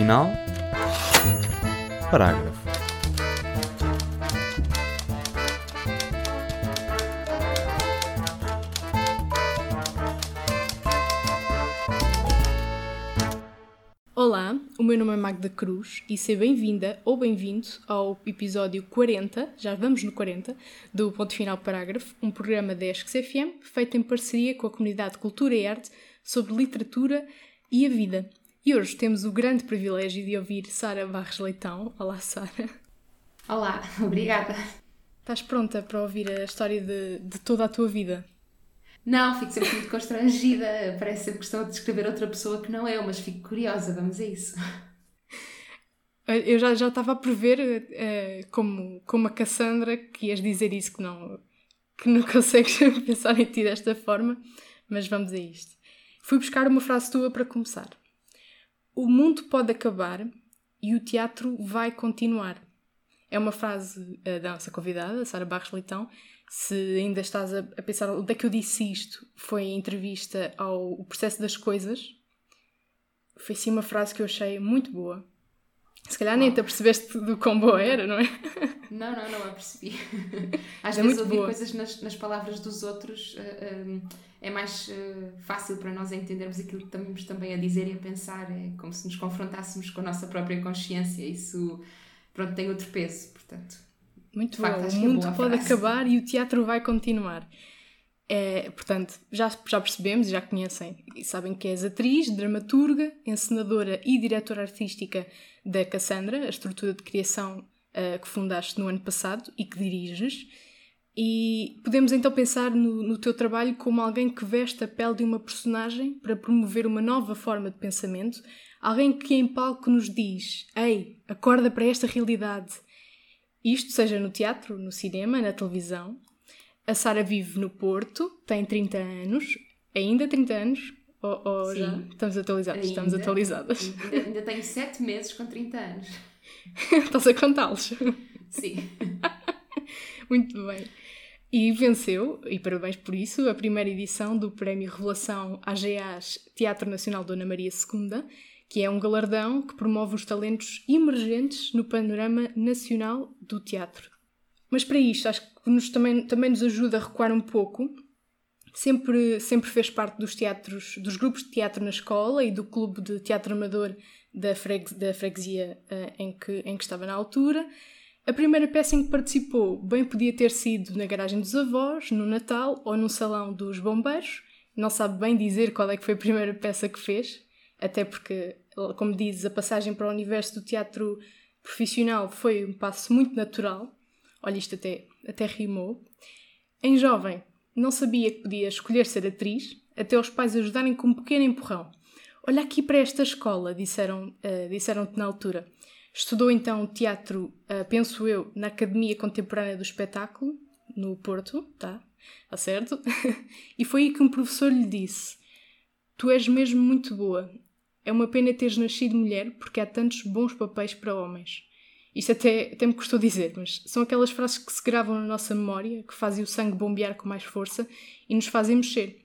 final. Parágrafo. Olá, o meu nome é Magda Cruz e seja bem-vinda ou bem-vindo ao episódio 40, já vamos no 40, do Ponto Final Parágrafo, um programa da ESC-CFM feito em parceria com a comunidade de Cultura e Arte sobre literatura e a vida. E hoje temos o grande privilégio de ouvir Sara Barres Leitão. Olá, Sara. Olá, obrigada. Estás pronta para ouvir a história de, de toda a tua vida? Não, fico sempre muito constrangida. Parece sempre que estou a descrever outra pessoa que não eu, mas fico curiosa. Vamos a isso. Eu já, já estava a prever, uh, como, como a Cassandra, que ias dizer isso, que não, que não consegues pensar em ti desta forma, mas vamos a isto. Fui buscar uma frase tua para começar. O mundo pode acabar e o teatro vai continuar. É uma frase uh, da nossa convidada, Sara Barros Leitão, se ainda estás a, a pensar onde é que eu disse isto, foi em entrevista ao o Processo das Coisas. Foi sim uma frase que eu achei muito boa. Se calhar nem te apercebeste do quão boa era, não é? Não, não, não a percebi. Às é vezes ouvir boa. coisas nas, nas palavras dos outros uh, um, é mais uh, fácil para nós entendermos aquilo que estamos também a dizer e a pensar. É como se nos confrontássemos com a nossa própria consciência. Isso, pronto, tem outro peso, portanto. Muito bom. O mundo é pode frase. acabar e o teatro vai continuar. É, portanto, já, já percebemos e já conhecem e sabem que és atriz, dramaturga, encenadora e diretora artística da Cassandra, a estrutura de criação uh, que fundaste no ano passado e que diriges. E podemos então pensar no, no teu trabalho como alguém que veste a pele de uma personagem para promover uma nova forma de pensamento, alguém que em palco nos diz: Ei, acorda para esta realidade isto seja no teatro, no cinema, na televisão. A Sara vive no Porto, tem 30 anos, ainda 30 anos, ou, ou já estamos atualizados? Ainda, estamos atualizadas. Ainda, ainda tenho 7 meses com 30 anos. Estás a contá-los? Sim. Muito bem. E venceu, e parabéns por isso, a primeira edição do Prémio Revelação AGAs Teatro Nacional Dona Maria II que é um galardão que promove os talentos emergentes no panorama nacional do teatro. Mas para isto, acho que nos, também, também nos ajuda a recuar um pouco. Sempre, sempre fez parte dos teatros, dos grupos de teatro na escola e do clube de teatro amador da, fregues, da freguesia uh, em, que, em que estava na altura. A primeira peça em que participou bem podia ter sido na garagem dos avós, no Natal ou no salão dos bombeiros. Não sabe bem dizer qual é que foi a primeira peça que fez, até porque, como dizes, a passagem para o universo do teatro profissional foi um passo muito natural. Olha, isto até, até rimou. Em jovem, não sabia que podia escolher ser atriz, até os pais ajudarem com um pequeno empurrão. Olha aqui para esta escola, disseram, uh, disseram-te na altura. Estudou então teatro, uh, penso eu, na Academia Contemporânea do Espetáculo, no Porto, tá? Está certo? e foi aí que um professor lhe disse: Tu és mesmo muito boa é uma pena teres nascido mulher porque há tantos bons papéis para homens. Isto até, até me custou dizer, mas são aquelas frases que se gravam na nossa memória, que fazem o sangue bombear com mais força e nos fazem mexer.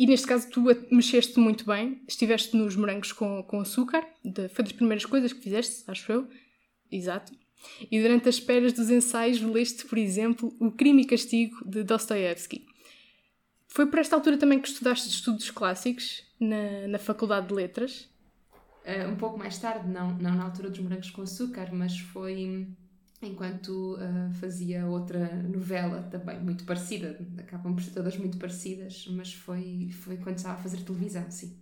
E neste caso tu mexeste muito bem, estiveste nos morangos com, com açúcar, de, foi das primeiras coisas que fizeste, acho eu. Exato. E durante as esperas dos ensaios leste, por exemplo, O Crime e Castigo de Dostoevsky. Foi por esta altura também que estudaste estudos clássicos na, na Faculdade de Letras Uh, um pouco mais tarde, não, não na altura dos morangos com açúcar, mas foi enquanto uh, fazia outra novela também muito parecida, acabam por ser todas muito parecidas, mas foi, foi quando estava a fazer televisão, sim.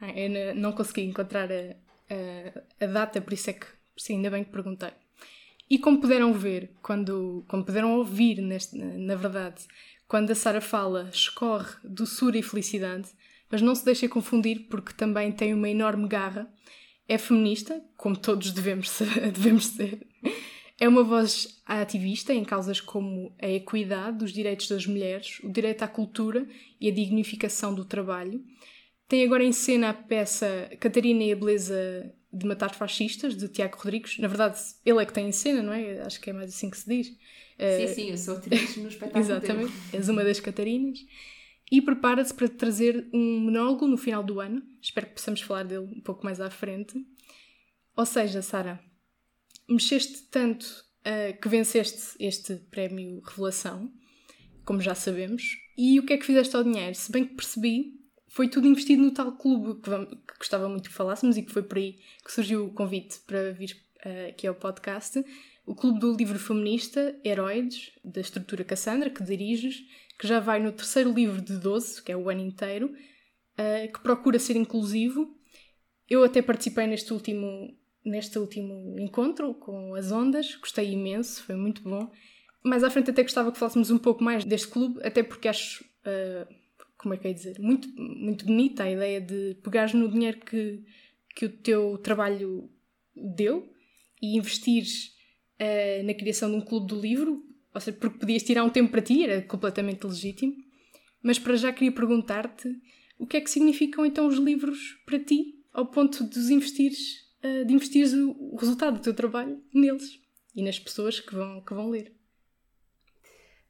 Ah, eu não consegui encontrar a, a, a, data, por isso é que sim, ainda bem que perguntei. E como puderam ver, quando, como puderam ouvir, neste, na verdade, quando a Sara fala escorre doçura e felicidade, mas não se deixe confundir porque também tem uma enorme garra. É feminista, como todos devemos devemos ser. É uma voz ativista em causas como a equidade dos direitos das mulheres, o direito à cultura e a dignificação do trabalho. Tem agora em cena a peça Catarina e a Beleza de Matar Fascistas, de Tiago Rodrigues. Na verdade, ele é que tem em cena, não é? Acho que é mais assim que se diz. Sim, uh, sim, eu sou atriz no espetáculo. Exatamente, és uma das Catarinas e prepara-se para trazer um monólogo no final do ano. Espero que possamos falar dele um pouco mais à frente. Ou seja, Sara, mexeste tanto uh, que venceste este prémio Revelação, como já sabemos, e o que é que fizeste ao dinheiro? Se bem que percebi, foi tudo investido no tal clube que, vamos, que gostava muito que falássemos e que foi por aí que surgiu o convite para vir uh, aqui ao podcast. O Clube do Livro Feminista, Heroides, da estrutura Cassandra, que diriges, que já vai no terceiro livro de 12, que é o ano inteiro, uh, que procura ser inclusivo. Eu até participei neste último, neste último encontro com as ondas, gostei imenso, foi muito bom. Mais à frente até gostava que falássemos um pouco mais deste clube, até porque acho, uh, como é que é dizer, muito, muito bonita a ideia de pegares no dinheiro que, que o teu trabalho deu e investires uh, na criação de um clube do livro, ou seja, porque podias tirar um tempo para ti, era completamente legítimo. Mas para já queria perguntar-te o que é que significam então os livros para ti, ao ponto de investires, uh, de investires o, resultado do teu trabalho neles e nas pessoas que vão, que vão ler.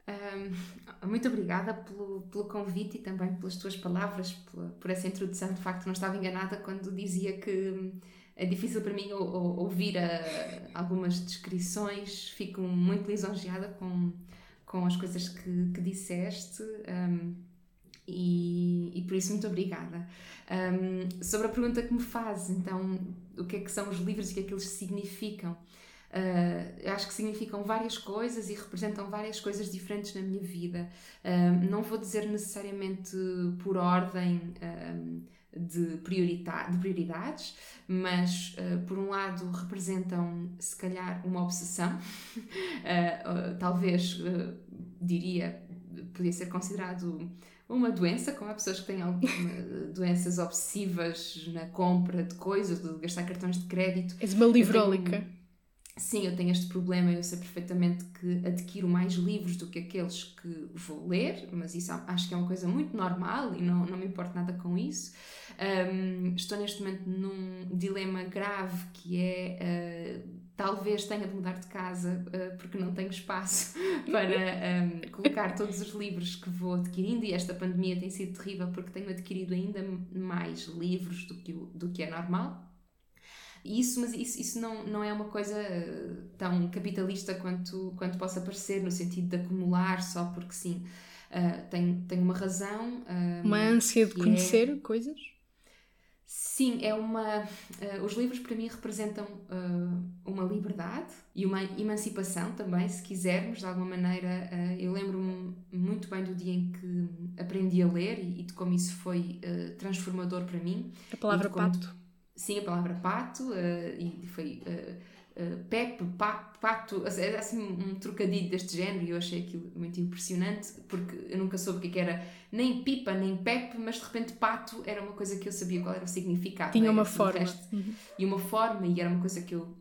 Um, muito obrigada pelo, pelo convite e também pelas tuas palavras, por, por essa introdução. De facto, não estava enganada quando dizia que é difícil para mim ouvir a, algumas descrições, fico muito lisonjeada com, com as coisas que, que disseste. Um, e, e, por isso muito obrigada. Um, sobre a pergunta que me faz, então, o que é que são os livros e o que é que eles significam? Uh, eu acho que significam várias coisas e representam várias coisas diferentes na minha vida. Uh, não vou dizer necessariamente por ordem. Uh, de, de prioridades, mas uh, por um lado representam se calhar uma obsessão, uh, talvez diria, podia ser considerado uma doença, como há pessoas que têm doenças obsessivas na compra de coisas, de gastar cartões de crédito. És uma livrólica. Sim, eu tenho este problema, eu sei perfeitamente que adquiro mais livros do que aqueles que vou ler, mas isso acho que é uma coisa muito normal e não, não me importa nada com isso. Um, estou neste momento num dilema grave que é uh, talvez tenha de mudar de casa uh, porque não tenho espaço para um, colocar todos os livros que vou adquirindo e esta pandemia tem sido terrível porque tenho adquirido ainda mais livros do que, do que é normal. Isso, mas isso, isso não, não é uma coisa tão capitalista quanto, quanto possa parecer, no sentido de acumular só porque sim. Uh, tem, tem uma razão. Um, uma ânsia de conhecer é... coisas? Sim, é uma. Uh, os livros para mim representam uh, uma liberdade e uma emancipação também, se quisermos, de alguma maneira. Uh, eu lembro-me muito bem do dia em que aprendi a ler e, e de como isso foi transformador para mim. A palavra como, pato. Sim, a palavra pato, e foi uh, Pepe, Pato, era assim um trocadilho deste género e eu achei aquilo muito impressionante porque eu nunca soube o que, é era nem pipa nem Pepe, mas de repente Pato era uma coisa que eu sabia qual era o significado. Tinha uma forma. Uhum. E uma forma, e era uma coisa que eu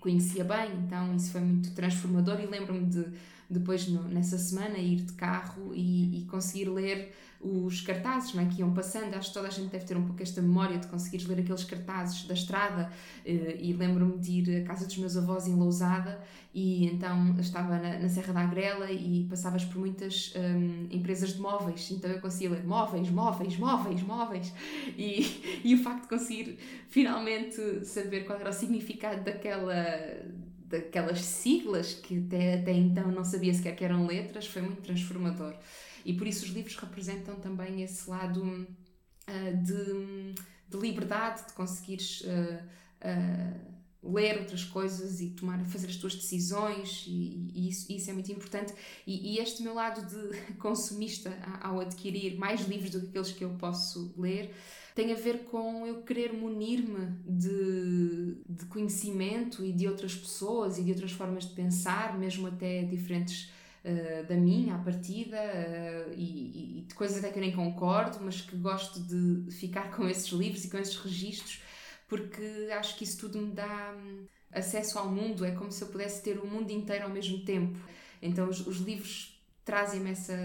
conhecia bem, então isso foi muito transformador e lembro-me de depois no, nessa semana ir de carro e, e conseguir ler os cartazes não é, que iam passando. Acho que toda a gente deve ter um pouco esta memória de conseguir ler aqueles cartazes da estrada. Eh, e lembro-me de ir à casa dos meus avós em Lousada e então estava na, na Serra da Agrela e passavas por muitas um, empresas de móveis. Então eu conseguia ler móveis, móveis, móveis, móveis. E, e o facto de conseguir finalmente saber qual era o significado daquela daquelas siglas que até, até então não sabia sequer que eram letras, foi muito transformador. E por isso os livros representam também esse lado uh, de, de, liberdade, de conseguires uh, uh, ler outras coisas e tomar, fazer as tuas decisões, e, e isso, isso, é muito importante. E, e, este meu lado de consumista, ao adquirir mais livros do que aqueles que eu posso ler, tem a ver com eu querer munir-me de, de conhecimento e de outras pessoas e de outras formas de pensar, mesmo até diferentes uh, da minha à partida uh, e, e, de coisas até que eu nem concordo, mas que gosto de ficar com esses livros e com esses registros porque acho que isso tudo me dá hum, acesso ao mundo, é como se eu pudesse ter o mundo inteiro ao mesmo tempo. Então os, os livros trazem-me essa,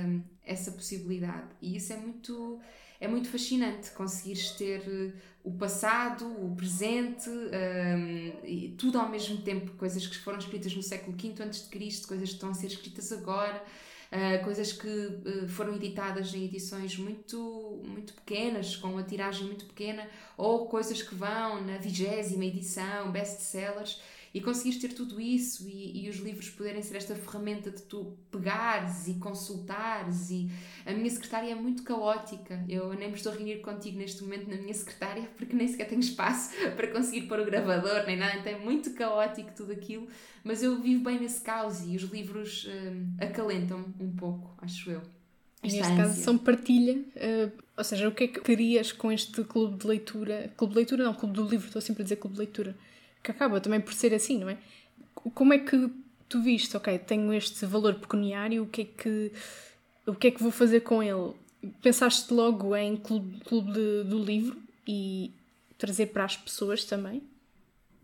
essa possibilidade e isso é muito é muito fascinante conseguires ter eh, o passado, o presente, um, e tudo ao mesmo tempo, coisas que foram escritas no século V antes de Cristo, coisas que estão a ser escritas agora. Uh, coisas que uh, foram editadas em edições muito, muito pequenas, com uma tiragem muito pequena, ou coisas que vão na vigésima edição, best-sellers e conseguires ter tudo isso e, e, os livros poderem ser esta ferramenta de tu pegares e consultares. E a minha secretária é muito caótica. Eu nem me estou a reunir contigo neste momento na minha secretária porque nem sequer tenho espaço para conseguir pôr o gravador nem nada, então é muito caótico tudo aquilo. Mas eu vivo bem nesse caos e os livros hum, acalentam-me um pouco, acho eu. Neste caso são partilha, uh, ou seja, o que é que querias com este clube de leitura? Clube de leitura não, clube do livro, estou sempre a dizer clube de leitura que acaba também por ser assim, não é? Como é que tu viste, ok, tenho este valor pecuniário, o que é que, o que, é que vou fazer com ele? Pensaste logo em clube, clube de, do livro e trazer para as pessoas também?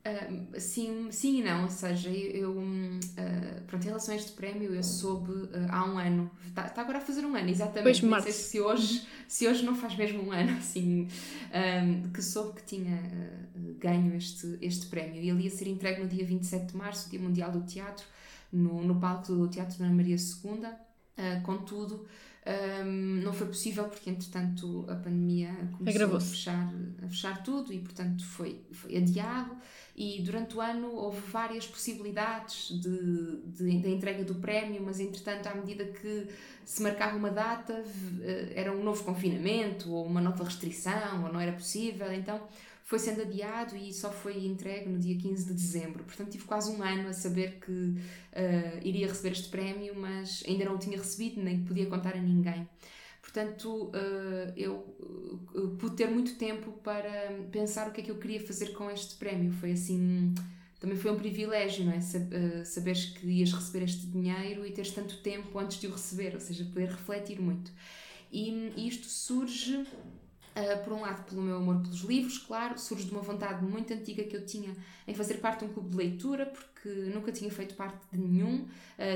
Uh, sim, sim e não, ou seja, eu, uh, pronto, em relação a este prémio eu soube uh, há um ano, está, está, agora a fazer um ano, exatamente, não sei se hoje, se hoje não faz mesmo um ano, assim, um, que soube que tinha ganho este, este prémio. E ele ia ser entregue no dia 27 de março, Dia Mundial do Teatro, no, no palco do Teatro Dona Maria II, contudo, um, não foi possível porque, entretanto, a pandemia começou a fechar, a fechar tudo e, portanto, foi, foi adiado. E durante o ano houve várias possibilidades de, de, de entrega do prémio, mas, entretanto, à medida que se marcava uma data, eh, era um novo confinamento ou uma nova restrição, ou não era possível. Então, foi sendo adiado e só foi entregue no dia 15 de dezembro. Portanto, tive quase um ano a saber que uh, iria receber este prémio, mas ainda não o tinha recebido, nem podia contar a ninguém. Portanto, uh, eu pude ter muito tempo para pensar o que é que eu queria fazer com este prémio. Foi assim. Também foi um privilégio, não é? Saberes que ias receber este dinheiro e teres tanto tempo antes de o receber, ou seja, poder refletir muito. E isto surge Uh, por um lado, pelo meu amor pelos livros, claro, surge de uma vontade muito antiga que eu tinha em fazer parte de um clube de leitura, porque nunca tinha feito parte de nenhum.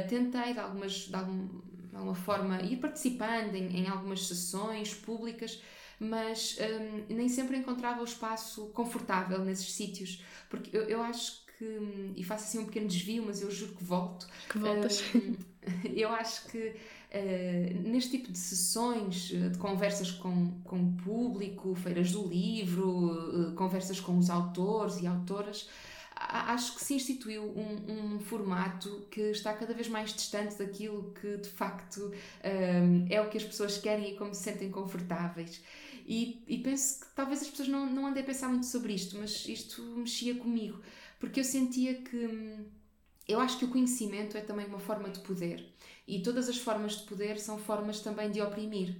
Tentei, de, algumas, de, algum, de, alguma forma, ir participando em, em algumas sessões públicas, mas um, nem sempre encontrava o espaço confortável nesses sítios, porque eu, eu acho que, e faço assim um pequeno desvio, mas eu juro que volto. Que voltas. Uh, eu acho que uh, neste tipo de sessões, eh, de conversas com, com o público, feiras do livro, uh, conversas com os autores e autoras, acho que se instituiu um, um, formato que está cada vez mais distante daquilo que de facto um, é o que as pessoas querem e como se sentem confortáveis. E, e, penso que talvez as pessoas não, não andem a pensar muito sobre isto, mas isto mexia comigo, porque eu sentia que. Hum, eu acho que o conhecimento é também uma forma de poder e todas as formas de poder são formas também de oprimir.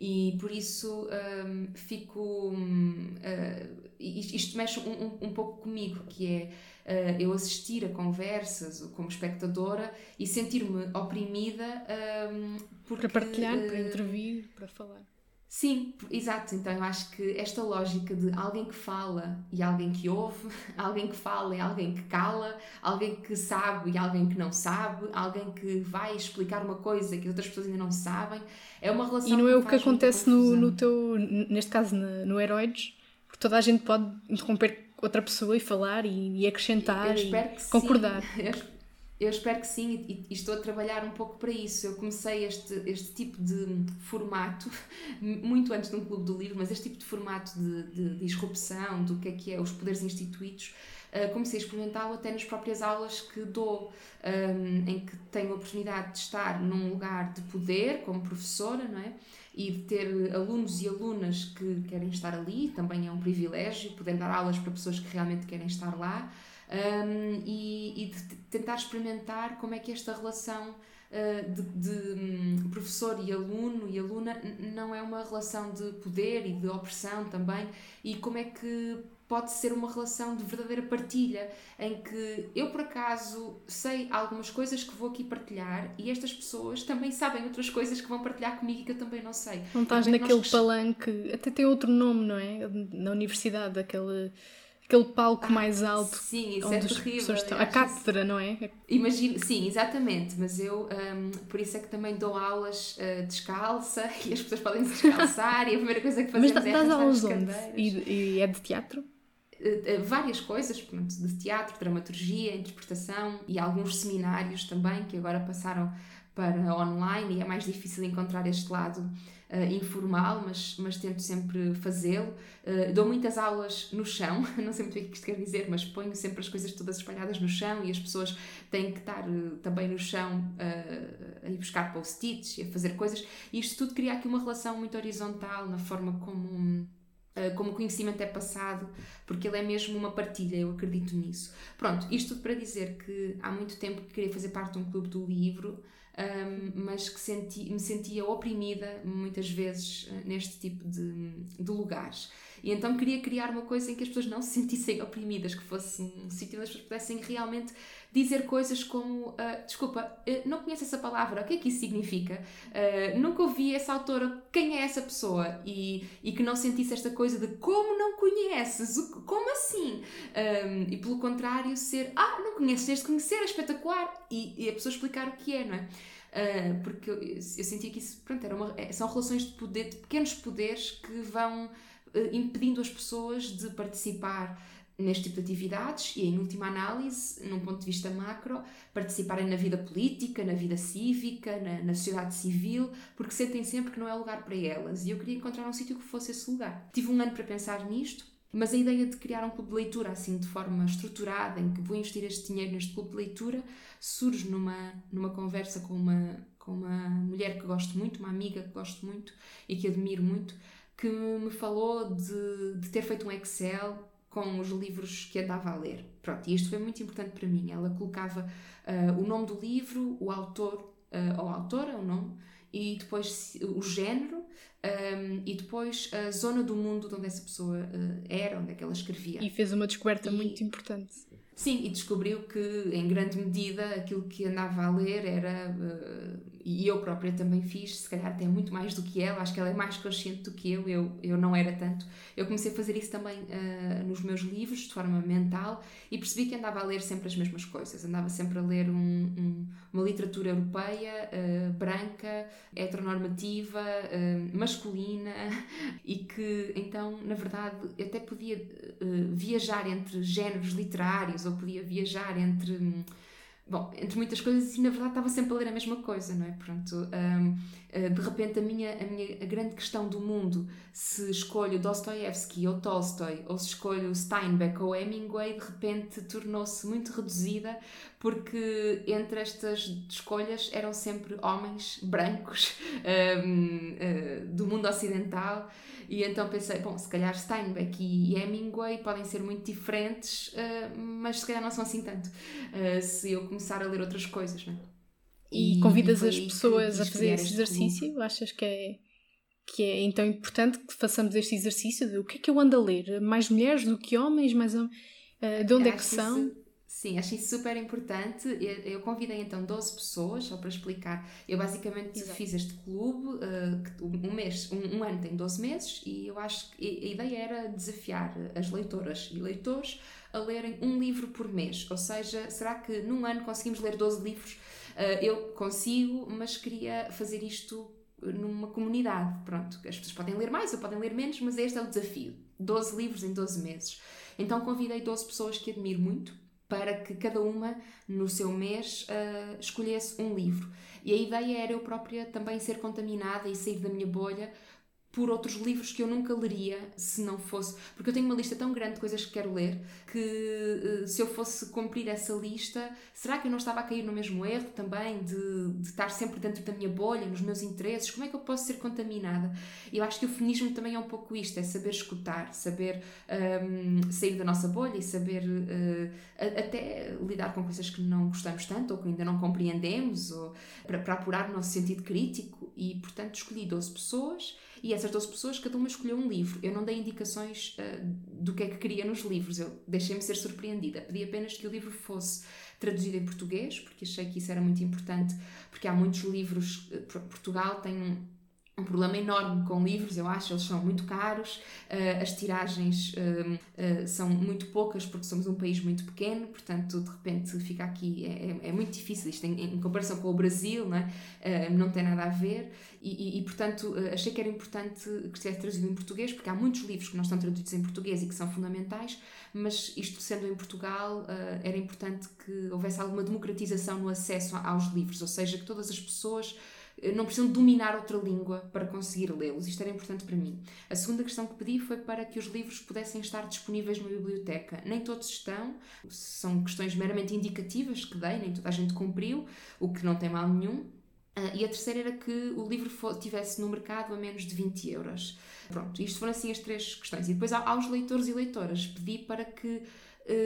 E por isso um, fico. Um, uh, isto mexe um, um, pouco comigo, que é uh, eu assistir a conversas como espectadora e sentir-me oprimida. Um, porque, para partilhar, para intervir, para falar. Sim, exato. Então eu acho que esta lógica de alguém que fala e alguém que ouve, alguém que fala e alguém que cala, alguém que sabe e alguém que não sabe, alguém que vai explicar uma coisa que outras pessoas ainda não sabem, é uma relação. E não é o que acontece no, no teu, neste caso no, no Heróides, porque toda a gente pode interromper outra pessoa e falar e, e acrescentar e concordar. Eu espero que sim e, e, estou a trabalhar um pouco para isso. Eu comecei este, este tipo de formato muito antes de um clube do livro, mas este tipo de formato de, de, de disrupção do que é que é os poderes instituídos, uh, comecei a experimentá-lo até nas próprias aulas que dou, um, ehm, em que tenho a oportunidade de estar num lugar de poder como professora, não é? E de ter alunos e alunas que querem estar ali, também é um privilégio poder dar aulas para pessoas que realmente querem estar lá um, e, e, de tentar experimentar como é que esta relação uh, de, de um, professor e aluno e aluna não é uma relação de poder e de opressão também, e como é que pode ser uma relação de verdadeira partilha, em que eu por acaso sei algumas coisas que vou aqui partilhar e estas pessoas também sabem outras coisas que vão partilhar comigo e que eu também não sei. Não estás naquele nós... palanque, até tem outro nome, não é? Na universidade, aquele aquele palco ah, mais alto sim, isso onde é terrível, as pessoas estão. A cátedra, não é? Imagino, sim, exatamente, mas eu um, por isso é que também dou aulas uh, descalça e as pessoas podem se descalçar e a primeira coisa que fazemos mas é dás aulas onde? E, e, é de teatro? várias coisas, pronto, de teatro, dramaturgia, interpretação e alguns seminários também que agora passaram para online e é mais difícil encontrar este lado uh, informal, mas, mas tento sempre fazê-lo. Uh, dou muitas aulas no chão, não sei muito bem o que isto quer dizer, mas ponho sempre as coisas todas espalhadas no chão e as pessoas têm que estar uh, também no chão a ir buscar post-its e a fazer coisas. E isto tudo cria aqui uma relação muito horizontal na forma como como o conhecimento é passado, porque ele é mesmo uma partilha, eu acredito nisso. Pronto, isto tudo para dizer que há muito tempo que queria fazer parte de um clube do livro, um, mas que senti, me sentia oprimida muitas vezes eh, neste tipo de, de lugares. E então queria criar uma coisa em que as pessoas não se sentissem oprimidas, que fosse um sítio onde as pessoas pudessem realmente dizer coisas como: uh, Desculpa, uh, não conheço essa palavra, o que é que isso significa? Uh, nunca ouvi essa autora, quem é essa pessoa? E, e que não sentisse esta coisa de como não conheces, como assim? Um, e pelo contrário, ser: Ah, não conheces, tens de conhecer, é espetacular. E, e a pessoa explicar o que é, não é? Uh, porque eu, eu sentia que isso pronto, era uma, é, são relações de poder, de pequenos poderes que vão uh, impedindo as pessoas de participar neste tipo de atividades e, em última análise, num ponto de vista macro, participarem na vida política, na vida cívica, na, na sociedade civil, porque sentem sempre que não é lugar para elas. E eu queria encontrar um sítio que fosse esse lugar. Tive um ano para pensar nisto, mas a ideia de criar um clube de leitura assim de forma estruturada, em que vou investir este dinheiro neste clube de leitura, surge numa, numa conversa com uma, com uma mulher que gosto muito, uma amiga que gosto muito e que admiro muito, que me falou de, de ter feito um Excel com os livros que andava a ler. Pronto, e isto foi muito importante para mim. Ela colocava uh, o nome do livro, o autor uh, ou autora, o nome, e depois o género um, ehm, e depois a zona do mundo de onde essa pessoa uh, era, onde é que ela escrevia. E fez uma descoberta e, muito importante. Sim, e descobriu que, em grande medida, aquilo que andava a ler era. Uh, e eu própria também fiz, se calhar até muito mais do que ela, acho que ela é mais consciente do que eu, eu, eu não era tanto. Eu comecei a fazer isso também uh, nos meus livros, de forma mental, e percebi que andava a ler sempre as mesmas coisas. Andava sempre a ler um, um, uma literatura europeia, uh, branca, heteronormativa, masculina, e que então, na verdade, até podia viajar entre géneros literários ou podia viajar entre bom, entre muitas coisas e na verdade estava sempre a ler a mesma coisa, não é? Pronto, um, de repente a minha, a minha a grande questão do mundo, se escolho Dostoevsky ou Tolstói, ou se escolho Steinbeck ou Hemingway, de repente tornou-se muito reduzida, porque entre estas escolhas eram sempre homens brancos um, uh, eh, do mundo ocidental e então pensei, bom, se calhar Steinbeck e Hemingway podem ser muito diferentes, uh, mas se calhar não são assim tanto. Uh, se eu começar a ler outras coisas, não é? E, e convidas as pessoas a fazer esse exercício? Achas que é, que é então importante que façamos este exercício de o que é que eu ando a ler? Mais mulheres do que homens? Mais, uh, de onde é que são? Isso Sim, achei super importante. Eu, eu, convidei então 12 pessoas, só para explicar. Eu basicamente Exato. fiz este clube, uh, um mês, um, um, ano tem 12 meses, e eu acho que a ideia era desafiar as leitoras e leitores a lerem um livro por mês. Ou seja, será que num ano conseguimos ler 12 livros? Uh, eu consigo, mas queria fazer isto numa comunidade. Pronto, as pessoas podem ler mais ou podem ler menos, mas este é o desafio. 12 livros em 12 meses. Então convidei 12 pessoas que admiro muito para que cada uma, no seu mês, uh, escolhesse um livro. E a ideia era eu própria também ser contaminada e sair da minha bolha por outros livros que eu nunca leria se não fosse. Porque eu tenho uma lista tão grande de coisas que quero ler que eh, se eu fosse cumprir essa lista, será que eu não estava a cair no mesmo erro também de, de estar sempre dentro da minha bolha, nos meus interesses? Como é que eu posso ser contaminada? Eu acho que o feminismo também é um pouco isto: é saber escutar, saber um, ehm, sair da nossa bolha e saber uh, até lidar com coisas que não gostamos tanto ou que ainda não compreendemos, ou para, para apurar o nosso sentido crítico. E portanto escolhi 12 pessoas e essas 12 pessoas, cada uma escolheu um livro. Eu não dei indicações uh, do que é que queria nos livros, eu deixei-me ser surpreendida. Pedi apenas que o livro fosse traduzido em português, porque achei que isso era muito importante, porque há muitos livros. Uh, Portugal tem um, um problema enorme com livros, eu acho, eles são muito caros, uh, as tiragens uh, uh, são muito poucas porque somos um país muito pequeno, portanto, de repente fica aqui, é, é, é muito difícil, isto em, em, comparação com o Brasil, não, é? não tem nada a ver, e, e, portanto, achei que era importante que estivesse traduzido em português, porque há muitos livros que não estão traduzidos em português e que são fundamentais, mas isto sendo em Portugal, era importante que houvesse alguma democratização no acesso aos livros, ou seja, que todas as pessoas não precisam dominar outra língua para conseguir lê-los. Isto era importante para mim. A segunda questão que pedi foi para que os livros pudessem estar disponíveis numa biblioteca. Nem todos estão, são questões meramente indicativas que dei, nem toda a gente cumpriu, o que não tem mal nenhum. Uh, e a terceira era que o livro tivesse no mercado a menos de 20 euros. Pronto, isto foram assim as três questões. E depois aos leitores e leitoras pedi para que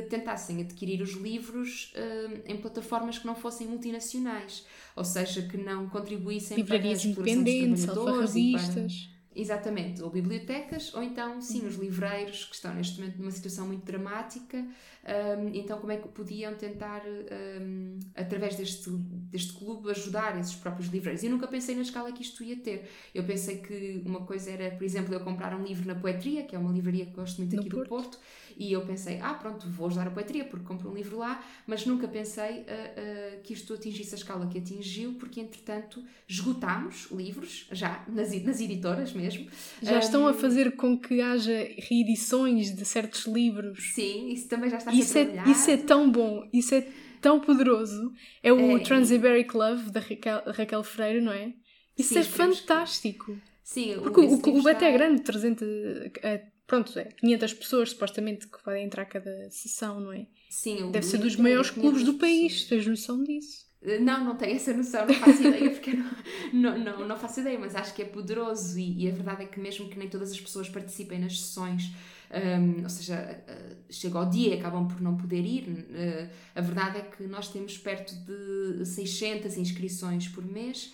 tentassem adquirir os livros uh, em plataformas que não fossem multinacionais, ou seja, que não contribuíssem Livrarias para a independentes, alfarrabistas. Exatamente, ou bibliotecas, ou então, sim, os livreiros que estão neste momento numa situação muito dramática. Um, então, como é que podiam tentar, um, através deste, deste clube, ajudar esses próprios livreiros? E nunca pensei na escala que isto ia ter. Eu pensei que uma coisa era, por exemplo, eu comprar um livro na Poetria, que é uma livraria que gosto muito aqui do Porto, e eu pensei, ah, pronto, vou ajudar a Poetria porque compro um livro lá, mas nunca pensei uh, uh, que isto atingisse a escala que atingiu, porque entretanto esgotámos livros, já nas, nas editoras mesmo. Já um, estão a fazer com que haja reedições de certos livros. Sim, isso também já está a isso ser é, Isso é tão bom, isso é tão poderoso. É o é, Transiberic Love, da Raquel, Raquel Freire, não é? Isso sim, é fantástico. Que... Sim, porque o, o clube está... até é grande, 300, pronto, é 500 pessoas supostamente que podem entrar cada sessão, não é? Sim, Deve ser dos maiores clubes do país, tens noção disso? Eh, não, não tenho essa noção, não faço ideia, porque não, não, não, não, faço ideia, mas acho que é poderoso e, e, a verdade é que mesmo que nem todas as pessoas participem nas sessões, um, ou seja, uh, chega ao dia e acabam por não poder ir, uh, a verdade é que nós temos perto de 600 inscrições por mês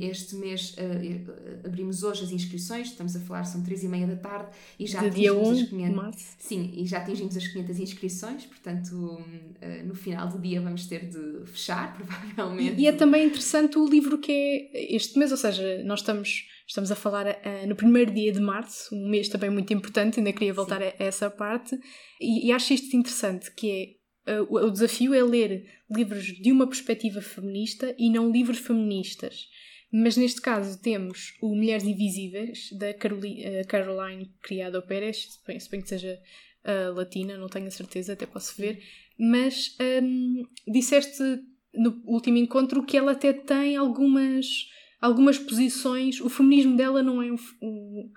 este mês uh, abrimos hoje as inscrições, estamos a falar, são três e meia da tarde e já de atingimos dia 1 as 500. Março. Sim, e já atingimos as 500 inscrições, portanto uh, no final do dia vamos ter de fechar, provavelmente. E, é também interessante o livro que é este mês, ou seja, nós estamos, estamos a falar uh, no primeiro dia de março, um mês também muito importante, ainda queria voltar a, a, essa parte, e, e acho isto interessante, que é o desafio é ler livros de uma perspectiva feminista e não livros feministas. Mas neste caso temos o Mulheres Invisíveis, da Caroline, Caroline Criado Pérez, suponho que seja uh, latina, não tenho a certeza, até posso ver. Mas um, disseste no último encontro que ela até tem algumas, algumas posições, o feminismo dela não é um, um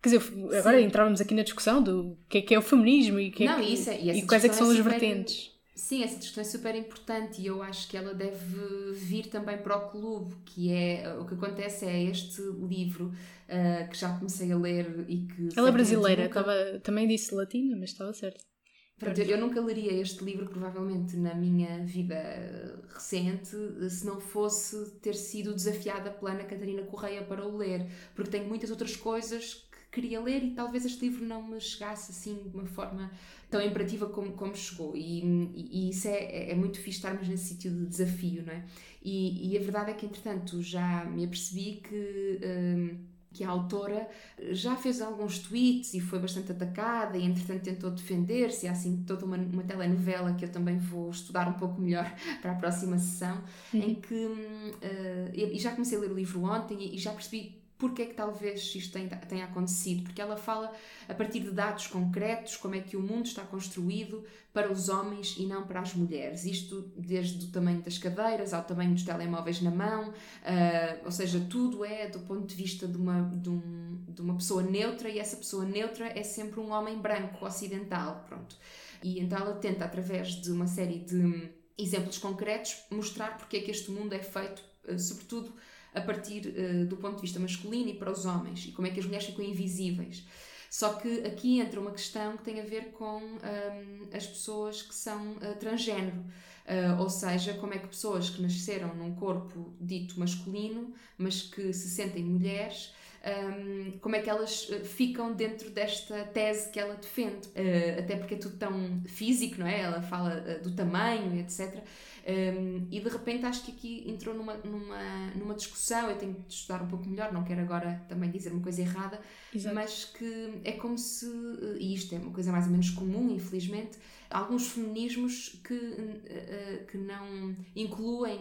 Quer dizer, agora Sim. entrávamos aqui na discussão do que é que é o feminismo e, que é não, que, isso é, e, e quais é que são é as vertentes. Sim, essa discussão é super importante e eu acho que ela deve vir também para o clube, que é o que acontece é este livro uh, que já comecei a ler e que. Ela é brasileira, nunca... estava, também disse latina, mas estava certo. Pronto, eu nunca leria este livro, provavelmente, na minha vida recente, se não fosse ter sido desafiada pela Ana Catarina Correia para o ler, porque tenho muitas outras coisas queria ler e talvez este livro não me chegasse assim de uma forma tão imperativa como, como chegou. E, e, isso é, é muito fixe estarmos nesse sítio de desafio, não é? E, e, a verdade é que, entretanto, já me apercebi que. Um, que a autora já fez alguns tweets e foi bastante atacada e entretanto tentou defender-se, há assim toda uma, uma telenovela que eu também vou estudar um pouco melhor para a próxima sessão, uhum. em que uh, e já comecei a ler o livro ontem e, e já percebi porque é que talvez isto tenha, acontecido, porque ela fala a partir de dados concretos como é que o mundo está construído para os homens e não para as mulheres. Isto desde o tamanho das cadeiras ao tamanho dos telemóveis na mão, uh, ou seja, tudo é do ponto de vista de uma, de, um, de uma pessoa neutra e essa pessoa neutra é sempre um homem branco, ocidental, pronto. E então ela tenta, através de uma série de exemplos concretos, mostrar porque é que este mundo é feito, uh, sobretudo a partir uh, do ponto de vista masculino e para os homens e como é que as mulheres ficam invisíveis. Só que aqui entra uma questão que tem a ver com um, as pessoas que são uh, transgênero. Uh, ou seja, como é que pessoas que nasceram num corpo dito masculino, mas que se sentem mulheres, um, como é que elas eh, ficam dentro desta tese que ela defende. Uh, até porque é tudo tão físico, não é? Ela fala uh, do tamanho, etc. Um, e de repente acho que aqui entrou numa, numa, numa discussão, eu tenho de estudar um pouco melhor, não quero agora também dizer uma coisa errada, Exato. mas que é como se, e isto é uma coisa mais ou menos comum, infelizmente, alguns feminismos que, que não incluem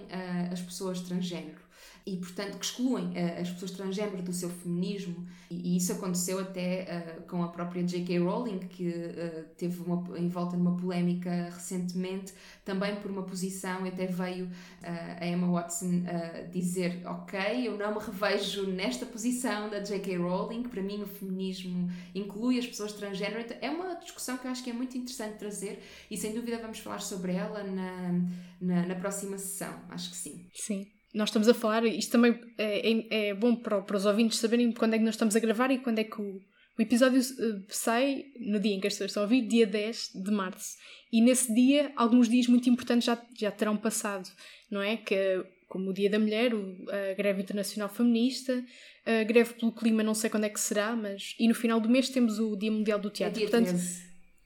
as pessoas transgênero e, portanto, que excluem uh, as pessoas transgênero do seu feminismo. E, isso aconteceu até uh, com a própria J.K. Rowling, que uh, teve uma, envolta numa polémica recentemente, também por uma posição, até veio a Emma Watson dizer: Ok, eu não me revejo nesta posição da J.K. Rowling, para mim o feminismo inclui as pessoas transgênero. Então, é uma discussão que eu acho que é muito interessante trazer e, sem dúvida, vamos falar sobre ela na, na, na próxima sessão. Acho que sim. Sim nós estamos a falar, isto também é, é, é bom para, para, os ouvintes saberem quando é que nós estamos a gravar e quando é que o, o episódio uh, sai no dia em que as pessoas estão a ouvir, dia 10 de março. E nesse dia, alguns dias muito importantes já, já terão passado, não é? Que, como o Dia da Mulher, a Greve Internacional Feminista, a Greve pelo Clima, não sei quando é que será, mas. E no final do mês temos o Dia Mundial do Teatro. É dia Portanto,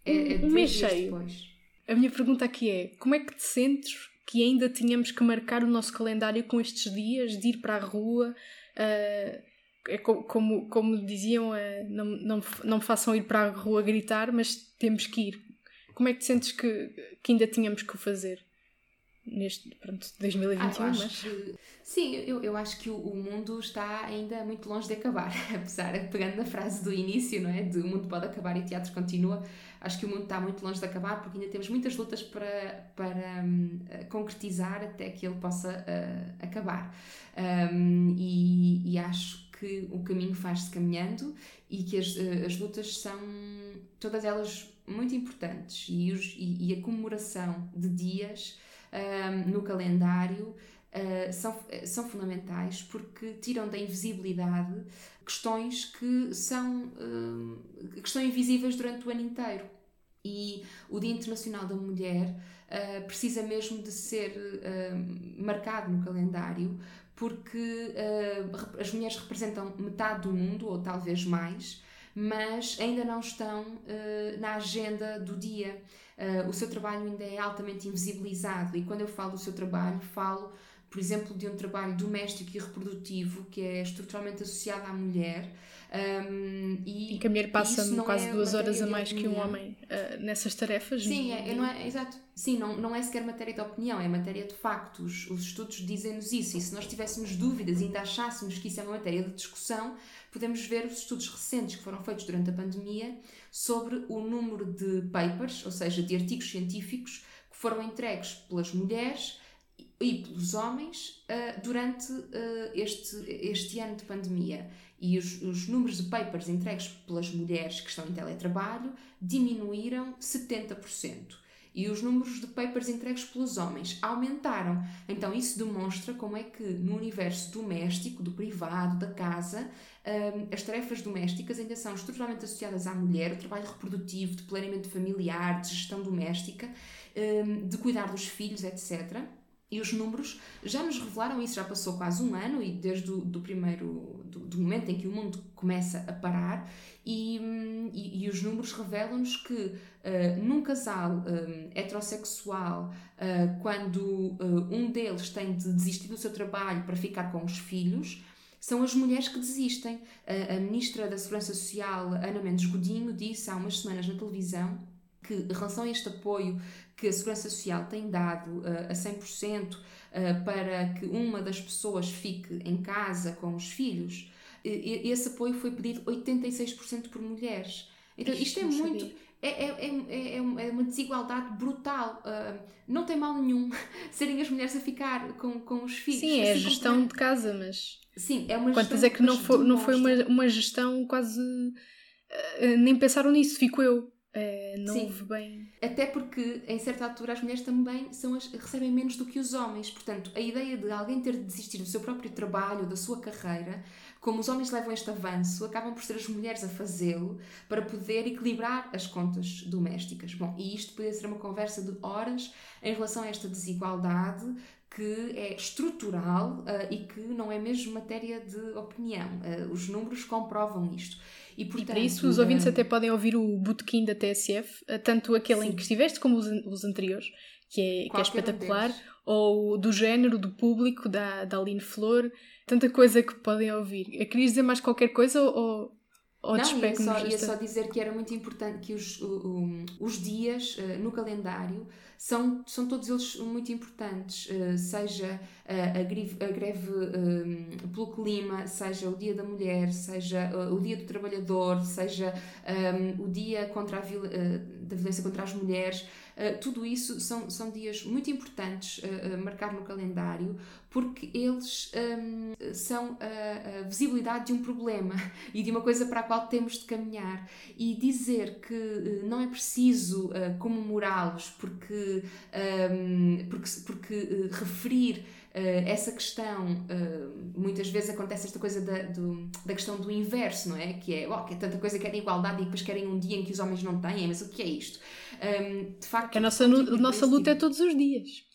é, é um mês cheio. Depois. A minha pergunta aqui é: como é que te sentes que ainda tínhamos que marcar o nosso calendário com estes dias de ir para a rua. Uh, é como, como diziam, uh, não, não, não façam ir para a rua gritar, mas temos que ir. Como é que te sentes que, que ainda tínhamos que o fazer? Neste, pronto, 2021, ah, mas... Que, sim, eu, eu acho que o, o, mundo está ainda muito longe de acabar, apesar, pegando na frase do início, não é? De o mundo pode acabar e o teatro continua acho que o mundo está muito longe de acabar porque ainda temos muitas lutas para, para um, concretizar até que ele possa uh, acabar. Um, e, e, acho que o caminho faz-se caminhando e que as, uh, as lutas são todas elas muito importantes e, os, e, e a comemoração de dias um, no calendário Uh, são, são fundamentais porque tiram da invisibilidade questões que são, uh, que estão invisíveis durante o ano inteiro. E o Dia Internacional da Mulher uh, precisa mesmo de ser uh, marcado no calendário porque uh, as mulheres representam metade do mundo, ou talvez mais, mas ainda não estão na agenda do dia. O seu trabalho ainda é altamente invisibilizado, e quando eu falo do seu trabalho, falo por exemplo, de um trabalho doméstico e reprodutivo que é estruturalmente associado à mulher. Um, e, e que a mulher passa quase é duas horas a mais que um homem uh, nessas tarefas. Sim, é, não é, exato. Sim, não, não é sequer matéria de opinião, é matéria de factos. Os estudos dizem-nos isso. E se nós tivéssemos dúvidas e ainda achássemos que isso é uma matéria de discussão, podemos ver os estudos recentes que foram feitos durante a pandemia sobre o número de papers, ou seja, de artigos científicos, que foram entregues pelas mulheres e pelos homens uh, durante uh, este, este ano de pandemia. E os, os números de papers entregues pelas mulheres que estão em teletrabalho diminuíram 70%. E os números de papers entregues pelos homens aumentaram. Então, isso demonstra como é que no universo doméstico, do privado, da casa, um, as tarefas domésticas ainda são estruturalmente associadas à mulher, o trabalho reprodutivo, de planeamento familiar, de gestão doméstica, um, de cuidar dos filhos, etc e os números já nos revelaram isso, já passou quase um ano e desde o do primeiro do, do momento em que o mundo começa a parar e, e, e os números revelam-nos que uh, num casal um, heterossexual, uh, quando uh, um deles tem de desistir do seu trabalho para ficar com os filhos, são as mulheres que desistem. a Ministra da Segurança Social, Ana Mendes Godinho, disse há umas semanas na televisão que, em relação a este apoio que a Segurança Social tem dado uh, a 100% uh, eh, para que uma das pessoas fique em casa com os filhos, esse apoio foi pedido 86% por mulheres. Então, isto é muito. É, é, é, é, uma desigualdade brutal. Uh, não tem mal nenhum serem as mulheres a ficar com, com os filhos. Sim, é a gestão de casa, mas. Sim, é uma Quantas é que não foi, não foi uma, uma gestão quase. Uh, nem pensaram nisso, fico eu Uh, não Sim. houve bem. Até porque, em certa altura, as mulheres também são as, recebem menos do que os homens. Portanto, a ideia de alguém ter de desistir do seu próprio trabalho, da sua carreira, como os homens levam este avanço, acabam por ser as mulheres a fazê-lo para poder equilibrar as contas domésticas. Bom, e isto podia ser uma conversa de horas em relação a esta desigualdade que é estrutural uh, e que não é mesmo matéria de opinião. Uh, os números comprovam isto. E, portanto, e para isso os ouvintes um... até podem ouvir o botequim da TSF, eh, tanto aquele Sim. em que estiveste como os, os anteriores, que é, que é espetacular, um ou do género, do público, da, da Aline Flor, tanta coisa que podem ouvir. Eu queria dizer mais qualquer coisa ou, ou não, ia só, ia só dizer que era muito importante que os, os dias uh, no calendário são, são todos eles muito importantes, uh, seja uh, a greve, a greve pelo clima, seja o Dia da Mulher, seja o Dia do Trabalhador, seja um, o Dia contra a, da violência contra as mulheres. Tudo isso são, são dias muito importantes marcar no calendário porque eles um, são a, a, visibilidade de um problema e de uma coisa para a qual temos de caminhar. E dizer que não é preciso comemorá-los porque, um, porque, porque referir Uh, essa questão, uh, muitas vezes acontece esta coisa da, do, da questão do inverso, não é? Que é, oh, que é tanta coisa, querem igualdade e depois querem um dia em que os homens não têm, mas o que é isto? Um, de facto, a nossa, a nossa luta é todos os dias.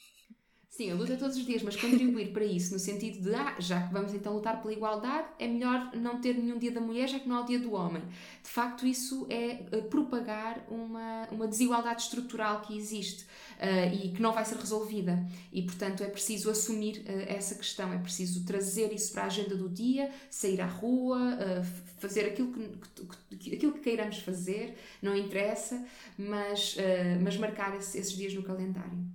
Sim, a luta é todos os dias, mas contribuir para isso, no sentido de, ah, já que vamos então lutar pela igualdade, é melhor não ter nenhum dia da mulher, já que não há o dia do homem. De facto, isso é eh, propagar uma, uma desigualdade estrutural que existe uh, e que não vai ser resolvida. E, portanto, é preciso assumir uh, essa questão, é preciso trazer isso para a agenda do dia, sair à rua, uh, fazer aquilo que, que, aquilo que queiramos fazer, não interessa, mas, mas marcar esse, esses dias no calendário.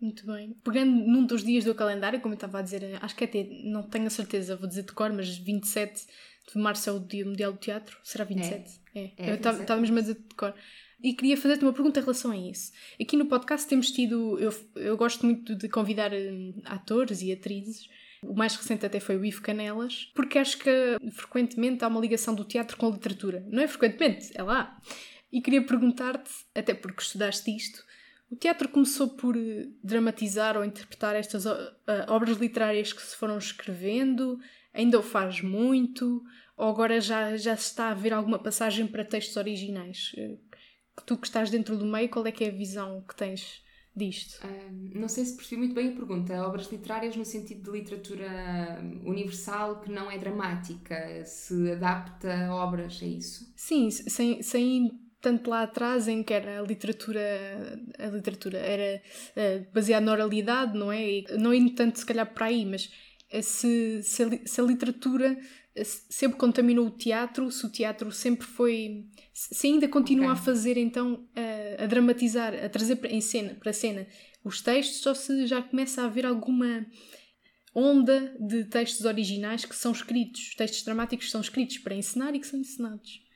Muito bem. Pegando num dos dias do calendário, como eu estava a dizer, acho que até, não tenho a certeza, vou dizer de cor, mas 27 de março é o Dia Mundial do Teatro. Será 27? É. é. é eu estava mesmo a dizer de cor. E queria fazer-te uma pergunta em relação a isso. Aqui no podcast temos tido. Eu, eu gosto muito de convidar hum, atores e atrizes. O mais recente até foi o Ivo Canelas, porque acho que frequentemente há uma ligação do teatro com a literatura. Não é frequentemente, é lá. E queria perguntar-te, até porque estudaste isto, o teatro começou por eh, dramatizar ou interpretar estas uh, obras literárias que se foram escrevendo? Ainda o faz muito? Ou agora já, já se está a ver alguma passagem para textos originais? Eh, tu que estás dentro do meio, qual é que é a visão que tens disto? Um, não sei se percebi muito bem a pergunta. Obras literárias no sentido de literatura universal que não é dramática, se adapta a obras, é isso? Sim, sem, sem tanto lá atrás em que era a literatura, a literatura era uh, baseada na oralidade, não é? E não indo tanto se calhar para aí, mas eh, se, se, a, se a literatura eh, sempre contaminou o teatro, se o teatro sempre foi. Se ainda continua okay. a fazer então a, a, dramatizar, a trazer em cena, para a cena os textos, ou se já começa a haver alguma onda de textos originais que são escritos, textos dramáticos que são escritos para ensinar e que são encenados.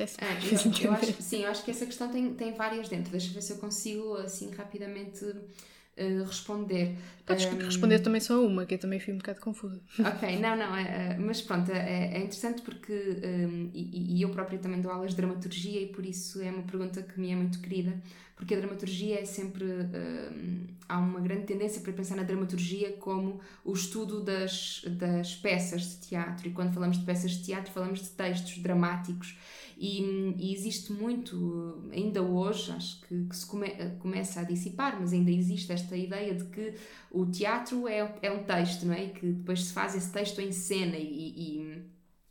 É ah, eu, eu acho, sim, eu acho que essa questão tem, tem várias dentro. Deixa eu ver se eu consigo assim rapidamente uh, responder. Podes um, responder também só uma, que eu também fui um bocado confusa. Ok, não, não, é, mas pronto, é, é interessante porque, um, e, e, eu própria também dou aulas de dramaturgia e por isso é uma pergunta que me é muito querida, porque a dramaturgia é sempre. Um, há uma grande tendência para pensar na dramaturgia como o estudo das, das peças de teatro, e quando falamos de peças de teatro, falamos de textos dramáticos e, e, existe muito, ainda hoje, acho que, que se come, começa a dissipar, mas ainda existe esta ideia de que o teatro é, é um texto, não é? E que depois se faz esse texto em cena, e, e,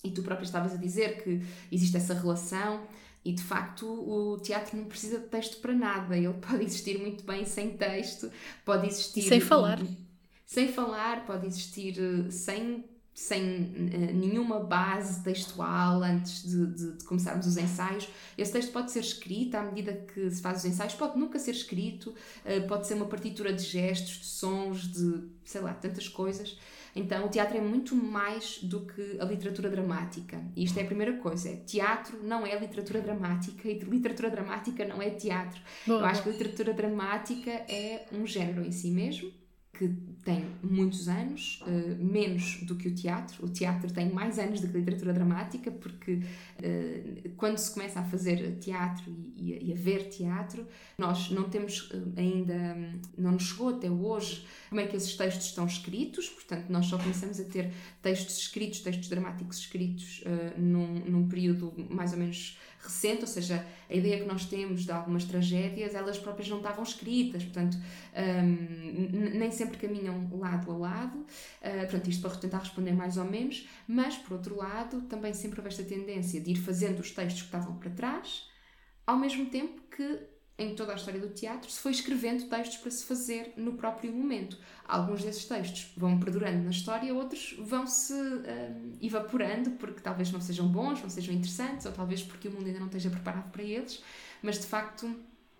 e tu própria estavas a dizer que existe essa relação. E de facto, o teatro não precisa de texto para nada, ele pode existir muito bem sem texto, pode existir. Sem falar. Sem falar, pode existir eh, sem sem uh, nenhuma base textual antes de, de, de, começarmos os ensaios. Esse texto pode ser escrito à medida que se faz os ensaios, pode nunca ser escrito, uh, pode ser uma partitura de gestos, de sons, de sei lá, tantas coisas. Então, o teatro é muito mais do que a literatura dramática. E isto é a primeira coisa: é, teatro não é literatura dramática e literatura dramática não é teatro. Boa. Eu acho que a literatura dramática é um género em si mesmo que tem muitos anos, uh, menos do que o teatro. O teatro tem mais anos do que a literatura dramática, porque uh, quando se começa a fazer teatro e, e, a, e a, ver teatro, nós não temos uh, ainda, não nos chegou até hoje como é que esses textos estão escritos, portanto, nós só começamos a ter textos escritos, textos dramáticos escritos num, num período mais ou menos recente, ou seja, a ideia que nós temos de algumas tragédias, elas próprias não estavam escritas, portanto, um, nem sempre caminham lado a lado, uh, portanto, isto para tentar responder mais ou menos, mas, por outro lado, também sempre houve esta tendência de ir fazendo os textos que estavam para trás, ao mesmo tempo que em toda a história do teatro, se foi escrevendo textos para se fazer no próprio momento. Alguns desses textos vão perdurando na história, outros vão-se um, evaporando porque talvez não sejam bons, não sejam interessantes, ou talvez porque o mundo ainda não esteja preparado para eles, mas de facto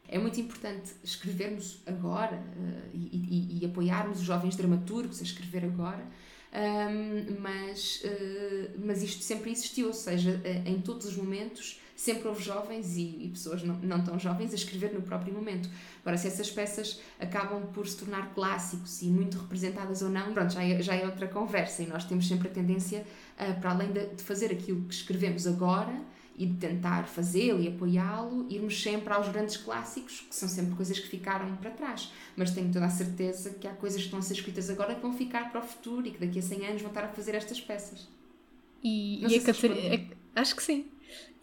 é muito importante escrevermos agora uh, e, e, e, apoiarmos os jovens dramaturgos a escrever agora. Um, mas, uh, mas isto sempre existiu, ou seja, uh, em todos os momentos sempre houve jovens e, e pessoas não, não, tão jovens a escrever no próprio momento. Agora, se essas peças acabam por se tornar clássicos e muito representadas ou não, pronto, já é, já é outra conversa e nós temos sempre a tendência, uh, para além de, de fazer aquilo que escrevemos agora, e de tentar fazê-lo e apoiá-lo, irmos sempre aos grandes clássicos, que são sempre coisas que ficaram para trás. Mas tenho toda a certeza que há coisas que estão a ser escritas agora que vão ficar para o futuro e que daqui a 100 anos vão estar a fazer estas peças. E, e a Catarina. Acho que sim.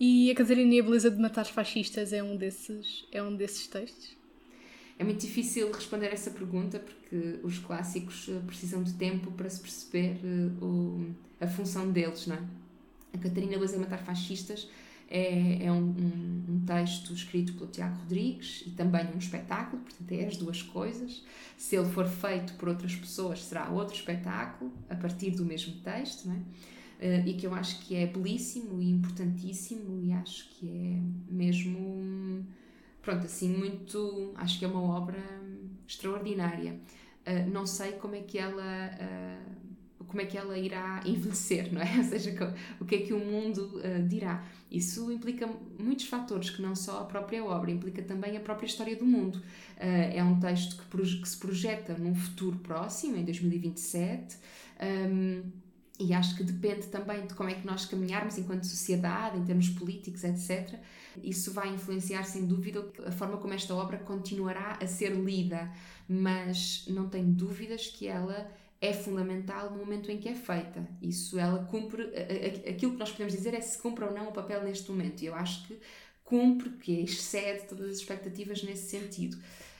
E a Catarina e a Beleza de Matar Fascistas é um desses, é um desses textos? É muito difícil responder essa pergunta porque os clássicos eh, precisam de tempo para se perceber uh, o, a função deles, não é? A Catarina Beleza de Matar Fascistas é, é um, um, um, texto escrito pelo Tiago Rodrigues e também um espetáculo, portanto é as duas coisas. Se ele for feito por outras pessoas, será outro espetáculo a partir do mesmo texto, não é? Uh, e que eu acho que é belíssimo e importantíssimo e acho que é mesmo, pronto, assim, muito, acho que é uma obra extraordinária. Uh, não sei como é que ela uh, como é que ela irá envelhecer, não é? Ou seja, o que é que o mundo dirá. Isso implica muitos fatores, que não só a própria obra, implica também a própria história do mundo. É um texto que, se projeta num futuro próximo, em 2027. E acho que depende também de como é que nós caminharmos enquanto sociedade, em termos políticos, etc. Isso vai influenciar, sem dúvida, a forma como esta obra continuará a ser lida, mas não tenho dúvidas que ela é fundamental no momento em que é feita. Isso ela cumpre, aquilo que nós podemos dizer é se cumpre ou não o papel neste momento. E eu acho que cumpre, que excede todas as expectativas nesse sentido.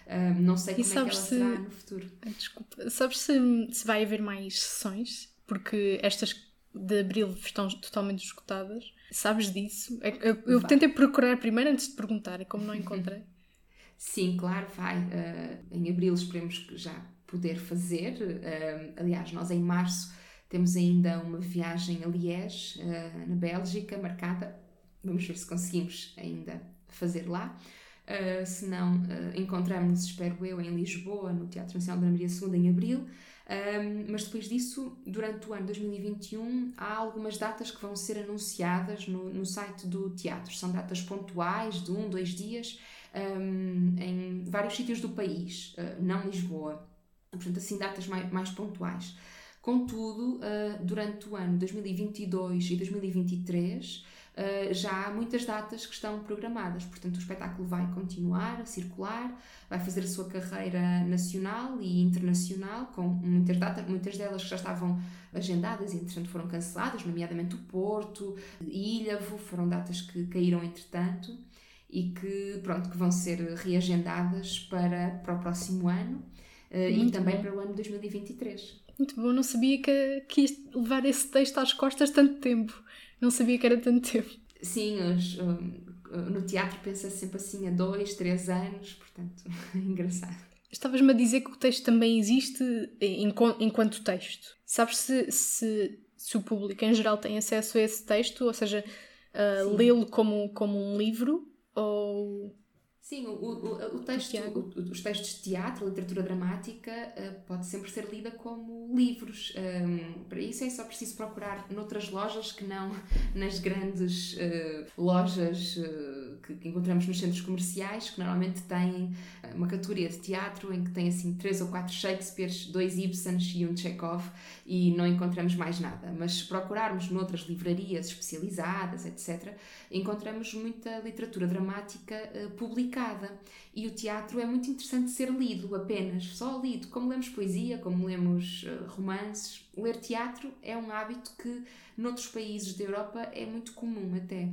Um, não sei como é que ela se... será no futuro. Desculpa, sabes se, se vai haver mais sessões? Porque estas de abril estão totalmente esgotadas. Sabes disso? É eu, eu tentei procurar primeiro antes de perguntar, e como não encontrei. Sim, claro, vai. Uh, em abril esperemos já poder fazer. Uh, aliás, nós em março temos ainda uma viagem a Liège, uh, na Bélgica, marcada. Vamos ver se conseguimos ainda fazer lá. Uh, se não, uh, encontramos, espero eu, em Lisboa, no Teatro Nacional da Maria II, em abril. Um, mas depois disso, durante o ano 2021, há algumas datas que vão ser anunciadas no, no site do teatro. São datas pontuais, de um, dois dias, um, em vários sítios do país, uh, não Lisboa. Portanto, assim, datas mais, mais pontuais. Contudo, uh, durante o ano 2022 e 2023, uh, já há muitas datas que estão programadas. Portanto, o espetáculo vai continuar a circular, vai fazer a sua carreira nacional e internacional, com muitas datas, muitas delas que já estavam agendadas e, entretanto, foram canceladas, nomeadamente o Porto, Ilhavo, foram datas que caíram entretanto e que, pronto, que vão ser reagendadas para, para o próximo ano uh, e também bom. para o ano 2023. Muito bom, não sabia que, que isto, levar esse texto às costas tanto tempo. Não sabia que era tanto tempo. Sim, os, no teatro pensa sempre assim a dois, três anos, portanto, é engraçado. Estavas-me a dizer que o texto também existe enquanto texto. Sabes se, se, se o público em geral tem acesso a esse texto, ou seja, uh, lê-lo como, como um livro ou Sim, o, o, o texto, o, os textos de teatro, literatura dramática, uh, pode sempre ser lida como livros. Um, para isso é só preciso procurar noutras lojas que não nas grandes uh, lojas uh, que, que, encontramos nos centros comerciais, que normalmente têm uma categoria de teatro em que tem assim três ou quatro Shakespeares, dois Ibsens e um Chekhov e não encontramos mais nada. Mas se procurarmos noutras livrarias especializadas, etc., encontramos muita literatura dramática uh, E o teatro é muito interessante ser lido apenas, só lido, como lemos poesia, como lemos uh, romances. Ler teatro é um hábito que noutros países da Europa é muito comum até.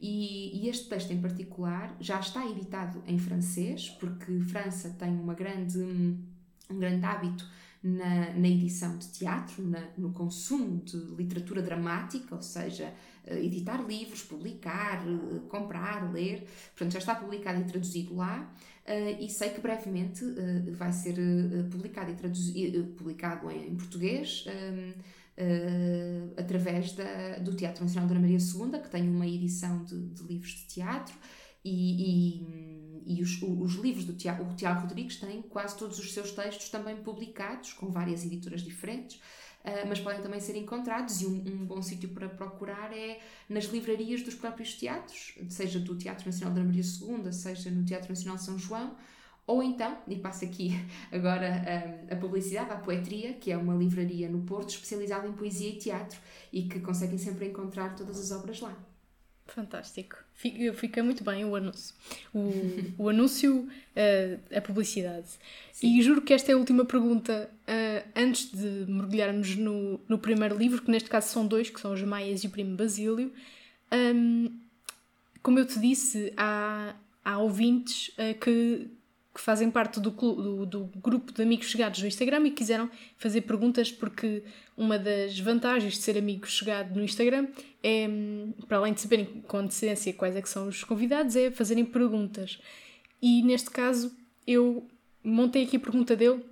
E, e, este texto em particular já está editado em francês, porque França tem uma grande, um grande hábito na, na edição de teatro, na, no consumo de literatura dramática, ou seja, eh, editar livros, publicar, eh, comprar, ler. Portanto, já está publicado e traduzido lá. Uh, e sei que brevemente vai ser publicado e traduzido, publicado em, português uh, através da, do Teatro Nacional Dona Maria II, que tem uma edição de, de livros de teatro, e, e, e os, os, livros do Tiago, o Tiago Rodrigues tem quase todos os seus textos também publicados, com várias editoras diferentes. Uh, mas podem também ser encontrados e um, um bom sítio para procurar é nas livrarias dos próprios teatros, seja do Teatro Nacional Dona Maria II, seja no Teatro Nacional São João, ou então, e passo aqui agora a, a publicidade, a Poetria, que é uma livraria no Porto especializada em poesia e teatro e que conseguem sempre encontrar todas as obras lá. Fantástico. Fica, muito bem o anúncio. O, o anúncio, uh, a publicidade. Sim. E juro que esta é a última pergunta uh, antes de mergulharmos no, no primeiro livro, que neste caso são dois, que são os Maias e o Primo Basílio. Um, como eu te disse, há, há ouvintes uh, que que fazem parte do, do, do, grupo de amigos chegados no Instagram e quiseram fazer perguntas porque uma das vantagens de ser amigo chegado no Instagram é, para além de saberem com antecedência quais é que são os convidados, é fazerem perguntas. E neste caso eu montei aqui a pergunta dele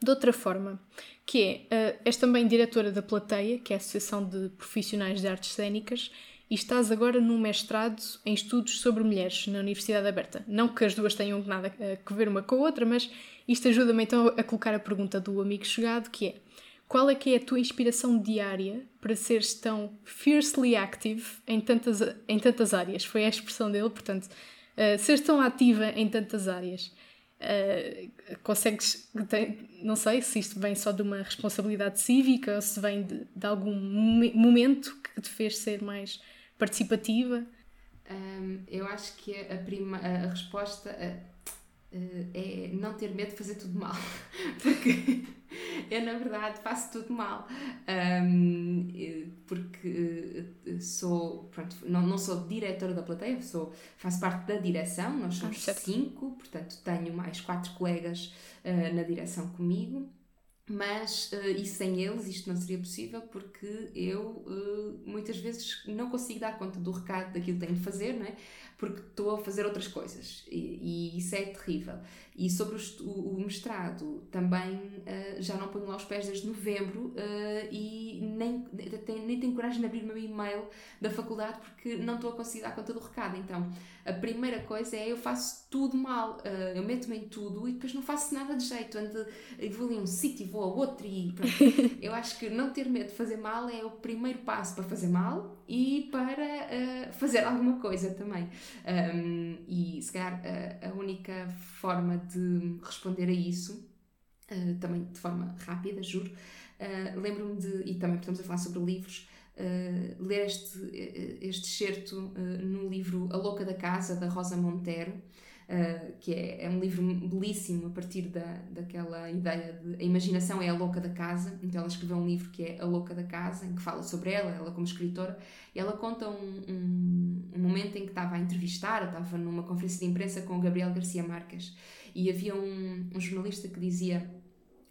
de outra forma, que é, uh, és também diretora da Plateia, que é a Associação de Profissionais de Artes Cênicas, e estás agora num mestrado em estudos sobre mulheres na Universidade Aberta. Não que as duas tenham nada a ver uma com a outra, mas isto ajuda-me então a colocar a pergunta do amigo chegado, que é qual é que é a tua inspiração diária para seres tão fiercely active em tantas, em tantas áreas? Foi a expressão dele, portanto, uh, seres tão ativa em tantas áreas. Uh, consegues, tem, não sei se isto vem só de uma responsabilidade cívica ou se vem de, de algum momento que te fez ser mais participativa? Um, eu acho que a, prima, a, a resposta a, é não ter medo de fazer tudo mal, porque eu na verdade faço tudo mal, um, porque sou, pronto, não, não sou diretora da plateia, sou, faço parte da direção, nós somos ah, cinco, portanto tenho mais quatro colegas uh, na direção comigo mas uh, e sem eles isto não seria possível porque eu uh, muitas vezes não consigo dar conta do recado daquilo que tenho de fazer, não é? porque estou a fazer outras coisas e, e isso é terrível. E sobre o, o mestrado também uh, já não ponho lá os pés desde novembro e nem, nem tenho coragem de abrir o meu e-mail da faculdade porque não estou a conseguir dar conta do recado. Então a primeira coisa é eu faço tudo mal, uh, eu meto-me em tudo e depois não faço nada de jeito, ando, eu vou ali a um sítio, vou a outro e eu acho que não ter medo de fazer mal é o primeiro passo para fazer mal e para uh, fazer alguma coisa também. Um, e se calhar uh, a única forma de responder a isso, também de forma rápida, juro, lembro-me de, e também estamos a falar sobre livros, uh, ler este, este excerto uh, no livro A Louca da Casa, da Rosa Montero, uh, que é, é um livro belíssimo a partir da, daquela ideia de a imaginação é a louca da casa. Então ela escreveu um livro que é A Louca da Casa, em que fala sobre ela, ela como escritora, e ela conta um, um, um momento em que estava a entrevistar, estava numa conferência de imprensa com o Gabriel Garcia Marques, e havia um, um jornalista que dizia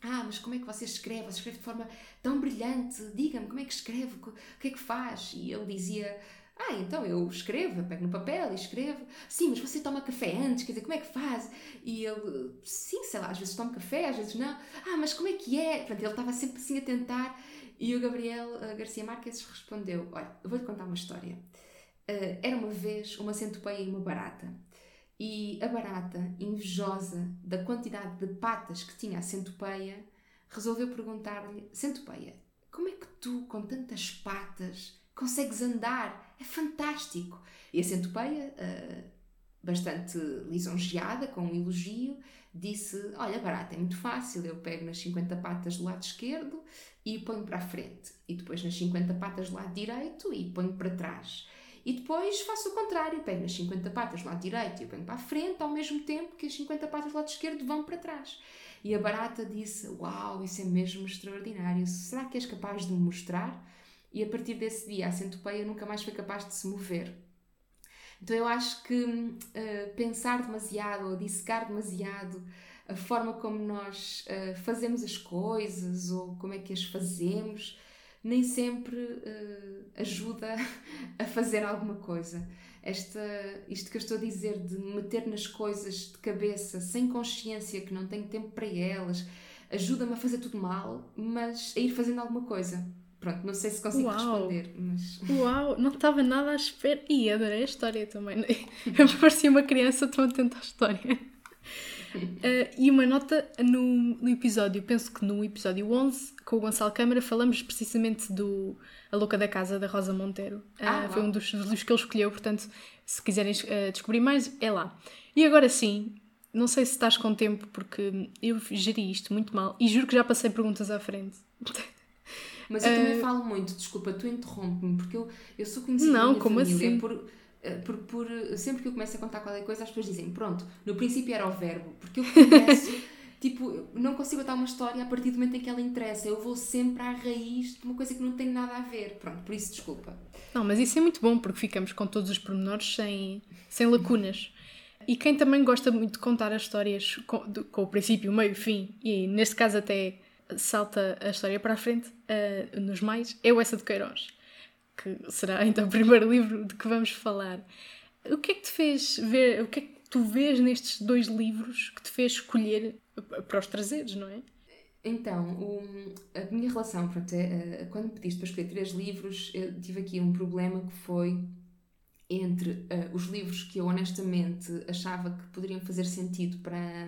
ah, mas como é que você escreve? Você escreve de forma tão brilhante. Diga-me como é que escreve, o que é que faz? E ele dizia: Ah, então eu escrevo, eu pego no papel e escrevo. Sim, mas você toma café antes, quer dizer, como é que faz? E ele: Sim, sei lá, às vezes tomo café, às vezes não. Ah, mas como é que é? Ele estava sempre assim a tentar. E o Gabriel uh, Garcia Marques respondeu: Olha, vou-lhe contar uma história. Uh, era uma vez uma centopeia e uma barata. E a barata, invejosa da quantidade de patas que tinha a centopeia, resolveu perguntar-lhe: Centopeia, como é que tu, com tantas patas, consegues andar? É fantástico! E a centopeia, uh, bastante lisonjeada com um elogio, disse: Olha, barata, é muito fácil, eu pego nas 50 patas do lado esquerdo e ponho para a frente, e depois nas 50 patas do lado direito e ponho para trás. E depois faço o contrário, pego nas 50 patas do lado direito e ponho para a frente, ao mesmo tempo que as 50 patas do lado esquerdo vão para trás. E a barata disse: Uau, isso é mesmo extraordinário, será que és capaz de me mostrar? E a partir desse dia, a centopeia nunca mais foi capaz de se mover. Então eu acho que uh, pensar demasiado ou dissecar demasiado a forma como nós uh, fazemos as coisas ou como é que as fazemos nem sempre uh, ajuda a fazer alguma coisa. Esta, isto que eu estou a dizer de me meter nas coisas de cabeça sem consciência que não tenho tempo para elas ajuda-me a fazer tudo mal, mas a ir fazendo alguma coisa. Pronto, não sei se consigo Uau. responder, mas. Uau, não estava nada à espera. E adorei a história também. Eu me parecia uma criança tão atenta à história. Uh, e uma nota no, no episódio, penso que no episódio 11, com o Gonçalo Câmara, falamos precisamente do A Louca da Casa da Rosa Monteiro. Uh, ah, foi um dos, dos que ele escolheu, portanto, se quiserem uh, descobrir mais, é lá. E agora sim, não sei se estás com tempo, porque eu geri isto muito mal e juro que já passei perguntas à frente. Mas eu também falo muito, desculpa, tu interrompe-me, porque eu, eu sou conhecida Não, como assim? por, por, por, sempre que eu começo a contar qualquer coisa, as pessoas dizem, pronto, no princípio era o verbo, porque eu começo, tipo, não consigo contar uma história a partir do momento em que ela interessa, eu vou sempre à raiz de uma coisa que não tem nada a ver, pronto, por isso desculpa. Não, mas isso é muito bom, porque ficamos com todos os pormenores sem, sem lacunas. E quem também gosta muito de contar as histórias com, com o princípio, o meio o fim, e neste caso até salta a história para a frente, uh, nos mais, é o Essa de Queiroz, que será então o primeiro livro de que vamos falar. O que é que te fez ver, o que é que tu vês nestes dois livros que te fez escolher para os trazeres, não é? Então, o, a minha relação, pronto, é, uh, quando me pediste para escolher três livros, eu tive aqui um problema que foi entre uh, os livros que eu honestamente achava que poderiam fazer sentido para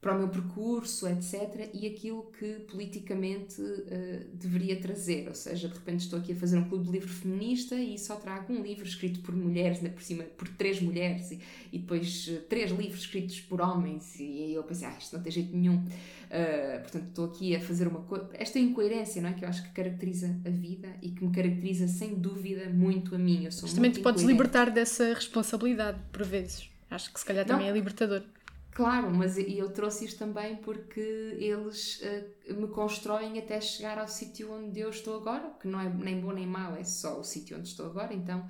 para o meu percurso, etc., e aquilo que politicamente uh, deveria trazer. Ou seja, de repente estou aqui a fazer um clube de livro feminista e só trago um livro escrito por mulheres, ainda por cima, por três mulheres, e, e depois uh, três livros escritos por homens, e aí eu pensei, ah, isto não tem jeito nenhum. Uh, portanto, estou aqui a fazer uma coisa. Esta incoerência, não é? Que eu acho que caracteriza a vida e que me caracteriza sem dúvida muito a mim. Eu sou Mas também te podes libertar dessa responsabilidade, por vezes. Acho que se calhar também não. é libertador. Claro, mas eu trouxe isto também porque eles uh, me constroem até chegar ao sítio onde eu estou agora, que não é nem bom nem mau, é só o sítio onde estou agora. Então,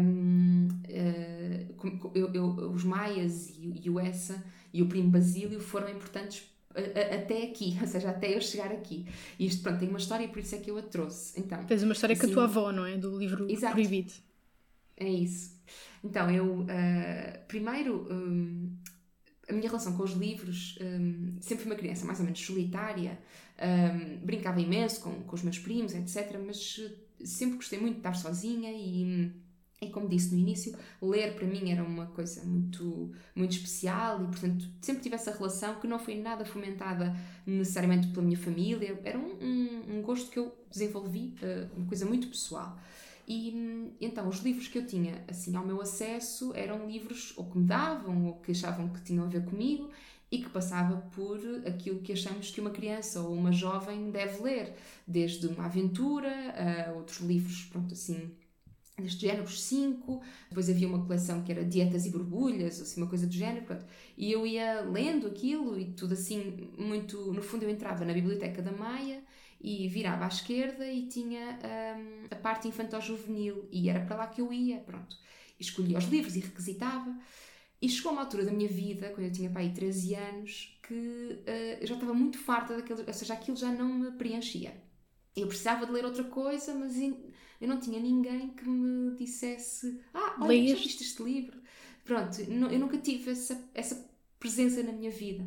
um, uh, eu, eu, os Maias e, e, o Essa e o Primo Basílio foram importantes uh, até aqui, ou seja, até eu chegar aqui. E isto, pronto, tem uma história e por isso é que eu a trouxe. Então, Tens uma história assim, com a tua avó, não é? Do livro exato, Proibido. É isso. Então, eu primeiro. Um, a minha relação com os livros, um, sempre fui uma criança mais ou menos solitária, um, brincava imenso com, com os meus primos, etc. Mas eh, sempre gostei muito de estar sozinha e, e, como disse no início, ler para mim era uma coisa muito, muito especial e, portanto, sempre tive essa relação que não foi nada fomentada necessariamente pela minha família, era um, um, um gosto que eu desenvolvi, uh, uma coisa muito pessoal. E então os livros que eu tinha assim ao meu acesso eram livros ou que me davam ou que achavam que tinham a ver comigo e que passava por aquilo que achamos que uma criança ou uma jovem deve ler, desde uma aventura a outros livros, pronto, assim, deste género, os cinco. Depois havia uma coleção que era Dietas e Borbulhas, assim, uma coisa do género, pronto. E eu ia lendo aquilo e tudo assim, muito. No fundo, eu entrava na biblioteca da Maia e virava à esquerda e tinha um, a parte infantil-juvenil e era para lá que eu ia, pronto. Escolhia os livros e requisitava. E chegou uma altura da minha vida, quando eu tinha para aí 13 anos, que uh, eu já estava muito farta daquilo, ou seja, aquilo já não me preenchia. Eu precisava de ler outra coisa, mas eu não tinha ninguém que me dissesse: Ah, olha, Leias? já viste este livro? Pronto, eu nunca tive essa, essa presença na minha vida.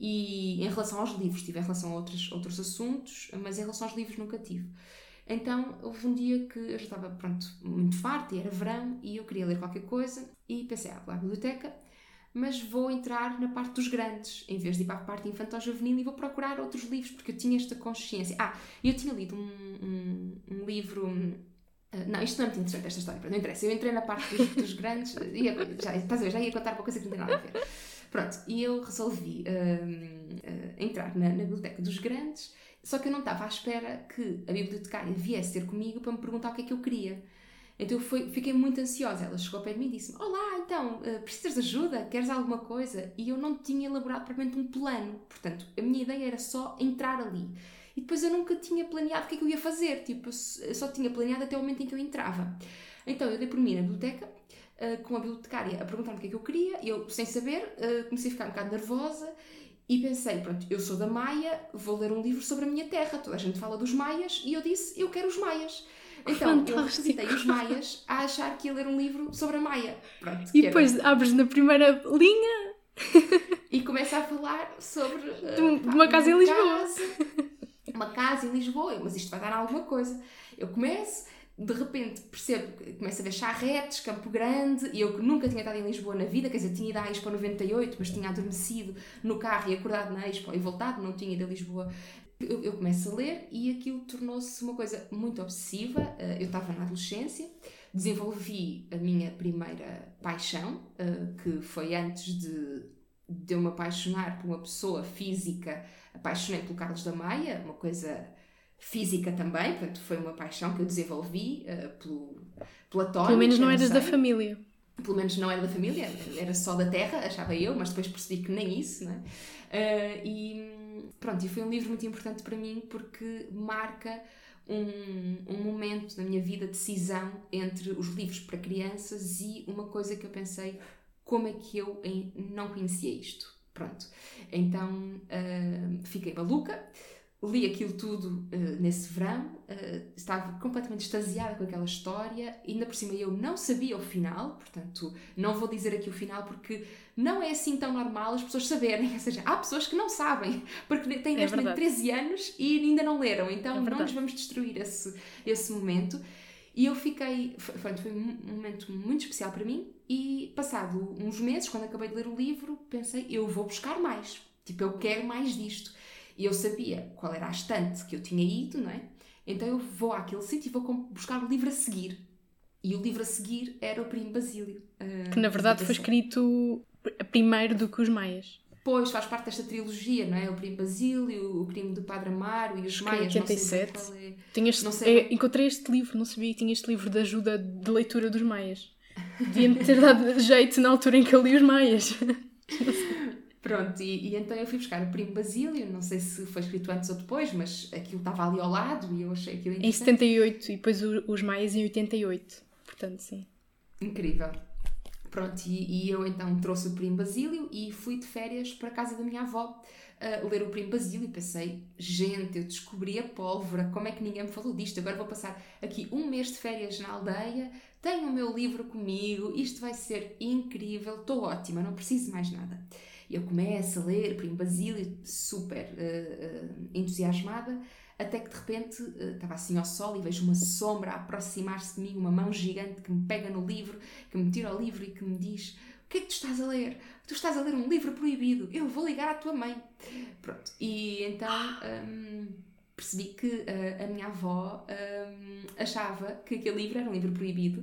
E em relação aos livros, tive em relação a outros, outros assuntos, mas em relação aos livros nunca tive. Então houve um dia que eu já estava pronto, muito farta, e era verão, e eu queria ler qualquer coisa, e pensei, ah, vou à biblioteca, mas vou entrar na parte dos grandes, em vez de ir para a parte infantil-juvenil, e vou procurar outros livros, porque eu tinha esta consciência. Ah, eu tinha lido um, um, um livro Uh, não, isto não é muito interessante, esta história, não interessa. Eu entrei na parte dos, dos grandes, já, estás a ver, já ia contar uma coisa que não tem nada a ver. Pronto, e eu resolvi uh, entrar na, na, biblioteca dos grandes, só que eu não estava à espera que a bibliotecária viesse ter comigo para me perguntar o que é que eu queria. Então eu fui, fiquei muito ansiosa. Ela chegou perto de mim e disse-me: Olá, então, uh, precisas de ajuda? Queres alguma coisa? E eu não tinha elaborado propriamente um plano. Portanto, a minha ideia era só entrar ali. E depois eu nunca tinha planeado o que é que eu ia fazer. Tipo, eu só tinha planeado até o momento em que eu entrava. Então eu dei por mim na biblioteca uh, com a bibliotecária a perguntar-me o que é que eu queria, e eu, sem saber, uh, comecei a ficar um bocado nervosa e pensei, pronto, eu sou da Maia, vou ler um livro sobre a minha terra, toda a gente fala dos Maias, e eu disse, eu quero os Maias. Então, Fantástico. eu revisitei os Maias a achar que ia ler um livro sobre a Maia. Pronto, e depois era... abres na primeira linha e começa a falar sobre uh, de, uma casa em Lisboa. Casa, uma casa em Lisboa, mas isto vai dar alguma coisa. Eu começo, de repente percebo, começo a ver charretes, Campo Grande, e eu que nunca tinha estado em Lisboa na vida, quer dizer, tinha ido à Expo 98, mas tinha adormecido no carro e acordado na Expo e voltado, não tinha ido a Lisboa. Eu, eu começo a ler e aquilo tornou-se uma coisa muito obsessiva. Eh, eu estava na adolescência, desenvolvi a minha primeira paixão, eh, que foi antes de, de eu me apaixonar por uma pessoa física, apaixonei pelo Carlos da Maia, uma coisa física também, portanto foi uma paixão que eu desenvolvi uh, pelo platónico. Pelo menos não eras da família. Pelo menos não era da família, era só da terra, achava eu, mas depois percebi que nem isso, não é? Uh, e pronto, e foi um livro muito importante para mim porque marca um, um momento na minha vida de decisão entre os livros para crianças e uma coisa que eu pensei, como é que eu não conhecia isto? Pronto, então uh, fiquei maluca, li aquilo tudo uh, nesse verão, uh, estava completamente extasiada com aquela história, ainda por cima eu não sabia o final, portanto, não vou dizer aqui o final porque não é assim tão normal as pessoas saberem, ou seja, há pessoas que não sabem, porque têm é neste 13 anos e ainda não leram, então é não nos vamos destruir esse, esse momento. E eu fiquei, foi, foi um momento muito especial para mim. E passado uns meses, quando acabei de ler o livro, pensei, eu vou buscar mais, tipo, eu quero mais disto. E eu sabia qual era a estante que eu tinha ido, não é? Então eu vou àquele sítio e vou buscar o livro a seguir. E o livro a seguir era o Primo Basílio. Uh, que na verdade foi escrito primeiro do que os Maias. Pois, faz parte desta trilogia, não é? O Primo Basílio, o Crime do Padre Amaro e os Acho Maias. 87. Não sei é. Tinhas, não sei é, encontrei este livro, não sabia que tinha este livro de ajuda de leitura dos Maias. Devia-me ter dado jeito na altura em que eu li os Maias. Pronto, e, e, então eu fui buscar o Primo Basílio, não sei se foi escrito antes ou depois, mas aquilo estava ali ao lado e eu achei aquilo. Em 78 e depois os Maias em 88, portanto sim. Incrível. Pronto, e, e eu então trouxe o Primo Basílio e fui de férias para a casa da minha avó uh, ler o Primo Basílio e pensei, gente, eu descobri a pólvora, como é que ninguém me falou disto? Agora vou passar aqui um mês de férias na aldeia, tenho o meu livro comigo, isto vai ser incrível, estou ótima, não preciso mais nada. E eu começo a ler Primo Basílio, super uh, uh, entusiasmada, até que de repente uh, estava assim ao sol e vejo uma sombra aproximar-se de mim, uma mão gigante que me pega no livro, que me tira o livro e que me diz: O que é que tu estás a ler? Tu estás a ler um livro proibido, eu vou ligar à tua mãe. Pronto, e então. Um, percebi que a minha avó um, achava que aquele livro era um livro proibido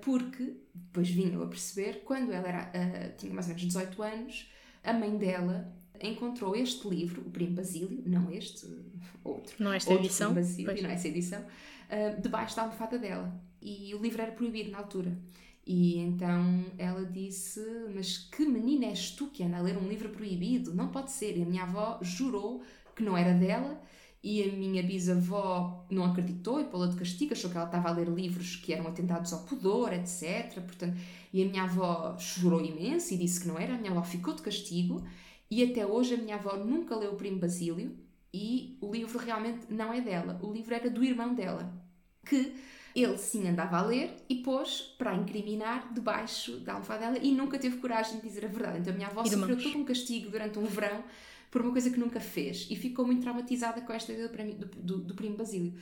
porque, depois vim eu a perceber, quando ela era, tinha mais ou menos 18 anos, a mãe dela encontrou este livro, o Primo Basílio, não este, outro. Não esta outro edição. Basílio, não esta edição, uh, debaixo da almofada dela. E o livro era proibido na altura. E então ela disse: Mas que menina és tu que anda a ler um livro proibido? Não pode ser. E a minha avó jurou que não era dela. E a minha bisavó não acreditou e pô-la de castigo, achou que ela estava a ler livros que eram atentados ao pudor, etc. Portanto, e a minha avó chorou imenso e disse que não era, a minha avó ficou de castigo e até hoje a minha avó nunca leu o Primo Basílio e o livro realmente não é dela, o livro era do irmão dela, que ele sim andava a ler e pôs para incriminar debaixo da almofada dela e nunca teve coragem de dizer a verdade. Então a minha avó sofreu todo um castigo durante um verão por uma coisa que nunca fez e ficou muito traumatizada com esta ideia do, do, do Primo Basílio.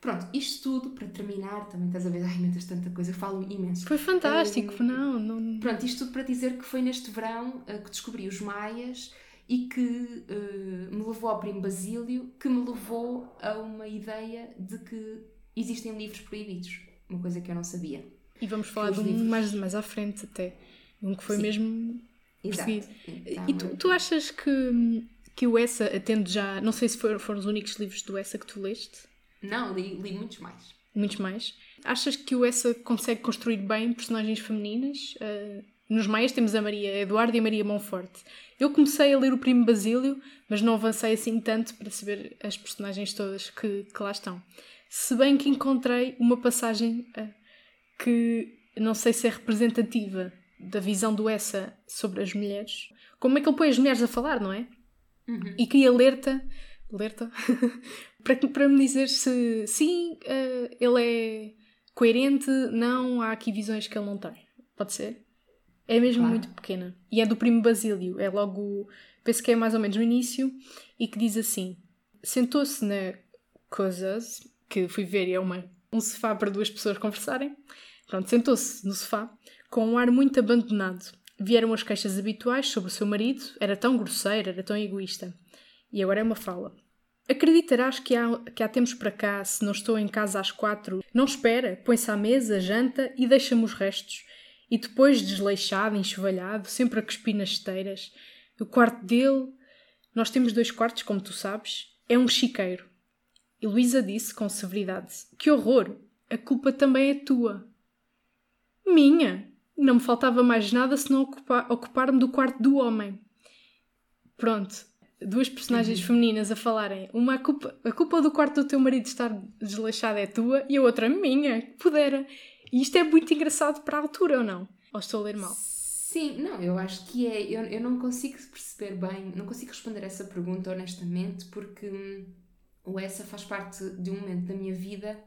Pronto, isto tudo para terminar, também estás a ver, ai Deus, tanta coisa, falo imenso. Foi fantástico, um, não, não. Pronto, isto tudo para dizer que foi neste verão uh, que descobri os Maias e que uh, me levou ao Primo Basílio, que me levou a uma ideia de que existem livros proibidos, uma coisa que eu não sabia. E vamos falar de um livros... mais, mais à frente até, um que foi Sim. mesmo Exato. Então, e tu, tu achas que, que o Essa, atende já, não sei se foram, foram os únicos livros do Essa que tu leste? Não, li, li muitos mais. Muitos mais. Achas que o Essa consegue construir bem personagens femininas? Uh, nos maias temos a Maria Eduardo e a Maria Monforte. Eu comecei a ler o Primo Basílio, mas não avancei assim tanto para saber as personagens todas que, que lá estão. Se bem que encontrei uma passagem uh, que não sei se é representativa da visão do Essa sobre as mulheres. Como é que ele põe as mulheres a falar, não é? Uhum. E que alerta, alerta para, para me dizer se sim, uh, ele é coerente, não, há aqui visões que ele não tem. Pode ser? É mesmo claro. muito pequena. E é do primo Basílio. É logo, penso que é mais ou menos no início, e que diz assim: sentou-se na Coisas, que fui ver e é uma, um sofá para duas pessoas conversarem. Pronto, sentou-se no sofá com um ar muito abandonado. Vieram as queixas habituais sobre o seu marido, era tão grosseiro, era tão egoísta. E agora é uma fala. Acreditarás que há, que há tempos para cá, se não estou em casa às quatro, não espera, põe-se à mesa, janta e deixa-me os restos. E depois, desleixado, enxovalhado, sempre a cuspir nas esteiras. O quarto dele. Nós temos dois quartos, como tu sabes. É um chiqueiro. E Luísa disse com severidade: Que horror! A culpa também é tua. Minha! Não me faltava mais nada se não ocupar-me ocupar do quarto do homem. Pronto. Duas personagens uhum. femininas a falarem. Uma a culpa, a culpa do quarto do teu marido estar desleixado é tua e a outra minha. Que pudera. E isto é muito engraçado para a altura, ou não? Ou estou a ler mal? Sim, não, eu acho que é. Eu, eu não consigo perceber bem, não consigo responder essa pergunta honestamente, porque hum, o essa faz parte de um momento da minha vida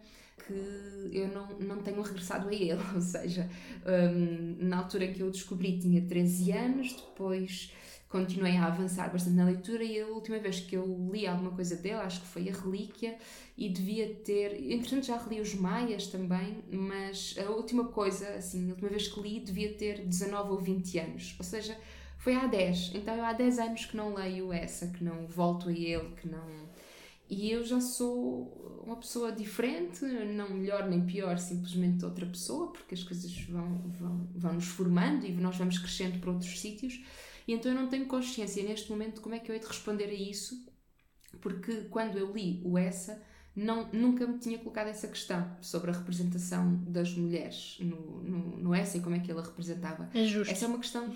que eu não, não tenho regressado a ele. Ou seja, hum, na altura que eu descobri tinha 13 anos, depois continuei a avançar bastante na leitura e a última vez que eu li alguma coisa dele, acho que foi a Relíquia, e devia ter. Entretanto, já reli os Maias também, mas a última coisa, assim, a última vez que li, devia ter 19 ou 20 anos. Ou seja, foi há 10. Então, eu há 10 anos que não leio essa, que não volto a ele, que não. E eu já sou uma pessoa diferente, não melhor nem pior, simplesmente outra pessoa, porque as coisas vão, vão, vão nos formando e nós vamos crescendo para outros sítios. E então eu não tenho consciência neste momento de como é que eu hei de responder a isso, porque quando eu li o Essa, não, nunca me tinha colocado essa questão sobre a representação das mulheres no, no, no Essa e como é que ela representava. É justo. Essa é uma questão.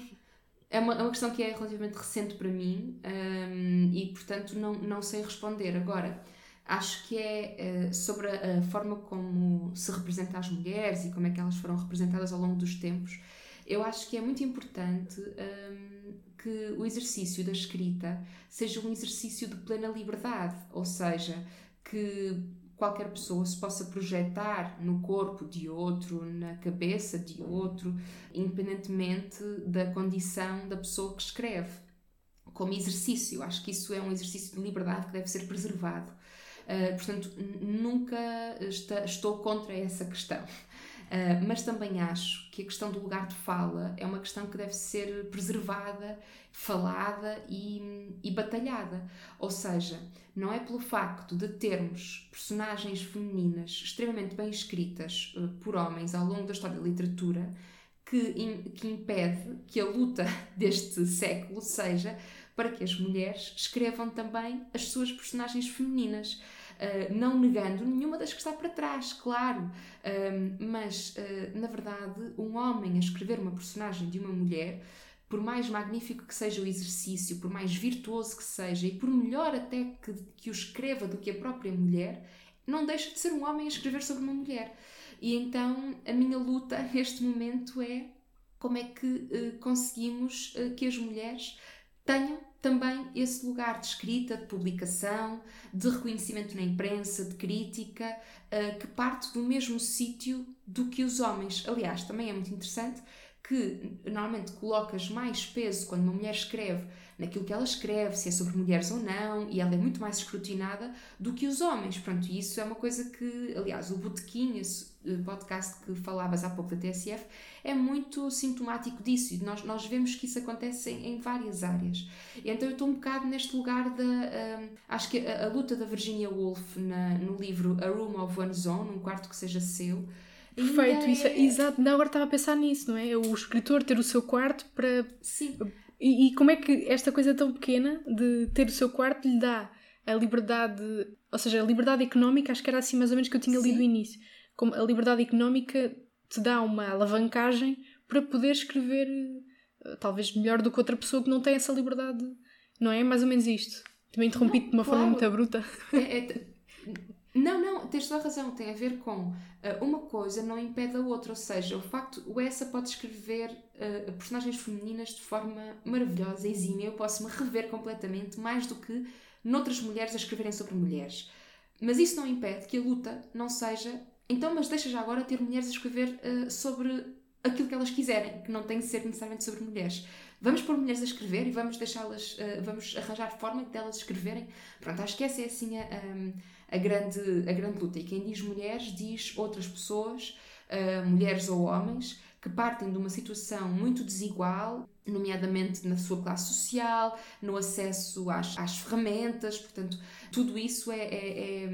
É uma, é uma questão que é relativamente recente para mim um, e, portanto, não, não sei responder. Agora, acho que é uh, sobre a, a, forma como se representa as mulheres e como é que elas foram representadas ao longo dos tempos. Eu acho que é muito importante um, que o exercício da escrita seja um exercício de plena liberdade, ou seja, que qualquer pessoa se possa projetar no corpo de outro, na cabeça de outro, independentemente da condição da pessoa que escreve. Como exercício, acho que isso é um exercício de liberdade que deve ser preservado. Uh, portanto, nunca estou contra essa questão. Uh, mas também acho que a questão do lugar de fala é uma questão que deve ser preservada, falada e, e batalhada. Ou seja, não é pelo facto de termos personagens femininas extremamente bem escritas uh, por homens ao longo da história da literatura que, in, que impede que a luta deste século seja para que as mulheres escrevam também as suas personagens femininas. Uh, não negando nenhuma das que está para trás, claro, uh, mas uh, na verdade, um homem a escrever uma personagem de uma mulher, por mais magnífico que seja o exercício, por mais virtuoso que seja e por melhor até que, que o escreva do que a própria mulher, não deixa de ser um homem a escrever sobre uma mulher. E então a minha luta neste momento é como é que conseguimos que as mulheres tenham também esse lugar de escrita, de publicação, de reconhecimento na imprensa, de crítica, uh, que parte do mesmo sítio do que os homens. Aliás, também é muito interessante que normalmente colocas mais peso quando uma mulher escreve naquilo que ela escreve, se é sobre mulheres ou não, e ela é muito mais escrutinada do que os homens. Pronto, e isso é uma coisa que, aliás, o Botequim, esse eh, podcast que falavas há pouco da TSF, é muito sintomático disso. E nós, nós vemos que isso acontece em, em várias áreas. E então eu estou um bocado neste lugar da. Uh, acho que a, a, luta da Virginia Woolf na, no livro A Room of One's Own, um quarto que seja seu. Perfeito, isso é, exato. Não, agora estava a pensar nisso, não é? O escritor ter o seu quarto para. Sim e, e, como é que esta coisa tão pequena de ter o seu quarto lhe dá a liberdade, ou seja, a liberdade económica, acho que era assim mais ou menos que eu tinha Sim. lido no início. Como a liberdade económica te dá uma alavancagem para poder escrever eh, talvez melhor do que outra pessoa que não tem essa liberdade. Não é? Mais ou menos isto. Também interrompi-te de uma claro. forma muito bruta. É, é, não, não, tens toda a razão. Tem a ver com uh, uma coisa não impede a outra. Ou seja, o facto, o Essa pode escrever uh, personagens femininas de forma maravilhosa, exímia. Eu posso me rever completamente, mais do que noutras mulheres a escreverem sobre mulheres. Mas isso não impede que a luta não seja. Então, mas deixa já agora ter mulheres a escrever uh, sobre aquilo que elas quiserem, que não tem de ser necessariamente sobre mulheres. Vamos pôr mulheres a escrever e vamos deixá-las, uh, vamos arranjar forma delas escreverem. Pronto, acho que essa é assim a. a grande, a grande luta. E quem diz mulheres diz outras pessoas, uh, mulheres ou homens, que partem de uma situação muito desigual, nomeadamente na sua classe social, no acesso às, às ferramentas, portanto, tudo isso é, é,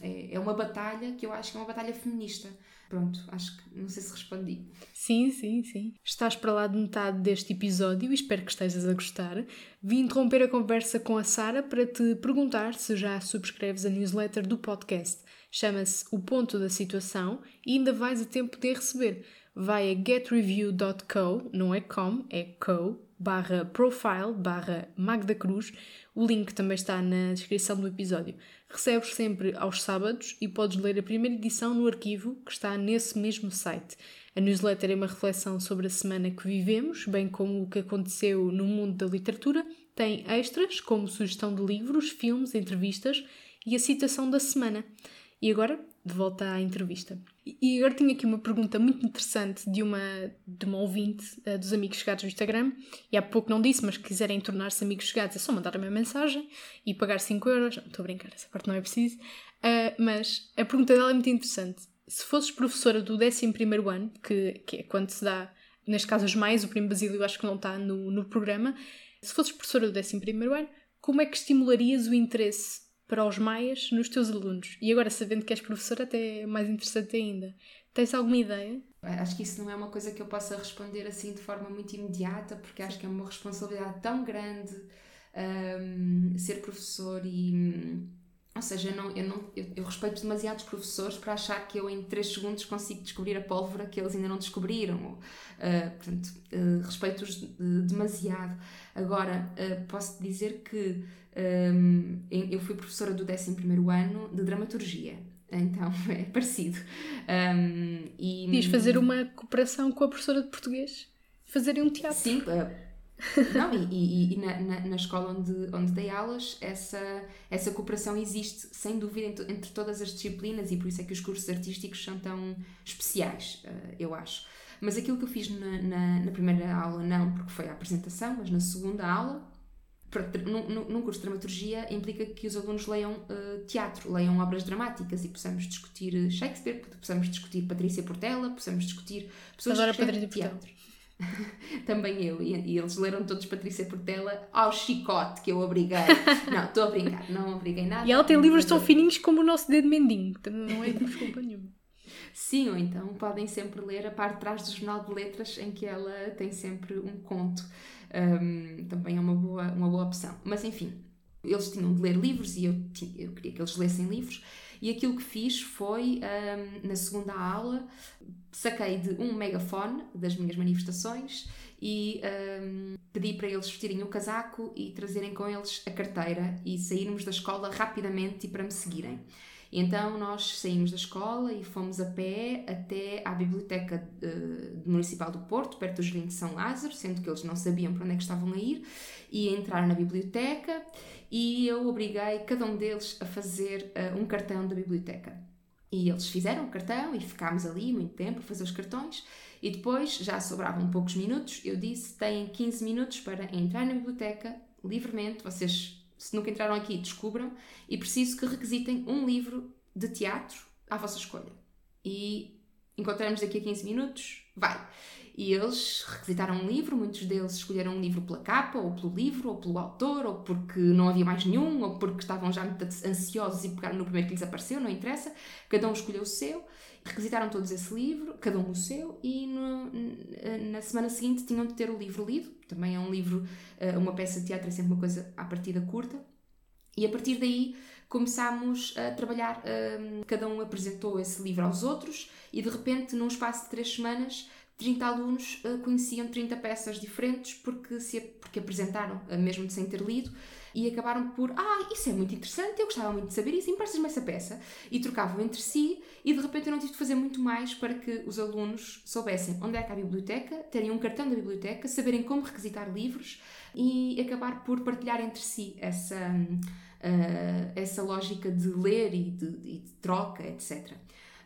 é, é uma batalha que eu acho que é uma batalha feminista. Pronto, acho que não sei se respondi. Sim, sim, sim. Estás para lá de metade deste episódio e espero que estejas a gostar. Vim interromper a conversa com a Sara para te perguntar se já subscreves a newsletter do podcast. Chama-se O Ponto da Situação e ainda vais a tempo de receber. Vai a getreview.co, não é com, é co, barra profile, barra Magda Cruz. O link também está na descrição do episódio. Recebes sempre aos sábados e podes ler a primeira edição no arquivo que está nesse mesmo site. A newsletter é uma reflexão sobre a semana que vivemos, bem como o que aconteceu no mundo da literatura. Tem extras, como sugestão de livros, filmes, entrevistas e a citação da semana. E agora, de volta à entrevista. E agora tinha aqui uma pergunta muito interessante de uma, de uma ouvinte uh, dos amigos chegados do Instagram. E há pouco não disse, mas quiserem tornar-se amigos chegados é só mandar a minha mensagem e pagar 5 euros. Não, estou a brincar, essa parte não é preciso. Uh, mas a pergunta dela é muito interessante. Se fosses professora do 11 ano, que, que é quando se dá, neste caso mais, o primo Basílio acho que não está no, no programa, se fosses professora do 11 ano, como é que estimularias o interesse para os maias nos teus alunos. E agora, sabendo que és professora, até é mais interessante ainda. Tens alguma ideia? Acho que isso não é uma coisa que eu possa responder assim de forma muito imediata, porque acho que é uma responsabilidade tão grande um, ser professor e. Ou seja, eu, não, eu, não, eu, eu, respeito demasiados professores para achar que eu em 3 segundos consigo descobrir a pólvora que eles ainda não descobriram. Uh, portanto, uh, respeito-os demasiado. Agora, uh, posso dizer que um, eu fui professora do 11 ano de dramaturgia, então é parecido. Um, e, Diz fazer uma cooperação com a professora de português, fazerem um teatro. Sim, não, e, e, e na, na, na, escola onde, onde dei aulas, essa, essa cooperação existe, sem dúvida, entre, entre, todas as disciplinas, e por isso é que os cursos artísticos são tão especiais, uh, eu acho. Mas aquilo que eu fiz na, na, na primeira aula, não, porque foi a apresentação, mas na segunda aula, num, num curso de dramaturgia implica que os alunos leiam uh, teatro, leiam obras dramáticas e possamos discutir eh, Shakespeare, possamos discutir Patrícia Portela, possamos discutir pessoas Adoro que Patrícia teatro. Também eu, e, e, eles leram todos Patrícia Portela ao chicote que eu obriguei. não, estou a brincar, não obriguei nada. E ela tem livros tão fininhos como o nosso dedo mendinho, não é desculpa nenhuma. Sim, ou então podem sempre ler a parte de trás do Jornal de Letras em que ela tem sempre um conto um, também é uma boa, uma boa opção. Mas enfim, eles tinham de ler livros e eu, eu queria que eles lessem livros. E aquilo que fiz foi, um, na segunda aula, saquei de um megafone das minhas manifestações e um, pedi para eles vestirem o casaco e trazerem com eles a carteira e sairmos da escola rapidamente e para me seguirem. Então nós saímos da escola e fomos a pé até à Biblioteca uh, Municipal do Porto, perto do Jardim de São Lázaro, sendo que eles não sabiam para onde é que estavam a ir, e entraram na biblioteca e eu obriguei cada um deles a fazer uh, um cartão da biblioteca. E eles fizeram o cartão e ficámos ali muito tempo a fazer os cartões. E depois, já sobravam poucos minutos, eu disse: têm 15 minutos para entrar na biblioteca livremente. Vocês, se nunca entraram aqui, descubram. E preciso que requisitem um livro de teatro à vossa escolha. E encontramos daqui a 15 minutos, vai. E eles requisitaram um livro, muitos deles escolheram um livro pela capa, ou pelo livro, ou pelo autor, ou porque não havia mais nenhum, ou porque estavam já muito ansiosos e pegaram no primeiro que lhes apareceu, não interessa. Cada um escolheu o seu. Requisitaram todos esse livro, cada um o seu, e no, na semana seguinte tinham de ter o livro lido. Também é um livro, eh, uma peça de teatro é sempre uma coisa à partida curta. E a partir daí começámos a trabalhar, um, cada um apresentou esse livro aos outros e de repente, num espaço de três semanas, 30 alunos uh, conheciam 30 peças diferentes porque, se, porque apresentaram, uh, mesmo sem ter lido, e acabaram por, ah, isso é muito interessante, eu gostava muito de saber isso, emprestas-me essa peça. E trocavam entre si, e de repente eu não tive de fazer muito mais para que os alunos soubessem onde é que a biblioteca, terem um cartão da biblioteca, saberem como requisitar livros e acabar por partilhar entre si essa uh, essa lógica de ler e de, de, de, troca, etc.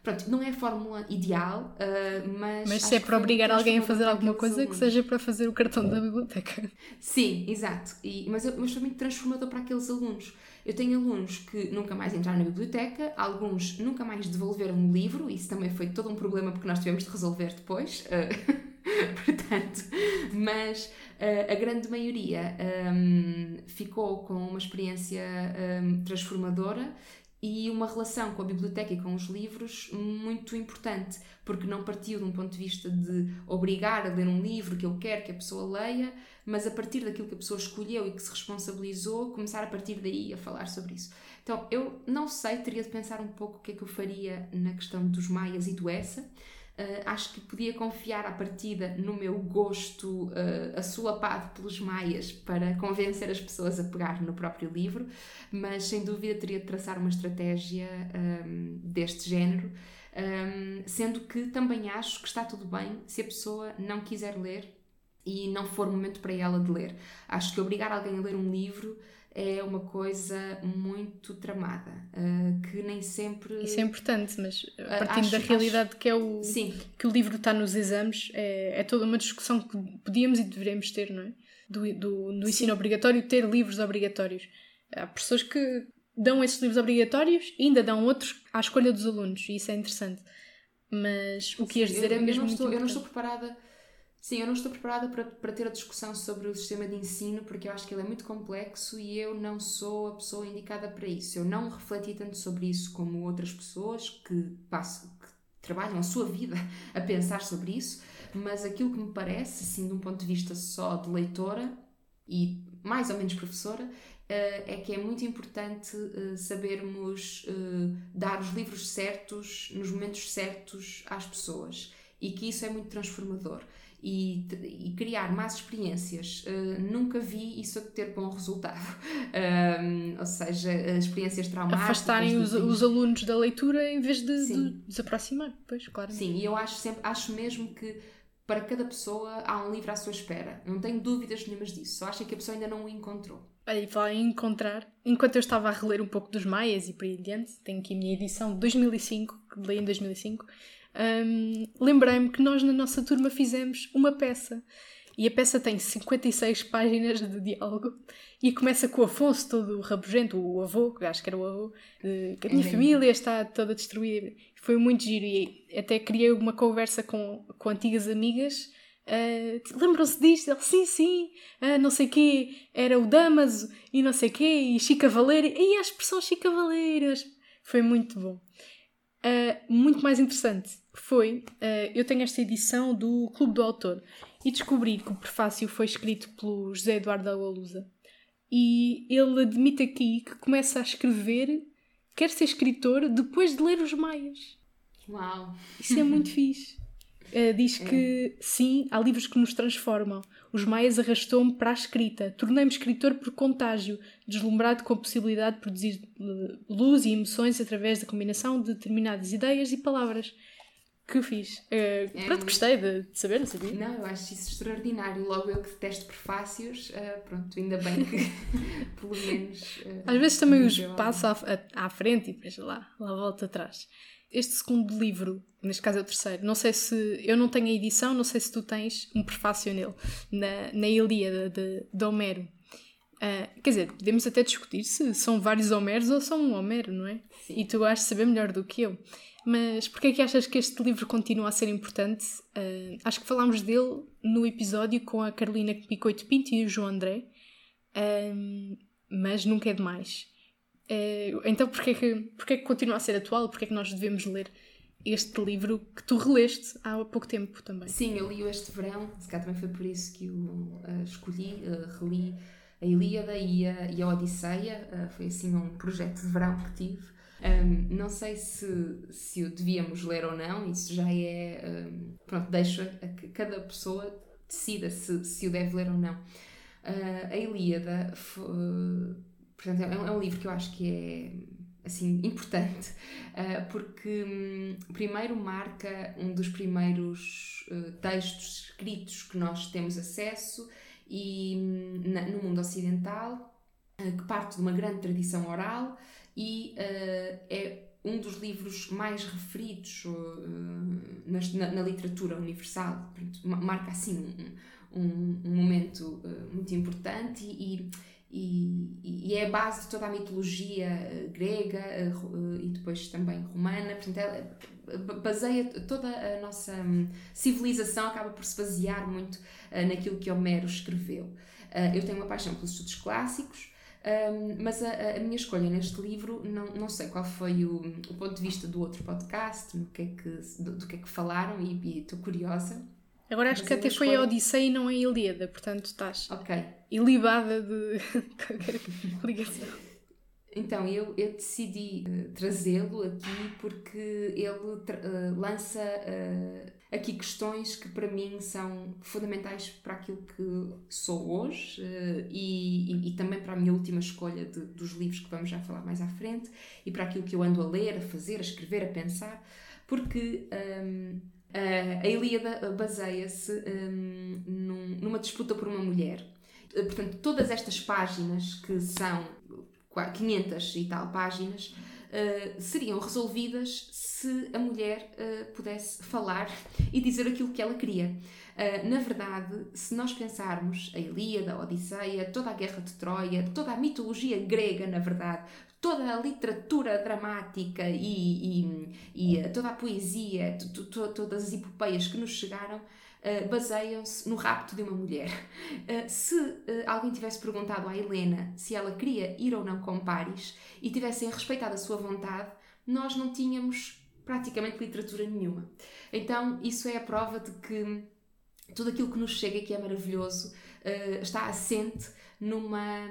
Pronto, não é a fórmula ideal, uh, mas. Mas se é para obrigar alguém a fazer alguma coisa, que seja para fazer o cartão da biblioteca. Sim, exato. E, mas, mas foi muito transformador para aqueles alunos. Eu tenho alunos que nunca mais entraram na biblioteca, alguns nunca mais devolveram um livro, isso também foi todo um problema porque nós tivemos de resolver depois. Uh, portanto, mas uh, a grande maioria um, ficou com uma experiência um, transformadora e uma relação com a biblioteca e com os livros muito importante, porque não partiu de um ponto de vista de obrigar a ler um livro que eu quero que a pessoa leia, mas a partir daquilo que a pessoa escolheu e que se responsabilizou, começar a partir daí a falar sobre isso. Então, eu não sei, teria de pensar um pouco o que é que eu faria na questão dos maias e do essa. Uh, acho que podia confiar à partida no meu gosto uh, assolapado pelos maias para convencer as pessoas a pegar no próprio livro, mas sem dúvida teria de traçar uma estratégia um, deste género, um, sendo que também acho que está tudo bem se a pessoa não quiser ler e não for momento para ela de ler. Acho que obrigar alguém a ler um livro é uma coisa muito tramada, uh, que nem sempre. Isso é importante, mas uh, partindo acho, da realidade acho... que é o Sim. que o livro está nos exames, é, é toda uma discussão que podíamos e deveríamos ter, não é? Do, do, do ensino obrigatório, ter livros obrigatórios. Há pessoas que dão esses livros obrigatórios e ainda dão outros à escolha dos alunos, e isso é interessante. Mas o que ias dizer eu, é mesmo. Eu não, estou, eu não estou preparada Sim, eu não estou preparada para, para ter a discussão sobre o sistema de ensino porque eu acho que ele é muito complexo e eu não sou a pessoa indicada para isso. Eu não refleti tanto sobre isso como outras pessoas que, passam, que trabalham a sua vida a pensar sobre isso, mas aquilo que me parece, assim, de um ponto de vista só de leitora e mais ou menos professora, Uh, é que é muito importante uh, sabermos uh, dar os livros certos nos momentos certos às pessoas e que isso é muito transformador e, e criar más experiências. Uh, nunca vi isso ter bom resultado. Uh, ou seja, experiências traumáticas. Afastarem os, os, alunos da leitura em vez de, de desaproximar, pois, claro. Sim, e eu acho, sempre, acho mesmo que para cada pessoa há um livro à sua espera. Não tenho dúvidas nenhumas disso. Só acho que a pessoa ainda não o encontrou. Aí, falar em encontrar, enquanto eu estava a reler um pouco dos Maias e por aí adiante, tenho aqui a minha edição de 2005, que li em 2005, um, lembrei-me que nós na nossa turma fizemos uma peça. E a peça tem 56 páginas de diálogo e começa com o Afonso todo rabugento, o avô, que acho que era o avô, que a minha uhum. família está toda destruída. Foi muito giro e até criei uma conversa com, com antigas amigas. Uh, Lembram-se disto? Ele, sim, sim, uh, não sei quê, era o Damaso e não sei quê, e Chica Valeira, e a expressão Chica Valeira. Foi muito bom. Uh, muito mais interessante foi, uh, eu tenho esta edição do Clube do Autor e descobri que o prefácio foi escrito pelo José Eduardo Agualusa e ele admite aqui que começa a escrever, quer ser escritor, depois de ler os Maias. Uau! Isso é muito fixe. Uh, diz é. que sim, há livros que nos transformam. Os Maias arrastou-me para a escrita. Tornei-me escritor por contágio, deslumbrado com a possibilidade de produzir eh, luz e emoções através da combinação de determinadas ideias e palavras. Que fiz. Uh, é pronto, gostei de, de, saber, não sabia. Não, eu acho isso extraordinário. Logo eu que detesto prefácios, uh, pronto, ainda bem que pelo menos. Uh, Às vezes também os passo à, à, frente e depois lá, lá volto atrás. Este segundo livro, neste caso é o terceiro, não sei se. Eu não tenho a edição, não sei se tu tens um prefácio nele, na, na Ilíada de, de Homero. Uh, quer dizer, podemos até discutir se são vários Homeros ou só um Homero, não é? Sim. E tu vais saber melhor do que eu. Mas porquê é que achas que este livro continua a ser importante? Uh, acho que falámos dele no episódio com a Carolina Picoito Pinto e o João André, uh, mas nunca é demais. Uh, então porquê que, porquê que continua a ser atual? Porquê é que nós devemos ler este livro que tu releste há pouco tempo também? Sim, eu li este verão, se calhar também foi por isso que o escolhi, reli a Ilíada e a, e a Odisseia, foi assim um projeto de verão que tive. Um, não sei se, se o devíamos ler ou não, isso já é. Um, pronto, deixo a que cada pessoa decida se, se o deve ler ou não. Uh, a Ilíada, portanto, é um, é um, livro que eu acho que é assim importante, uh, porque um, primeiro marca um dos primeiros textos escritos que nós temos acesso e na, no mundo ocidental, que parte de uma grande tradição oral e uh, é um dos livros mais referidos uh, na, na, literatura universal. marca assim um, um, um momento muito importante e, e, e, é a base de toda a mitologia grega e depois também romana. Portanto, ela baseia toda a nossa hum, civilização acaba por se basear muito uh, naquilo que Homero escreveu. Uh, eu tenho uma paixão pelos estudos clássicos, um, mas a, a, minha escolha neste livro, não, não sei qual foi o, o ponto de vista do outro podcast, no que é que, do, do que é que falaram, e estou curiosa. Agora acho mas que até foi a Odisseia e não a Ilíada, portanto estás okay. ilibada de qualquer ligação. Então, eu, eu decidi uh, trazê-lo aqui porque ele uh, lança uh, aqui questões que para mim são fundamentais para aquilo que sou hoje e, e, e, também para a minha última escolha de, dos livros que vamos já falar mais à frente e para aquilo que eu ando a ler, a fazer, a escrever, a pensar, porque um, a Ilíada baseia-se um, num, numa disputa por uma mulher. Portanto, todas estas páginas que são 500 e tal páginas, uh, seriam resolvidas se a mulher uh, pudesse falar e dizer aquilo que ela queria. Uh, na verdade, se nós pensarmos a Ilíada, a Odisseia, toda a Guerra de Troia, toda a mitologia grega, na verdade, toda a literatura dramática e, e, e toda a poesia, todas as epopeias que nos chegaram, uh, baseiam-se no rapto de uma mulher. Uh, se uh, alguém tivesse perguntado à Helena se ela queria ir ou não com Paris e tivessem respeitado a sua vontade, nós não tínhamos praticamente literatura nenhuma. Então, isso é a prova de que tudo aquilo que nos chega, que é maravilhoso, está assente numa,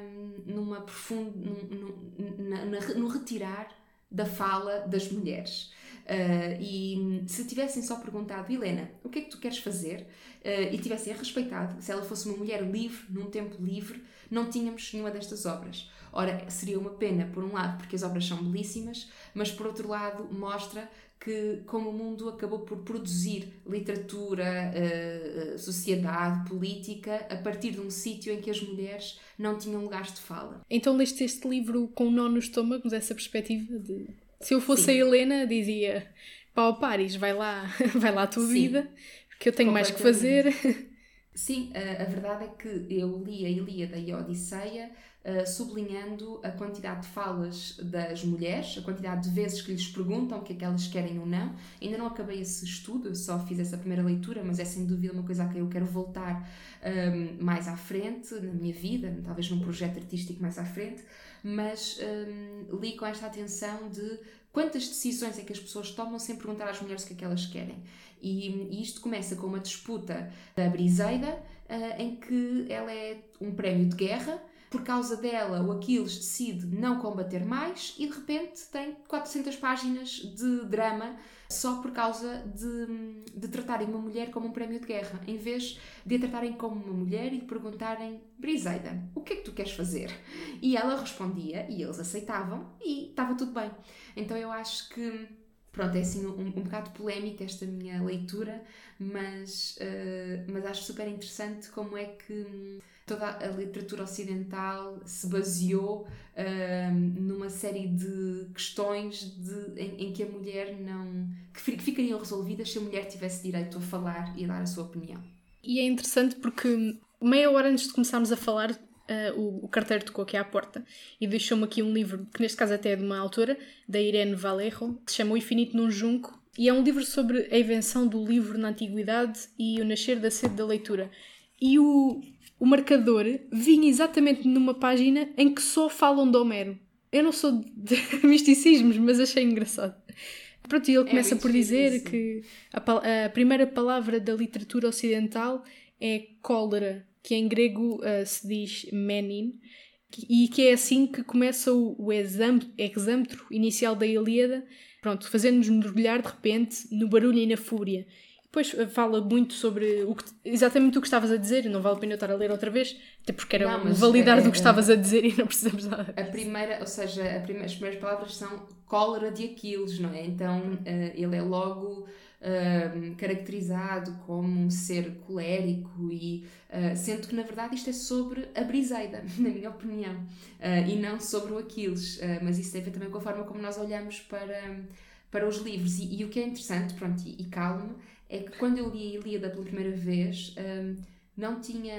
numa profunda, num, na, na, no retirar da fala das mulheres. Uh, e se tivessem só perguntado, Helena, o que é que tu queres fazer? Uh, e tivessem respeitado, se ela fosse uma mulher livre, num tempo livre, não tínhamos nenhuma destas obras. Ora, seria uma pena, por um lado, porque as obras são belíssimas, mas por outro lado, mostra que como o mundo acabou por produzir literatura, uh, sociedade, política, a partir de um sítio em que as mulheres não tinham lugares de fala. Então leste este livro com um nó no estômago, dessa perspectiva de se eu fosse Sim. a Helena, dizia: Pau Paris, vai lá, vai lá a tua Sim. vida, porque eu tenho mais que fazer. Sim, a, a, verdade é que eu li a Ilíada e a Odisseia uh, sublinhando a quantidade de falas das mulheres, a quantidade de vezes que lhes perguntam o que é que elas querem ou não. Ainda não acabei esse estudo, só fiz essa primeira leitura, mas é sem dúvida uma coisa a que eu quero voltar um, ehm, mais à frente na minha vida, talvez num projeto artístico mais à frente, mas um, li com esta atenção de quantas decisões é que as pessoas tomam sem perguntar às mulheres o que é que elas querem. E, e isto começa com uma disputa da Briseida, uh, em que ela é um prémio de guerra, por causa dela, o Aquiles decide não combater mais e de repente tem 400 páginas de drama só por causa de, de tratarem uma mulher como um prémio de guerra, em vez de a tratarem como uma mulher e de perguntarem: Briseida, o que é que tu queres fazer? E ela respondia e eles aceitavam e estava tudo bem. Então eu acho que pronto, é assim um, um bocado polémica esta minha leitura, mas, uh, mas acho super interessante como é que toda a literatura ocidental se baseou numa série de questões de, em, em, que a mulher não. que ficariam resolvidas se a mulher tivesse direito a falar e a dar a sua opinião. E é interessante porque meia hora antes de começarmos a falar, uh, o, o, carteiro tocou aqui à porta e deixou-me aqui um livro, que neste caso até é de uma autora, da Irene Vallejo, que se chama O Infinito num Junco, e é um livro sobre a invenção do livro na antiguidade e o nascer da sede da leitura. E o, o marcador vinha exatamente numa página em que só falam de Homero. Eu não sou de misticismos, mas achei engraçado. Pronto, e ele é começa é por dizer que a, a, primeira palavra da literatura ocidental é cólera, que em grego uh, se diz menin, e que é assim que começa o, o exâmetro inicial da Ilíada, pronto, fazendo-nos mergulhar de repente no barulho e na fúria. Depois eh, fala muito sobre o que, exatamente o que estavas a dizer, não vale a pena eu estar a ler outra vez, até porque era não, validar é, do que é, estavas a dizer e não precisamos nada. A primeira, ou seja, primeira, as primeiras palavras são cólera de Aquiles, não é? Então uh, ele é logo uh, caracterizado como um ser colérico e uh, sendo que na verdade isto é sobre a Briseida, na minha opinião, e não sobre o Aquiles, mas isso tem a ver também com a forma como nós olhamos para, para os livros. E, e o que é interessante, pronto, e, e calmo, é que quando eu li a Ilíada pela primeira vez, um, não tinha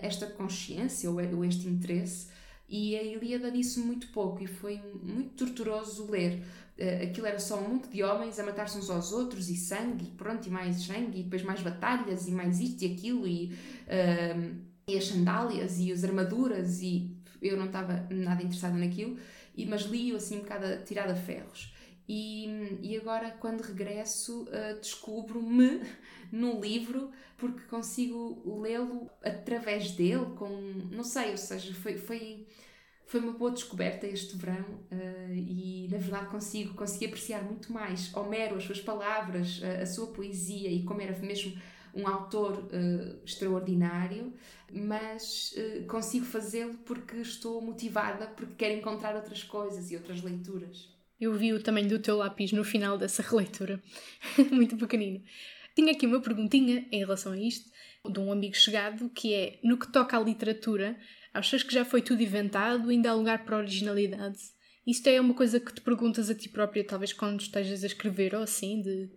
esta consciência ou, este interesse e a Ilíada disse muito pouco e foi muito torturoso ler. Uh, aquilo era só um monte de homens a matar-se uns aos outros e sangue, e pronto, e mais sangue, e depois mais batalhas, e mais isto e aquilo, e, uh, e as sandálias, e as armaduras, e eu não estava nada interessada naquilo, e, mas li-o assim um bocado tirado a ferros. E, e agora, quando regresso, uh, descubro-me no livro porque consigo lê-lo através dele, com. não sei, ou seja, foi. foi foi uma boa descoberta este verão uh, e na verdade consigo consegui apreciar muito mais Homero, as suas palavras, uh, a sua poesia e como era mesmo um autor uh, extraordinário, mas consigo fazê-lo porque estou motivada, porque quero encontrar outras coisas e outras leituras. Eu vi o tamanho do teu lápis no final dessa releitura. Muito pequenino. Tinha aqui uma perguntinha em relação a isto, de um amigo chegado, que é: no que toca à literatura, achas que já foi tudo inventado? Ainda há lugar para originalidade? Isto é uma coisa que te perguntas a ti própria, talvez quando estejas a escrever ou assim, de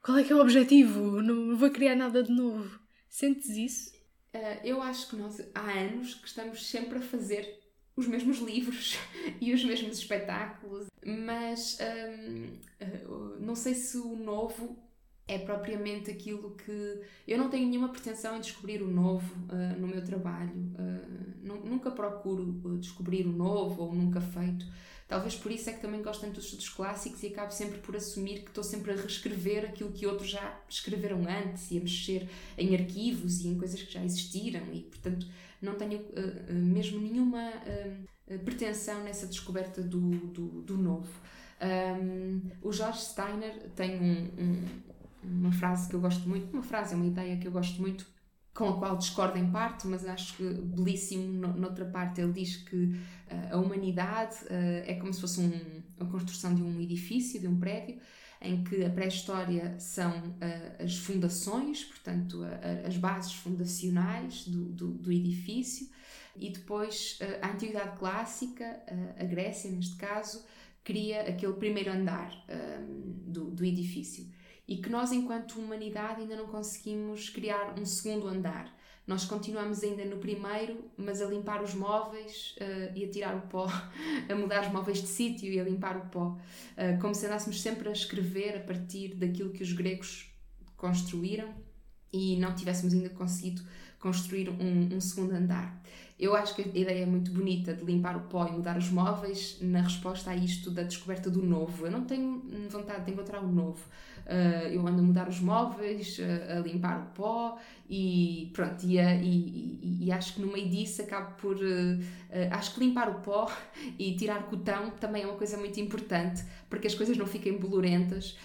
qual é que é o objetivo? Não vou criar nada de novo. Sentes isso? Uh, eu acho que nós há anos que estamos sempre a fazer os mesmos livros e os mesmos espetáculos, mas hum, eh, não sei se o novo é propriamente aquilo que. Eu não tenho nenhuma pretensão em descobrir o novo uh, no meu trabalho. Uh, nunca procuro descobrir o novo ou nunca feito. Talvez por isso é que também gosto tanto dos estudos clássicos e acabo sempre por assumir que estou sempre a reescrever aquilo que outros já escreveram antes e a mexer em arquivos e em coisas que já existiram e, portanto, não tenho uh, mesmo nenhuma uh, pretensão nessa descoberta do, do, do novo. Um, o George Steiner tem um, um, uma frase que eu gosto muito, uma frase, é uma ideia que eu gosto muito, com a qual discordo em parte, mas acho que belíssimo noutra parte. Ele diz que uh, a humanidade é como se fosse a construção de um edifício, de um prédio, em que a pré-história são uh, as fundações, portanto, as bases fundacionais do, do, do edifício, e depois uh, a Antiguidade Clássica, uh, a Grécia neste caso, cria aquele primeiro andar um, do, do edifício. E que nós, enquanto humanidade, ainda não conseguimos criar um segundo andar. Nós continuamos ainda no primeiro, mas a limpar os móveis uh, e a tirar o pó, a mudar os móveis de sítio e a limpar o pó. Uh, como se andássemos sempre a escrever a partir daquilo que os gregos construíram e não tivéssemos ainda conseguido construir um, um, segundo andar. Eu acho que a ideia é muito bonita de limpar o pó e mudar os móveis na resposta a isto da descoberta do novo. Eu não tenho vontade de encontrar o novo. Uh, eu ando a mudar os móveis, uh, a limpar o pó e pronto, e, e, e, e, acho que no meio disso acabo por. Uh, acho que limpar o pó e tirar cotão também é uma coisa muito importante para que as coisas não fiquem bolorentas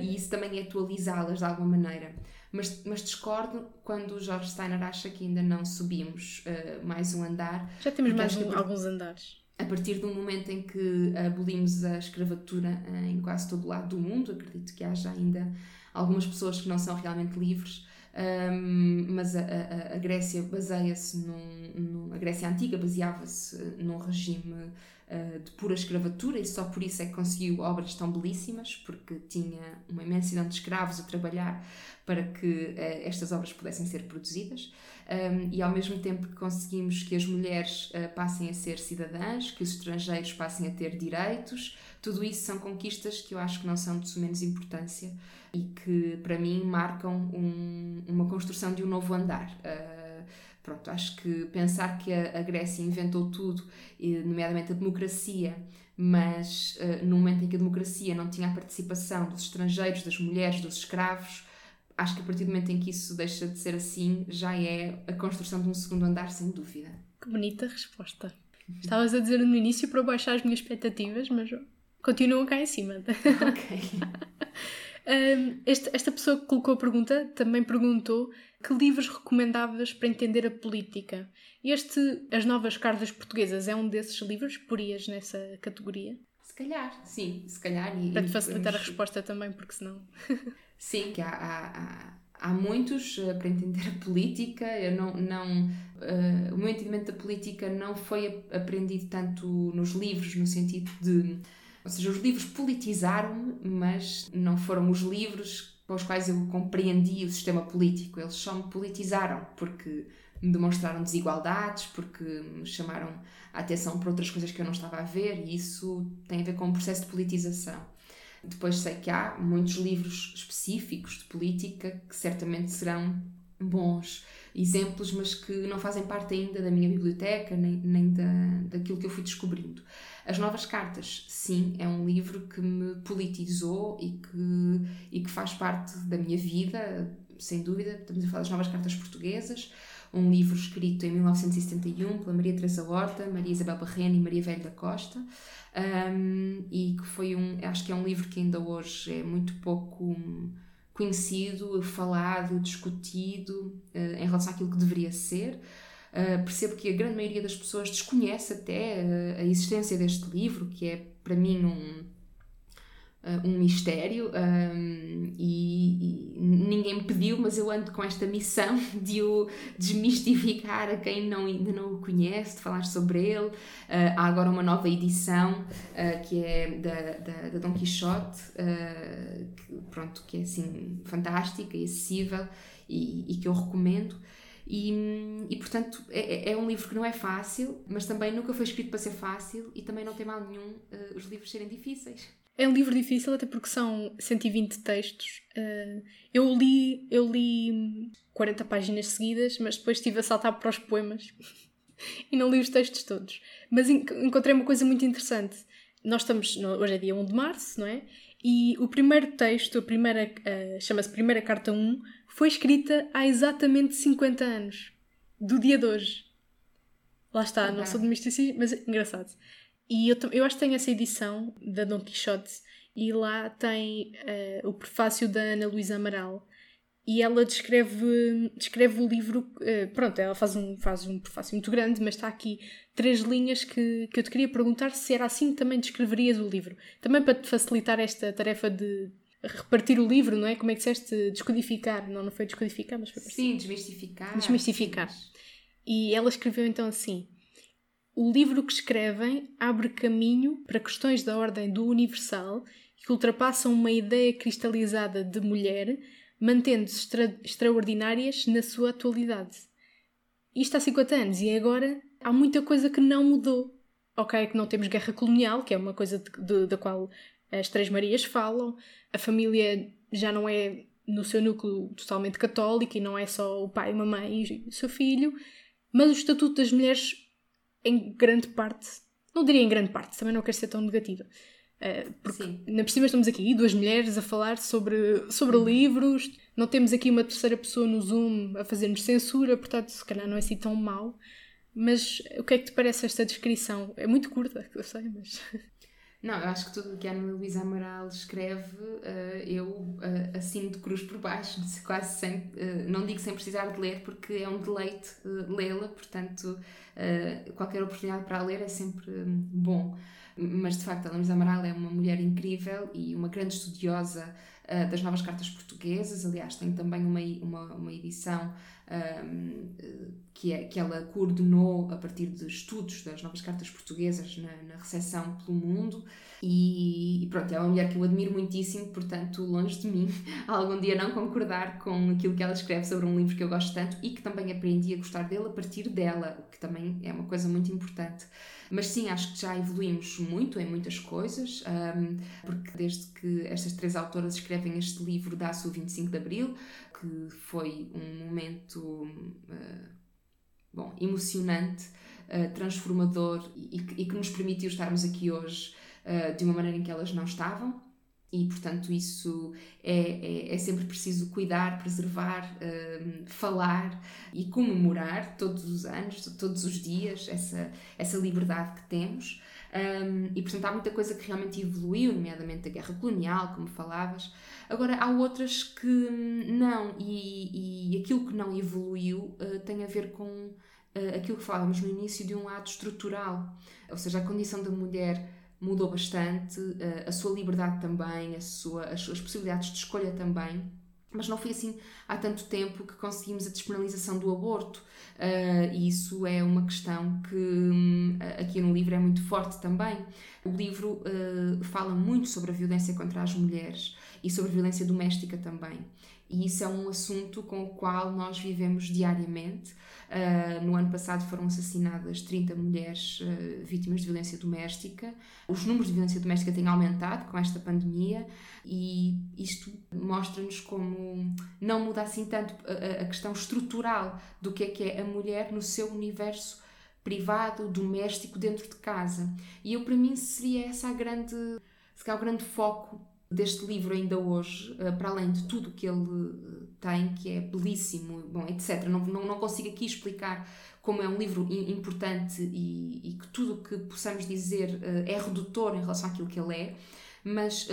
e isso também é atualizá-las de alguma maneira. Mas, mas, discordo quando o George Steiner acha que ainda não subimos mais um andar. Já temos mais um, alguns andares a partir do momento em que abolimos a escravatura em quase todo o lado do mundo, acredito que haja ainda algumas pessoas que não são realmente livres, Um, mas a, a, a Grécia baseia-se num, num, a Grécia antiga baseava-se num regime uh, de pura escravatura e só por isso é que conseguiu obras tão belíssimas porque tinha uma imensidão de escravos a trabalhar para que uh, estas obras pudessem ser produzidas um, e ao mesmo tempo que conseguimos que as mulheres uh, passem a ser cidadãs, que os estrangeiros passem a ter direitos, tudo isso são conquistas que eu acho que não são de menos importância e que para mim marcam um, uma construção de um novo andar. Pronto, acho que pensar que a, a Grécia inventou tudo, nomeadamente a democracia, mas uh, no momento em que a democracia não tinha a participação dos estrangeiros, das mulheres, dos escravos, acho que a partir do momento em que isso deixa de ser assim, já é a construção de um segundo andar, sem dúvida. Que bonita resposta. Estavas a dizer no início para baixar as minhas expectativas, mas continuam cá em cima. Ok. Um, este, esta pessoa que colocou a pergunta também perguntou que livros recomendavas para entender a política. Este, As Novas Cartas Portuguesas, é um desses livros? Porias nessa categoria? Se calhar, sim, se calhar. E, para te facilitar podemos... a resposta também, porque senão. sim, que há, há, há, muitos uh, para entender a política. Eu não, não, uh, o meu entendimento da política não foi aprendido tanto nos livros, no sentido de ou seja, os livros politizaram-me, mas não foram os livros com os quais eu compreendi o sistema político. Eles só me politizaram porque me demonstraram desigualdades, porque me chamaram a atenção para outras coisas que eu não estava a ver, e isso tem a ver com o processo de politização. Depois sei que há muitos livros específicos de política que certamente serão bons exemplos, mas que não fazem parte ainda da minha biblioteca, nem, nem da, daquilo que eu fui descobrindo. As Novas Cartas, sim, é um livro que me politizou e que, e que faz parte da minha vida, sem dúvida. Estamos a falar das Novas Cartas Portuguesas, um livro escrito em 1971 pela Maria Teresa Horta, Maria Isabel Barrena e Maria Velho da Costa, um, e que foi um, acho que é um livro que ainda hoje é muito pouco conhecido, falado, discutido uh, em relação àquilo que deveria ser. Uh, percebo que a grande maioria das pessoas desconhece até uh, a existência deste livro, que é para mim um, uh, um mistério um, e, e, ninguém me pediu, mas eu ando com esta missão de o desmistificar a quem não, ainda não o conhece, de falar sobre ele. há agora uma nova edição que é da, da, da Dom Quixote, que, pronto, que é assim fantástica e acessível e, e que eu recomendo. E, e portanto, é, é, é, um livro que não é fácil, mas também nunca foi escrito para ser fácil e também não tem mal nenhum uh, os livros serem difíceis. É um livro difícil, até porque são 120 textos. Uh, eu li eu li 40 páginas seguidas, mas depois estive a saltar para os poemas e não li os textos todos. Mas encontrei uma coisa muito interessante. Nós estamos, hoje é dia 1 de março, não é? E o primeiro texto, a primeira, uh, chama-se Primeira Carta 1, foi escrita há exatamente 50 anos, do dia de hoje. Lá está, não sou de misticismo, mas é engraçado. E eu, eu acho que tenho essa edição da Dom Quixote e lá tem uh, o prefácio da Ana Luísa Amaral e ela descreve, descreve o livro. Uh, pronto, ela faz um, faz um prefácio muito grande, mas está aqui três linhas que, que eu te queria perguntar se era assim que também descreverias o livro. Também para te facilitar esta tarefa de repartir o livro, não é? Como é que disseste? Descodificar. Não, não foi descodificar, mas foi Sim, desmistificar. Desmistificar. E ela escreveu então assim: O livro que escrevem abre caminho para questões da ordem do universal que ultrapassam uma ideia cristalizada de mulher, mantendo-se extra extraordinárias na sua atualidade. Isto há 50 anos e agora há muita coisa que não mudou. Ok, que não temos guerra colonial, que é uma coisa da qual as Três Marias falam, a família já não é no seu núcleo totalmente católico e não é só o pai, a mamãe e o seu filho, mas o Estatuto das Mulheres, em grande parte, não diria em grande parte, também não quero ser tão negativa, porque Sim. na por cima estamos aqui, duas mulheres a falar sobre, sobre livros, não temos aqui uma terceira pessoa no Zoom a fazer-nos censura, portanto, se calhar não é assim tão mau. Mas o que é que te parece esta descrição? É muito curta, eu sei, mas. Não, eu acho que tudo o que a Ana Luísa Amaral escreve, uh, eu uh, assino de cruz por baixo, quase sem, não digo sem precisar de ler, porque é um deleite lê-la, portanto, qualquer oportunidade para a ler é sempre bom. Mas de facto, a Luísa Amaral é uma mulher incrível e uma grande estudiosa uh, das novas cartas portuguesas. Aliás, tem também uma, uma, uma edição um, que, é, que ela coordenou a partir de estudos das novas cartas portuguesas na, na recepção pelo mundo. E, e, pronto, é uma mulher que eu admiro muitíssimo, portanto, longe de mim algum dia não concordar com aquilo que ela escreve sobre um livro que eu gosto tanto e que também aprendi a gostar dele a partir dela, o que também é uma coisa muito importante. Mas sim, acho que já evoluímos muito em muitas coisas, um, porque desde que estas três autoras escrevem este livro, dá-se o 25 de Abril, que foi um momento uh, bom, emocionante, uh, transformador e, e, que nos permitiu estarmos aqui hoje uh, de uma maneira em que elas não estavam. E, portanto, isso é, é, é sempre preciso cuidar, preservar, falar e comemorar todos os anos, todos os dias, essa, essa liberdade que temos. Um, e portanto há muita coisa que realmente evoluiu, nomeadamente a guerra colonial, como falavas. Agora há outras que não, e, e aquilo que não evoluiu uh, tem a ver com uh, aquilo que falávamos no início de um lado estrutural, ou seja, a condição da mulher mudou bastante, uh, a sua liberdade também, a sua, as suas possibilidades de escolha também mas não foi assim há tanto tempo que conseguimos a despenalização do aborto. Uh, e isso é uma questão que um, aqui no livro é muito forte também. O livro uh, fala muito sobre a violência contra as mulheres e sobre a violência doméstica também. E isso é um assunto com o qual nós vivemos diariamente. Uh, no ano passado foram assassinadas 30 mulheres uh, vítimas de violência doméstica. Os números de violência doméstica têm aumentado com esta pandemia e isto mostra-nos como não muda assim tanto a, a questão estrutural do que é que é a mulher no seu universo privado, doméstico, dentro de casa. E eu, para mim, seria essa a grande, se calhar, o grande foco deste livro ainda hoje, eh, para além de tudo que ele eh, tem, que é belíssimo, bom, etc. Não, não, não consigo aqui explicar como é um livro importante e, e que tudo o que possamos dizer eh, é redutor em relação àquilo que ele é, mas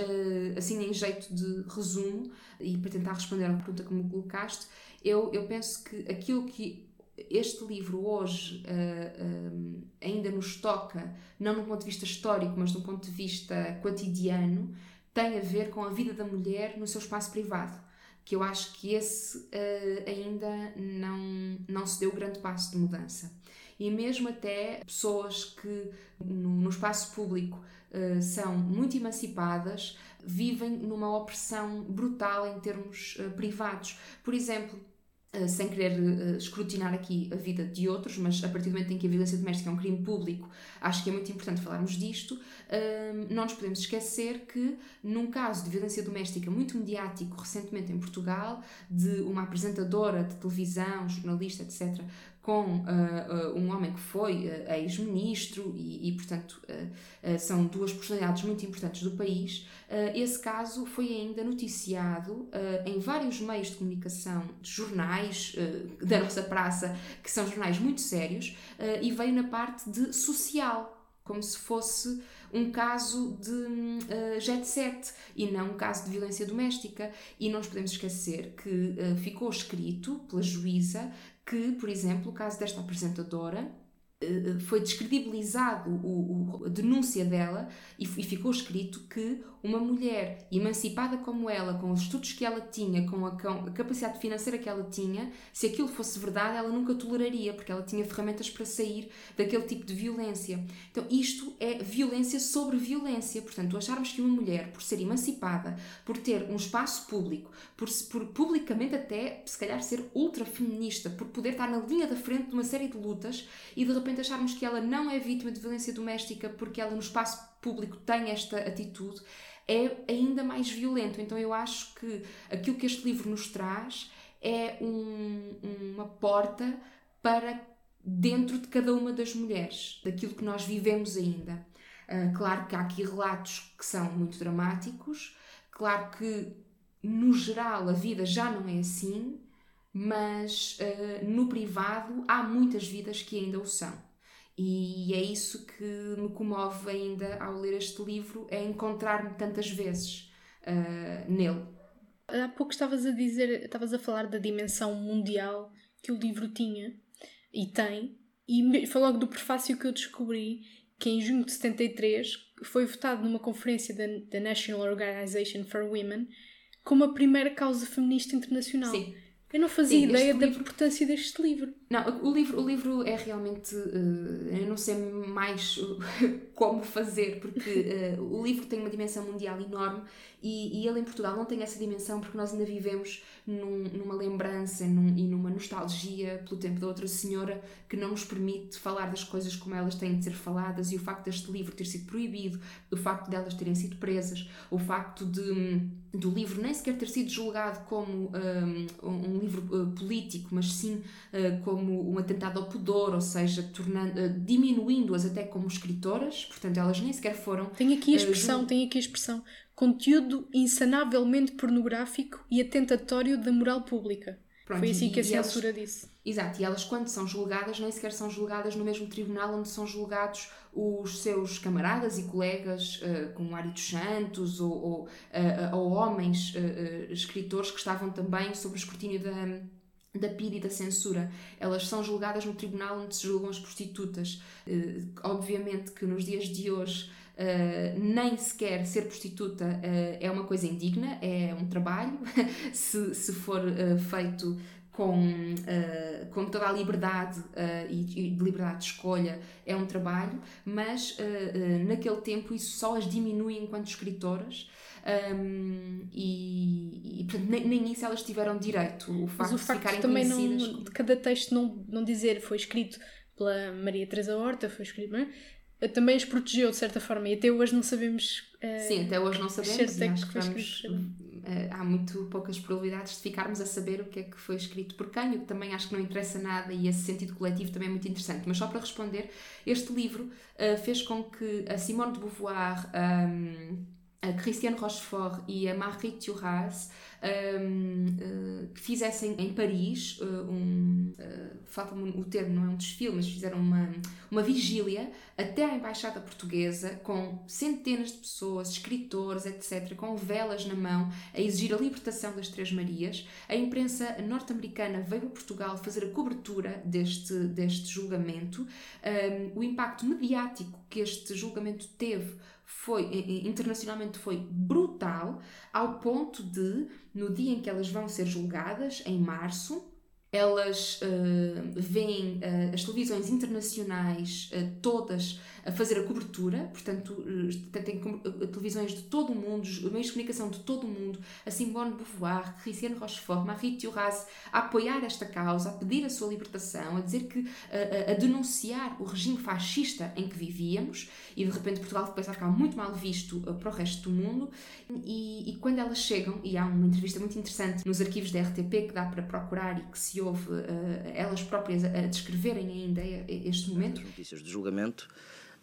assim em jeito de resumo e para tentar responder à pergunta que me colocaste, eu, eu penso que aquilo que este livro hoje uh, ainda nos toca, não no ponto de vista histórico, mas do ponto de vista cotidiano, tem a ver com a vida da mulher no seu espaço privado. Que eu acho que esse uh, ainda não, não se deu grande passo de mudança. E mesmo até pessoas que no, no espaço público uh, são muito emancipadas vivem numa opressão brutal em termos uh, privados. Por exemplo, Uh, sem querer uh, escrutinar aqui a vida de outros, mas a partir do momento em que a violência doméstica é um crime público, acho que é muito importante falarmos disto. Não nos podemos esquecer que, num caso de violência doméstica muito mediático recentemente em Portugal, de uma apresentadora de televisão, jornalista, etc., com uh, uh, um homem que foi uh, ex-ministro e, e, portanto, são duas personalidades muito importantes do país. esse caso foi ainda noticiado em vários meios de comunicação, de jornais da nossa praça, que são jornais muito sérios, e veio na parte de social, como se fosse um caso de uh, jet set e não um caso de violência doméstica. E não nos podemos esquecer que uh, ficou escrito pela juíza que, por exemplo, o caso desta apresentadora eh, foi descredibilizado o, o, a denúncia dela e, e, ficou escrito que uma mulher emancipada como ela, com os estudos que ela tinha, com a, com a, capacidade financeira que ela tinha, se aquilo fosse verdade, ela nunca toleraria, porque ela tinha ferramentas para sair daquele tipo de violência. Então, isto é violência sobre violência. Portanto, acharmos que uma mulher, por ser emancipada, por ter um espaço público, por, por publicamente até, se calhar, ser ultra feminista, por poder estar na linha da frente de uma série de lutas e de repente acharmos que ela não é vítima de violência doméstica porque ela no espaço público tem esta atitude, é ainda mais violento. Então eu acho que aquilo que este livro nos traz é um, uma porta para dentro de cada uma das mulheres, daquilo que nós vivemos ainda. Uh, claro que há aqui relatos que são muito dramáticos, claro que no geral a vida já não é assim, mas uh, no privado há muitas vidas que ainda o são. E é isso que me comove ainda ao ler este livro, é encontrar-me tantas vezes uh, nele. Há pouco estavas a dizer, estavas a falar da dimensão mundial que o livro tinha e tem, e foi logo do prefácio que eu descobri que em junho de 73 foi votado numa conferência da, da National Organization for Women como a primeira causa feminista internacional. Sim. Eu não fazia Sim, ideia da livro... importância deste livro. Não, o livro, o livro é realmente. Uh, eu não sei mais como fazer, porque uh, o livro tem uma dimensão mundial enorme e, e, ele em Portugal não tem essa dimensão porque nós ainda vivemos num, numa lembrança num, e numa nostalgia pelo tempo da outra senhora que não nos permite falar das coisas como elas têm de ser faladas e o facto deste livro ter sido proibido, o facto delas terem sido presas, o facto de, do livro nem sequer ter sido julgado como um, um livro político, mas sim uh, como um atentado ao pudor, ou seja, tornando, uh, diminuindo-as até como escritoras, portanto elas nem sequer foram. Tem aqui a expressão, tem aqui a expressão conteúdo insanavelmente pornográfico e atentatório da moral pública. Pronto, Foi assim que a censura elas, disse. Exato, e elas, quando são julgadas, nem sequer são julgadas no mesmo tribunal onde são julgados os seus camaradas e colegas, uh, como Ari dos Santos, ou, ou, uh, ou homens uh, escritores que estavam também sob o escrutínio da, da PID e da censura. Elas são julgadas no tribunal onde se julgam as prostitutas. obviamente que nos dias de hoje Uh, nem sequer ser prostituta uh, é uma coisa indigna, é um trabalho, se, se for uh, feito com, com toda a liberdade e, e, de liberdade de escolha, é um trabalho, mas naquele tempo isso só as diminui enquanto escritoras. Um, e, e portanto, nem, nem, isso elas tiveram direito. O facto, mas o facto de ficarem também não, de cada texto não, não dizer foi escrito pela Maria Teresa Horta, foi escrito. Não é? também as protegeu de certa forma e até hoje não sabemos. Uh, Sim, até hoje não sabemos e acho que vamos, uh, há muito poucas probabilidades de ficarmos a saber o que é que foi escrito por quem, o que também acho que não interessa nada e esse sentido coletivo também é muito interessante. Mas só para responder, este livro uh, fez com que a Simone de Beauvoir, um, a Christiane Rochefort e a Marie Thuras um, uh, que fizessem em Paris uh, um, uh, falta-me o termo, não é um desfile, mas fizeram uma, uma vigília até à Embaixada Portuguesa com centenas de pessoas, escritores, etc., com velas na mão, a exigir a libertação das Três Marias. A imprensa norte-americana veio a Portugal fazer a cobertura deste, deste julgamento. Um, o impacto mediático que este julgamento teve foi internacionalmente foi brutal ao ponto de no dia em que elas vão ser julgadas em março elas uh, veem uh, as televisões internacionais uh, todas a fazer a cobertura, portanto, têm televisões de todo o mundo, meios de comunicação de todo o mundo, a Simone Beauvoir, Christiane Rochefort, Marie Thuras, a apoiar esta causa, a pedir a sua libertação, a dizer que, a, a denunciar o regime fascista em que vivíamos, e de repente Portugal começa a ficar muito mal visto para o resto do mundo, e, e quando elas chegam, e há uma entrevista muito interessante nos arquivos da RTP que dá para procurar e que se houve uh, elas próprias a, descreverem ainda este momento. As notícias de julgamento,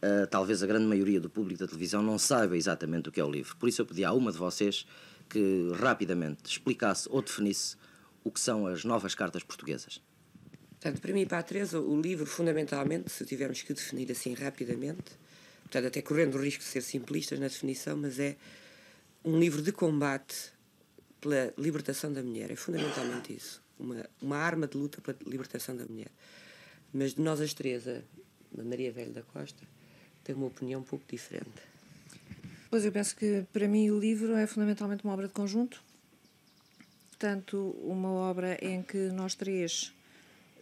uh, talvez a grande maioria do público da televisão não saiba exatamente o que é o livro. Por isso eu pedi a uma de vocês que rapidamente explicasse ou definisse o que são as novas cartas portuguesas. Portanto, para mim e para a Teresa, o livro, fundamentalmente, se tivermos que definir assim rapidamente, portanto, até correndo o risco de ser simplistas na definição, mas é um livro de combate pela libertação da mulher. É fundamentalmente isso uma, uma arma de luta pela libertação da mulher. Mas de nós as três, a Maria Velho da Costa tem uma opinião um pouco diferente. Pois eu penso que para mim o livro é fundamentalmente uma obra de conjunto. Portanto, uma obra em que nós três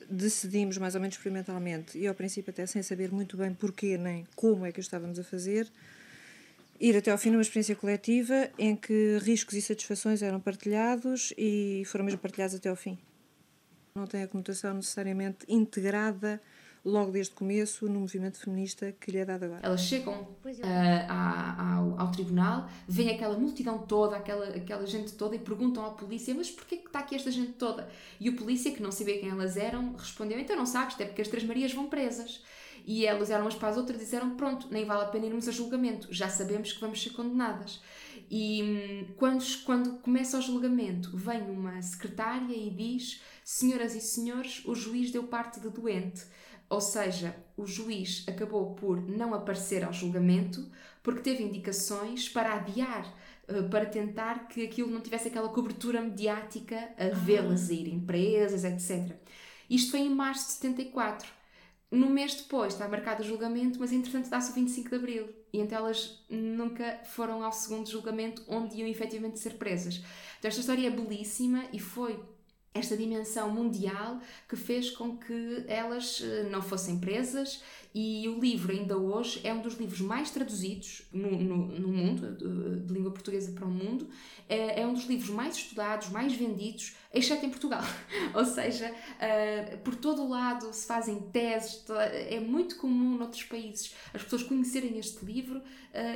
decidimos mais ou menos experimentalmente e ao princípio até sem saber muito bem porquê nem como é que o estávamos a fazer, ir até ao fim numa experiência coletiva em que riscos e satisfações eram partilhados e foram mesmo partilhados até ao fim. Não tem a conotação necessariamente integrada logo desde o começo no movimento feminista que lhe é dado agora. Elas chegam uh, ao, ao, tribunal, vêm aquela multidão toda, aquela, aquela gente toda e perguntam à polícia, mas porquê que está aqui esta gente toda? E o polícia, que não sabia quem elas eram, respondeu, então não sabes, é porque as Três Marias vão presas. E elas eram umas para as outras e disseram: Pronto, nem vale a pena irmos a julgamento, já sabemos que vamos ser condenadas. E hum, quando, quando começa o julgamento, vem uma secretária e diz: Senhoras e senhores, o juiz deu parte de doente. Ou seja, o juiz acabou por não aparecer ao julgamento porque teve indicações para adiar, eh, para tentar que aquilo não tivesse aquela cobertura mediática a vê-las ir em presas, etc. Isto foi em março de 74. no mês depois está marcado o julgamento, mas entretanto dá-se o 25 de Abril. E então elas nunca foram ao segundo julgamento onde iam efetivamente ser presas. Então esta história é belíssima e foi esta dimensão mundial que fez com que elas eh, não fossem presas e o livro ainda hoje é um dos livros mais traduzidos no, no, no mundo, de, de, língua portuguesa para o mundo, é, é, um dos livros mais estudados, mais vendidos, exceto em Portugal. Ou seja, uh, por todo o lado se fazem teses, é muito comum noutros países as pessoas conhecerem este livro uh,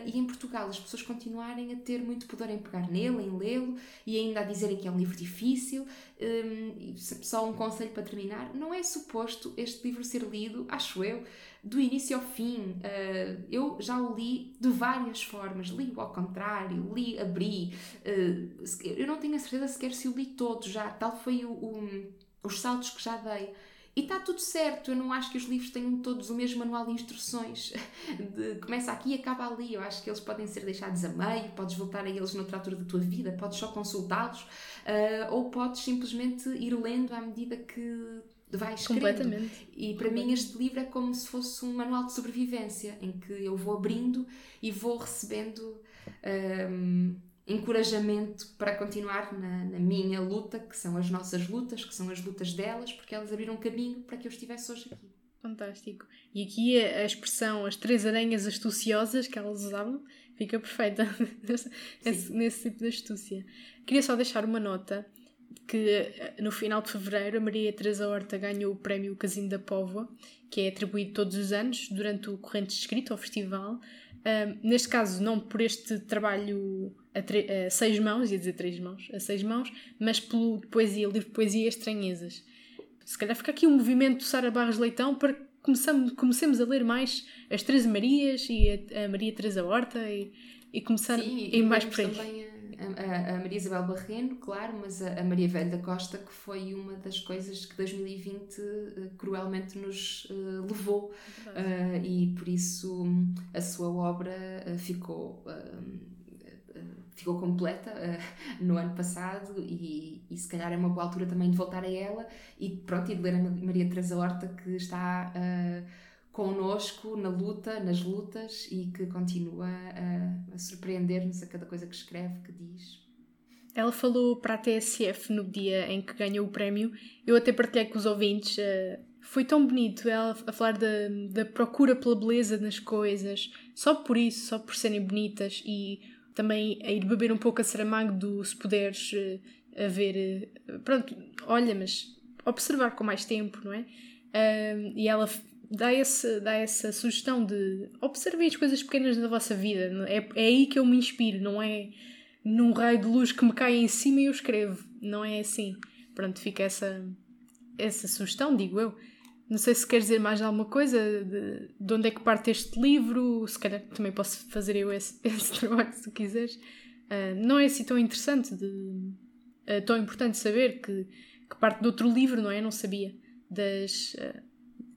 e em Portugal as pessoas continuarem a ter muito poder em pegar nele, em lê-lo e ainda a dizerem que é um livro difícil. Um, só um conselho para terminar: não é suposto este livro ser lido, acho eu do início ao fim. Uh, eu já o li de várias formas. Li-o ao contrário, li, abri. Uh, eu não tenho a certeza sequer se o li todo já. Tal foi o, o, os saltos que já dei. E está tudo certo, eu não acho que os livros tenham todos o mesmo manual de instruções. De, começa aqui e acaba ali. Eu acho que eles podem ser deixados a meio, podes voltar a eles noutra altura da tua vida, podes só consultá-los, uh, ou podes simplesmente ir lendo à medida que vais Completamente. E para mim este livro é como se fosse um manual de sobrevivência, em que eu vou abrindo e vou recebendo um, encorajamento para continuar na, na, minha luta, que são as nossas lutas, que são as lutas delas, porque elas abriram caminho para que eu estivesse hoje aqui. Fantástico. E aqui a, expressão as três aranhas astuciosas que elas usavam fica perfeita nesse, nesse tipo de astúcia. Queria só deixar uma nota que eh, no final de fevereiro a Maria Teresa Horta ganhou o prémio Casino da Póvoa, que é atribuído todos os anos durante o corrente escrito ao festival. neste caso, não por este trabalho a, a, seis mãos, ia dizer três mãos, a seis mãos, mas pelo poesia, livro de poesia Estranhezas. Se calhar fica aqui um movimento Sara Barros Leitão para que comecemos a ler mais as Três Marias e a, a Maria Teresa Horta e, e começar Sim, ir mais por aí. A, a, Maria Isabel Barreno, claro, mas a, a, Maria Velha da Costa, que foi uma das coisas que 2020 uh, eh, cruelmente nos uh, levou. Uh, e por isso um, a sua obra ficou. ficou completa no ano passado e, e se calhar é uma boa altura também de voltar a ela e pronto, e de ler a Maria Teresa Horta que está connosco na luta, nas lutas e que continua a, a surpreender-nos a cada coisa que escreve, que diz. Ela falou para a TSF no dia em que ganhou o prémio. Eu até partilhei com os ouvintes. Uh, foi tão bonito ela a falar da, da procura pela beleza nas coisas, só por isso, só por serem bonitas e também a ir beber um pouco a Saramago do se puderes uh, a ver. Uh, pronto, olha, mas observar com mais tempo, não é? E ela dá, esse, dá essa sugestão de observe as coisas pequenas da vossa vida. É, é aí que eu me inspiro, não é num raio de luz que me cai em cima e eu escrevo. Não é assim. Pronto, fica essa, essa sugestão, digo eu. Não sei se quer dizer mais alguma coisa, de, de onde é que parte este livro, se calhar também posso fazer eu esse, esse trabalho se quiseres. Uh, não é assim tão interessante, de, uh, tão importante saber que, que parte de outro livro, não é? não sabia. Das, uh,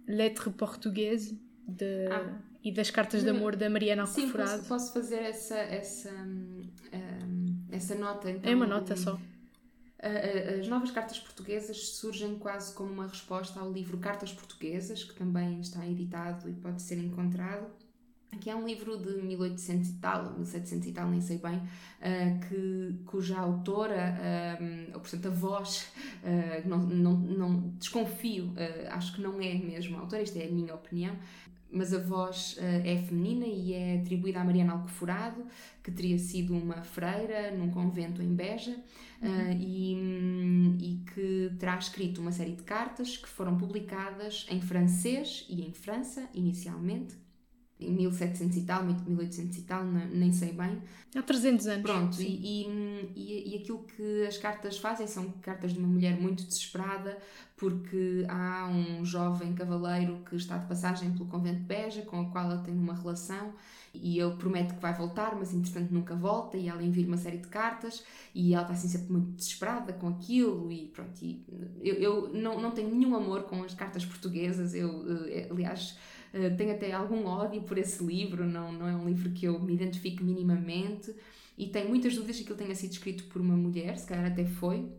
letre portuguesa de, ah. e das cartas de amor da Mariana Alcoforado. Sim, posso, posso fazer essa, essa, um, essa nota. Então, é uma nota só. As novas cartas portuguesas surgem quase como uma resposta ao livro Cartas Portuguesas, que também está editado e pode ser encontrado que é um livro de 1800 e tal, 1700 e tal, nem sei bem, uh, que, cuja autora, uh, ou portanto a voz, uh, não, não, não desconfio, acho que não é mesmo a autora, isto é a minha opinião, mas a voz é feminina e é atribuída a Mariana Alcoforado, que teria sido uma freira num convento em Beja uhum. e, e que terá escrito uma série de cartas que foram publicadas em francês e em França, inicialmente, em 1700 e tal, 1800 e tal, nem sei bem. Há 300 anos. Pronto, e, e, e, aquilo que as cartas fazem são cartas de uma mulher muito desesperada porque há um jovem cavaleiro que está de passagem pelo convento de Beja com o qual ela tem uma relação e ele promete que vai voltar, mas entretanto nunca volta e ela envia uma série de cartas e ela está assim sempre muito desesperada com aquilo e pronto, e eu, eu não, não tenho nenhum amor com as cartas portuguesas, eu eh, aliás eh, tenho até algum ódio por esse livro, não, não é um livro que eu me identifique minimamente e tenho muitas dúvidas de que ele tenha sido escrito por uma mulher, se calhar até foi.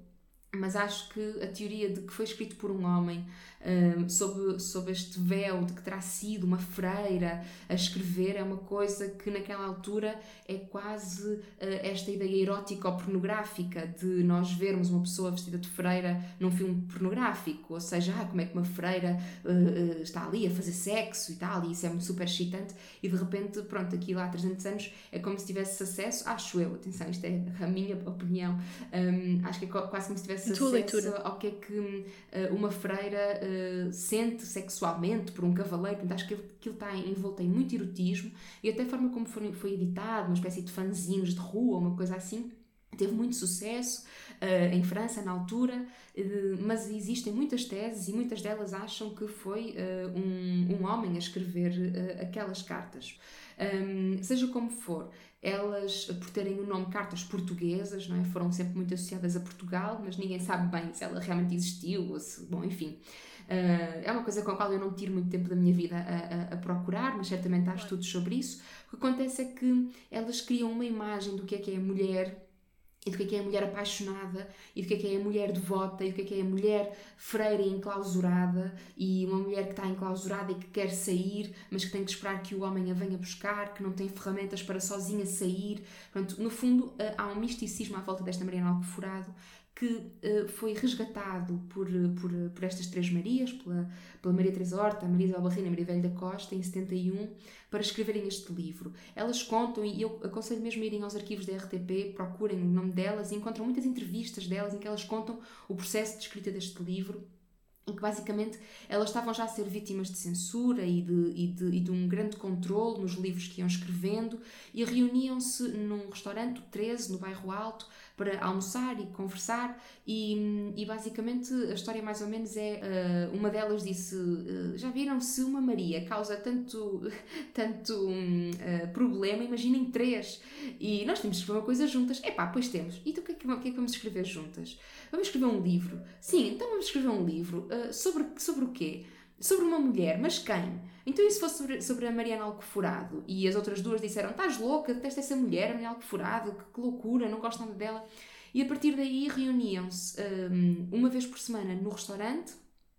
mas acho que a teoria de que foi escrito por um homem um, sob, sob este véu de que terá sido uma freira a escrever é uma coisa que naquela altura é quase uh, esta ideia erótica ou pornográfica de nós vermos uma pessoa vestida de freira num filme pornográfico, ou seja, ah, como é que uma freira uh, uh, está ali a fazer sexo e tal, e isso é muito super excitante, e de repente, pronto, aquilo há 300 anos é como se tivesse acesso, acho eu, atenção, isto é a minha opinião, um, acho que é quase como se tivesse acesso leitura. ao que é que uma freira sente sexualmente por um cavaleiro. Portanto, acho que aquilo está envolto em muito erotismo e até a forma como foi, foi editado, uma espécie de fanzines de rua, uma coisa assim. Teve muito sucesso uh, em França na altura, uh, mas existem muitas teses e muitas delas acham que foi uh, um, um homem a escrever aquelas cartas. Um, seja como for, elas, por terem o nome cartas portuguesas, não é? foram sempre muito associadas a Portugal, mas ninguém sabe bem se ela realmente existiu ou se, bom, enfim. Uh, é uma coisa com a qual eu não tiro muito tempo da minha vida a, a, a, procurar, mas certamente há estudos sobre isso. O que acontece é que elas criam uma imagem do que é que é a mulher e do que é que é a mulher apaixonada, e do que é que é a mulher devota, e do que é que é a mulher freira e enclausurada, e uma mulher que está enclausurada e que quer sair, mas que tem que esperar que o homem a venha buscar, que não tem ferramentas para sozinha sair. Portanto, no fundo, ah, há um misticismo à volta desta Mariana Alcoforado que uh, foi resgatado por, por, por estas três Marias, pela, pela Maria Teresa Horta, Maria Isabel Barreira e Maria Velha da Costa, em 71, para escreverem este livro. Elas contam, e eu aconselho mesmo a irem aos arquivos da RTP, procurem o nome delas e encontram muitas entrevistas delas em que elas contam o processo de escrita deste livro em que basicamente elas estavam já a ser vítimas de censura e de, e de, e de um grande controle nos livros que iam escrevendo e reuniam-se num restaurante, o 13, no bairro Alto, para almoçar e conversar e, e basicamente a história mais ou menos é uh, uma delas disse uh, já viram se uma Maria causa tanto tanto um, uh, problema imaginem três e nós temos que escrever uma coisa juntas. É pá pois temos. E então o que, é que, o que é que vamos escrever juntas? Vamos escrever um livro. Sim então vamos escrever um livro sobre sobre o quê sobre uma mulher, mas quem? Então, e se fosse sobre, sobre a Mariana Alcoforado? E as outras duas disseram: Estás louca, detesta essa mulher, a Mariana Alcoforado, que, que loucura, não gosto nada dela. E a partir daí reuniam-se um, uma vez por semana no restaurante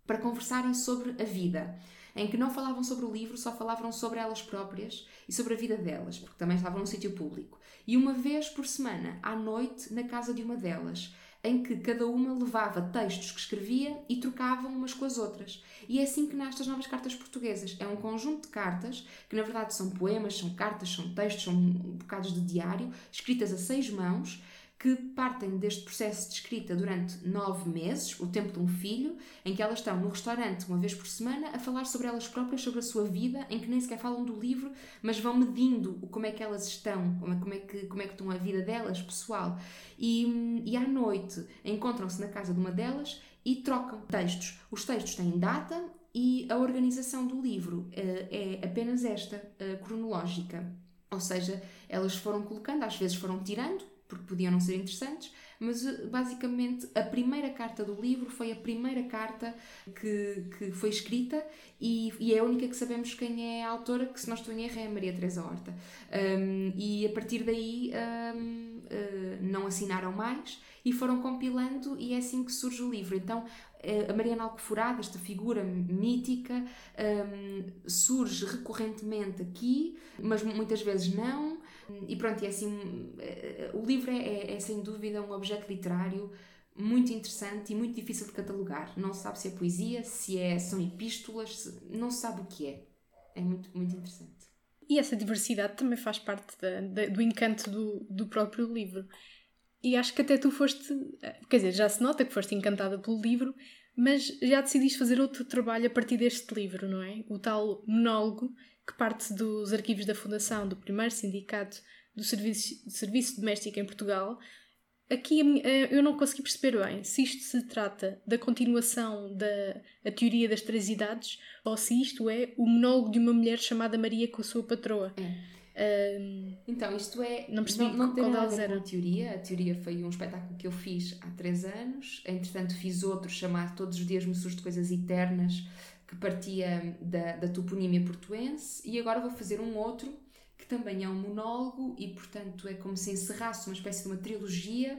para conversarem sobre a vida. Em que não falavam sobre o livro, só falavam sobre elas próprias e sobre a vida delas, porque também estavam num sítio público. E uma vez por semana, à noite, na casa de uma delas, em que cada uma levava textos que escrevia e trocavam umas com as outras. E é assim que nascem as novas cartas portuguesas. É um conjunto de cartas que, na verdade, são poemas, são cartas, são textos, são bocados de diário, escritas a seis mãos que partem deste processo de escrita durante nove meses, o tempo de um filho, em que elas estão no restaurante uma vez por semana a falar sobre elas próprias, sobre a sua vida, em que nem sequer falam do livro, mas vão medindo como é que elas estão, como é, como é, que, como é que estão a vida delas, pessoal. E, e à noite encontram-se na casa de uma delas e trocam textos. Os textos têm data e a organização do livro uh, é apenas esta, uh, cronológica. Ou seja, elas foram colocando, às vezes foram tirando, porque podiam não ser interessantes, mas eh, basicamente a primeira carta do livro foi a primeira carta que, que foi escrita e, e é a única que sabemos quem é a autora, que se não estou em erro é a Maria Teresa Horta. Um, e a partir daí um, uh, eh, não assinaram mais e foram compilando e é assim que surge o livro. Então eh, a Mariana Alcoforada, esta figura mítica, um, surge recorrentemente aqui, mas muitas vezes não. E pronto, e é assim, eh, o livro é, é, é sem dúvida um objeto literário muito interessante e muito difícil de catalogar. Não se sabe se é poesia, se é, são epístolas, se, não se sabe o que é. É muito, muito interessante. E essa diversidade também faz parte da, da, do encanto do, do próprio livro. E acho que até tu foste, eh, quer dizer, já se nota que foste encantada pelo livro, mas já decidiste fazer outro trabalho a partir deste livro, não é? O tal monólogo que parte dos arquivos da Fundação do primeiro sindicato do serviço, serviço doméstico em Portugal. Aqui eh, eu não consegui perceber bem se isto se trata da continuação da a teoria das três idades ou se isto é o monólogo de uma mulher chamada Maria com a sua patroa. É. Um, então, isto é. Não percebi não, não tem nada a ver com a teoria. A teoria foi um espetáculo que eu fiz há três anos. Entretanto, fiz outro chamado Todos os Dias Me Surge de Coisas Eternas, que partia da, da toponímia portuense. E agora vou fazer um outro que também é um monólogo e, portanto, é como se encerrasse uma espécie de uma trilogia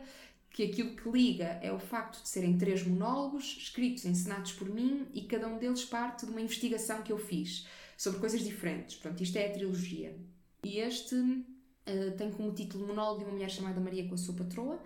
que aquilo que liga é o facto de serem três monólogos escritos, ensinados por mim e cada um deles parte de uma investigação que eu fiz sobre coisas diferentes. Pronto, isto é a trilogia. E este uh, tem como título Monólogo de uma mulher chamada Maria com a sua patroa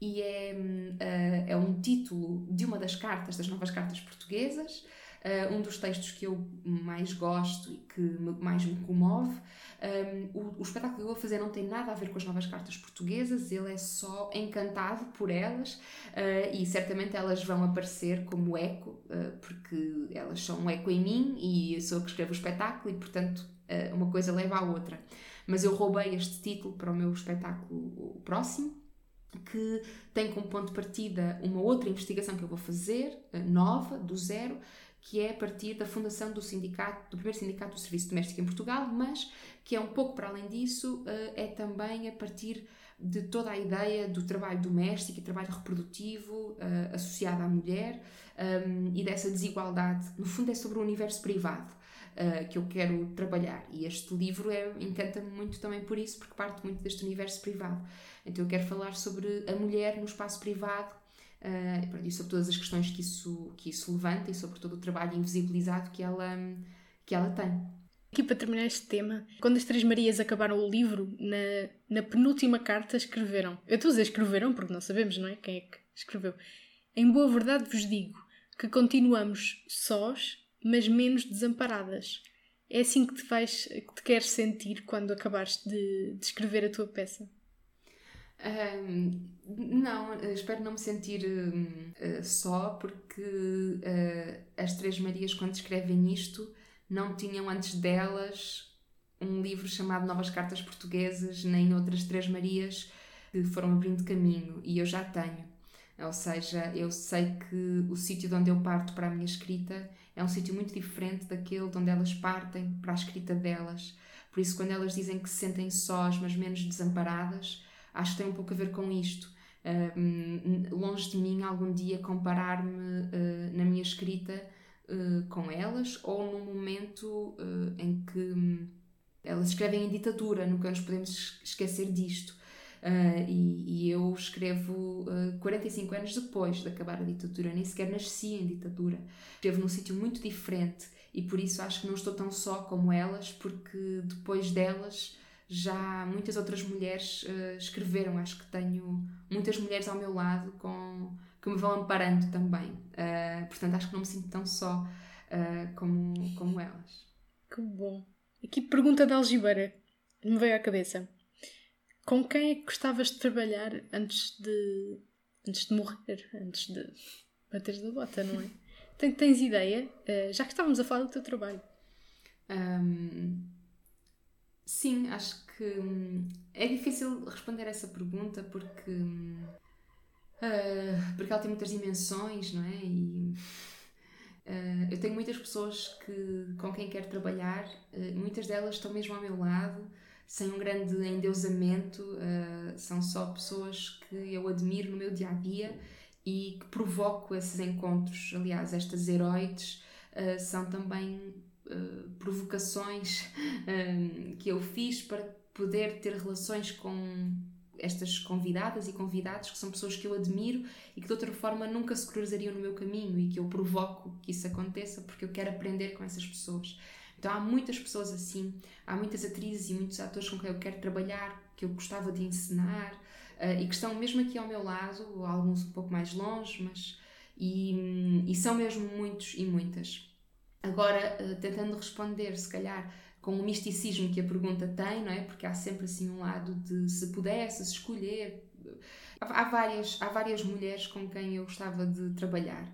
e é, uh, é um título de uma das cartas, das novas cartas portuguesas, uh, um dos textos que eu mais gosto e que me, mais me comove. Um, o, o, espetáculo que eu vou fazer não tem nada a ver com as novas cartas portuguesas, ele é só encantado por elas uh, e certamente elas vão aparecer como eco, uh, porque elas são um eco em mim e eu sou eu que escrevo o espetáculo e, portanto, uma coisa leva à outra. Mas eu roubei este título para o meu espetáculo próximo que tem como ponto de partida uma outra investigação que eu vou fazer, nova, do zero, que é a partir da fundação do sindicato, do primeiro sindicato do serviço doméstico em Portugal, mas que é um pouco para além disso, eh, é também a partir de toda a ideia do trabalho doméstico e trabalho reprodutivo uh, associado à mulher ehm, e dessa desigualdade. No fundo, é sobre o universo privado uh, que eu quero trabalhar. E este livro é, encanta-me muito também por isso, porque parte muito deste universo privado. Então, eu quero falar sobre a mulher no espaço privado uh, e sobre todas as questões que isso, que isso levanta e sobre todo o trabalho invisibilizado que ela, que ela tem. Aqui para terminar este tema, quando as Três Marias acabaram o livro, na, na penúltima carta escreveram. Eu estou a dizer escreveram porque não sabemos, não é? Quem é que escreveu. Em boa verdade vos digo que continuamos sós, mas menos desamparadas. É assim que te, vais, que te queres sentir quando acabares de, de escrever a tua peça? Não, espero não me sentir uh, só, porque uh, as Três Marias, quando escrevem isto, não tinham antes delas um livro chamado Novas Cartas Portuguesas, nem outras Três Marias que foram abrindo caminho, e eu já tenho. Ou seja, eu sei que o sítio de onde eu parto para a minha escrita é um sítio muito diferente daquele de onde elas partem para a escrita delas. Por isso, quando elas dizem que se sentem sós, mas menos desamparadas, acho que tem um pouco a ver com isto. Uh, longe de mim algum dia comparar-me uh, na minha escrita uh, com elas ou num momento em que um, elas escrevem em ditadura, nunca nos podemos esquecer disto. E, e, eu escrevo 45 anos depois de acabar a ditadura, nem sequer nasci em ditadura. Escrevo num sítio muito diferente e por isso acho que não estou tão só como elas, porque depois delas já muitas outras mulheres uh, escreveram. Acho que tenho muitas mulheres ao meu lado com, que me vão amparando também. Uh, portanto, acho que não me sinto tão só uh, como, como elas. Que bom. Aqui pergunta da Algibeira me veio à cabeça. Com quem é que gostavas de trabalhar antes de, antes de morrer? Antes de bateres da bota, não é? Tens ideia? já que estávamos a falar do teu trabalho. Um, Sim, acho que hum, é difícil responder essa pergunta porque, uh, porque ela tem muitas dimensões, não é? E uh, eu tenho muitas pessoas que, com quem quero trabalhar, uh, muitas delas estão mesmo ao meu lado, sem um grande endeusamento, são só pessoas que eu admiro no meu dia a dia e que provoco esses encontros. Aliás, estas heroides são também eh, provocações um, que eu fiz para poder ter relações com estas convidadas e convidados que são pessoas que eu admiro e que de outra forma nunca se cruzariam no meu caminho e que eu provoco que isso aconteça porque eu quero aprender com essas pessoas. Então há muitas pessoas assim, há muitas atrizes e muitos atores com quem eu quero trabalhar, que eu gostava de ensinar uh, e que estão mesmo aqui ao meu lado, alguns um pouco mais longe, mas e, e são mesmo muitos e muitas. Agora, eh, tentando responder, se calhar, com o misticismo que a pergunta tem, não é? Porque há sempre assim um lado de se pudesse se escolher. Há várias, há várias mulheres com quem eu gostava de trabalhar.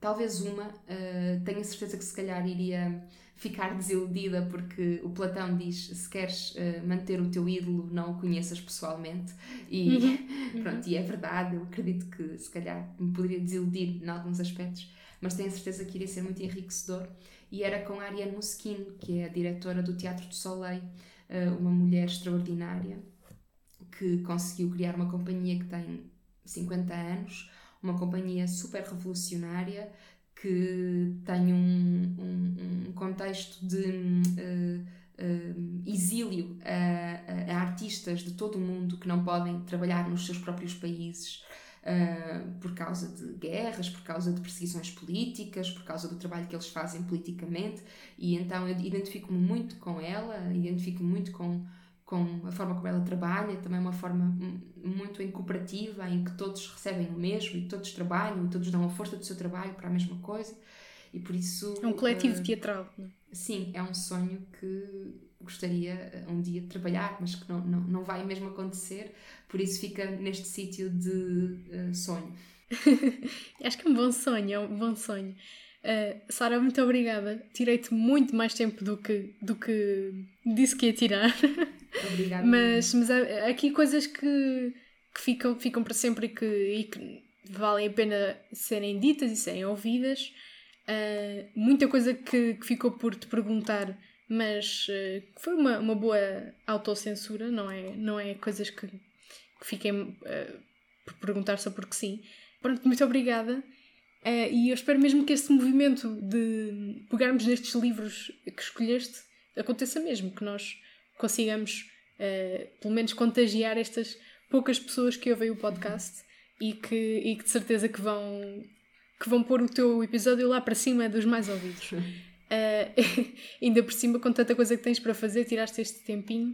Talvez uma, uh, tenho a certeza que se calhar iria ficar desiludida porque o Platão diz se queres uh, manter o teu ídolo não o conheças pessoalmente e uhum. pronto, e é verdade, eu acredito que se calhar me poderia desiludir em alguns aspectos, mas tenho a certeza que iria ser muito enriquecedor e era com Ariane Musquin, que é a diretora do Teatro do Soleil, eh, uma mulher extraordinária que conseguiu criar uma companhia que tem 50 anos, uma companhia super revolucionária que tem um, um, um contexto de uh, uh, exílio a, a, artistas de todo o mundo que não podem trabalhar nos seus próprios países uh, por causa de guerras, por causa de perseguições políticas, por causa do trabalho que eles fazem politicamente, e então eu identifico-me muito com ela, identifico-me muito com, com a forma como ela trabalha, também uma forma muito em cooperativa, em que todos recebem o mesmo e todos trabalham e todos dão a força do seu trabalho para a mesma coisa. E por isso. É um coletivo uh, teatral. Não? É? Sim, é um sonho que gostaria eh, um dia de trabalhar, mas que não, não, não vai mesmo acontecer, por isso fica neste sítio de uh, sonho. Acho que é um bom sonho, é um bom sonho. Uh, Sara, muito obrigada. Tirei-te muito mais tempo do que, do que disse que ia tirar. Obrigada. mas, mas há aqui coisas que, que ficam, ficam para sempre e que, e que valem a pena serem ditas e serem ouvidas. Uh, muita coisa que, que ficou por te perguntar mas uh, foi uma, uma boa autocensura, não é, não é coisas que, que fiquem uh, por perguntar só porque sim. Pronto, muito obrigada. Uh, e eu espero mesmo que este movimento de pegarmos nestes livros que escolheste aconteça mesmo, que nós consigamos pelo menos contagiar estas poucas pessoas que ouvem o podcast e que, e que de certeza que vão, que vão pôr o teu episódio lá para cima dos mais ouvidos. Uh, ainda por cima, com tanta coisa que tens para fazer, tiraste este tempinho.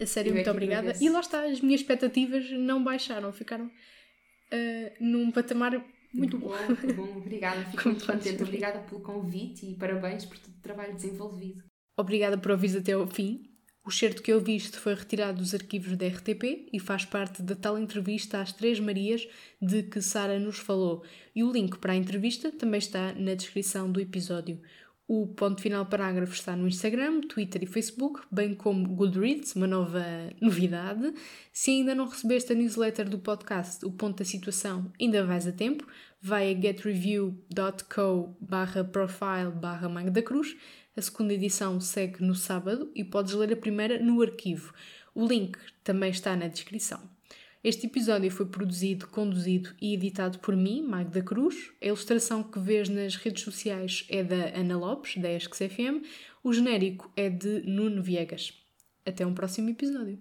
A sério, Eu muito obrigada. E lá está, as minhas expectativas não baixaram, ficaram uh, num patamar muito, muito bom. Muito bom, obrigada, fico muito contente. Obrigada pelo convite e parabéns por todo o trabalho desenvolvido. Obrigada por ouvir até ao fim. O certo que ouviste foi retirado dos arquivos da RTP e faz parte da tal entrevista às Três Marias de que Sara nos falou. E o link para a entrevista também está na descrição do episódio. O ponto final parágrafo está no Instagram, Twitter e Facebook, bem como Goodreads, uma nova novidade. Se ainda não recebeste a newsletter do podcast O Ponto da Situação, ainda vais a tempo. Vai a getreview.co barra profile barra Magda Cruz. A segunda edição segue no sábado e podes ler a primeira no arquivo. O link também está na descrição. Este episódio foi produzido, conduzido e editado por mim, Magda Cruz. A ilustração que vês nas redes sociais é da Ana Lopes, da ESCS FM. O genérico é de Nuno Viegas. Até um próximo episódio.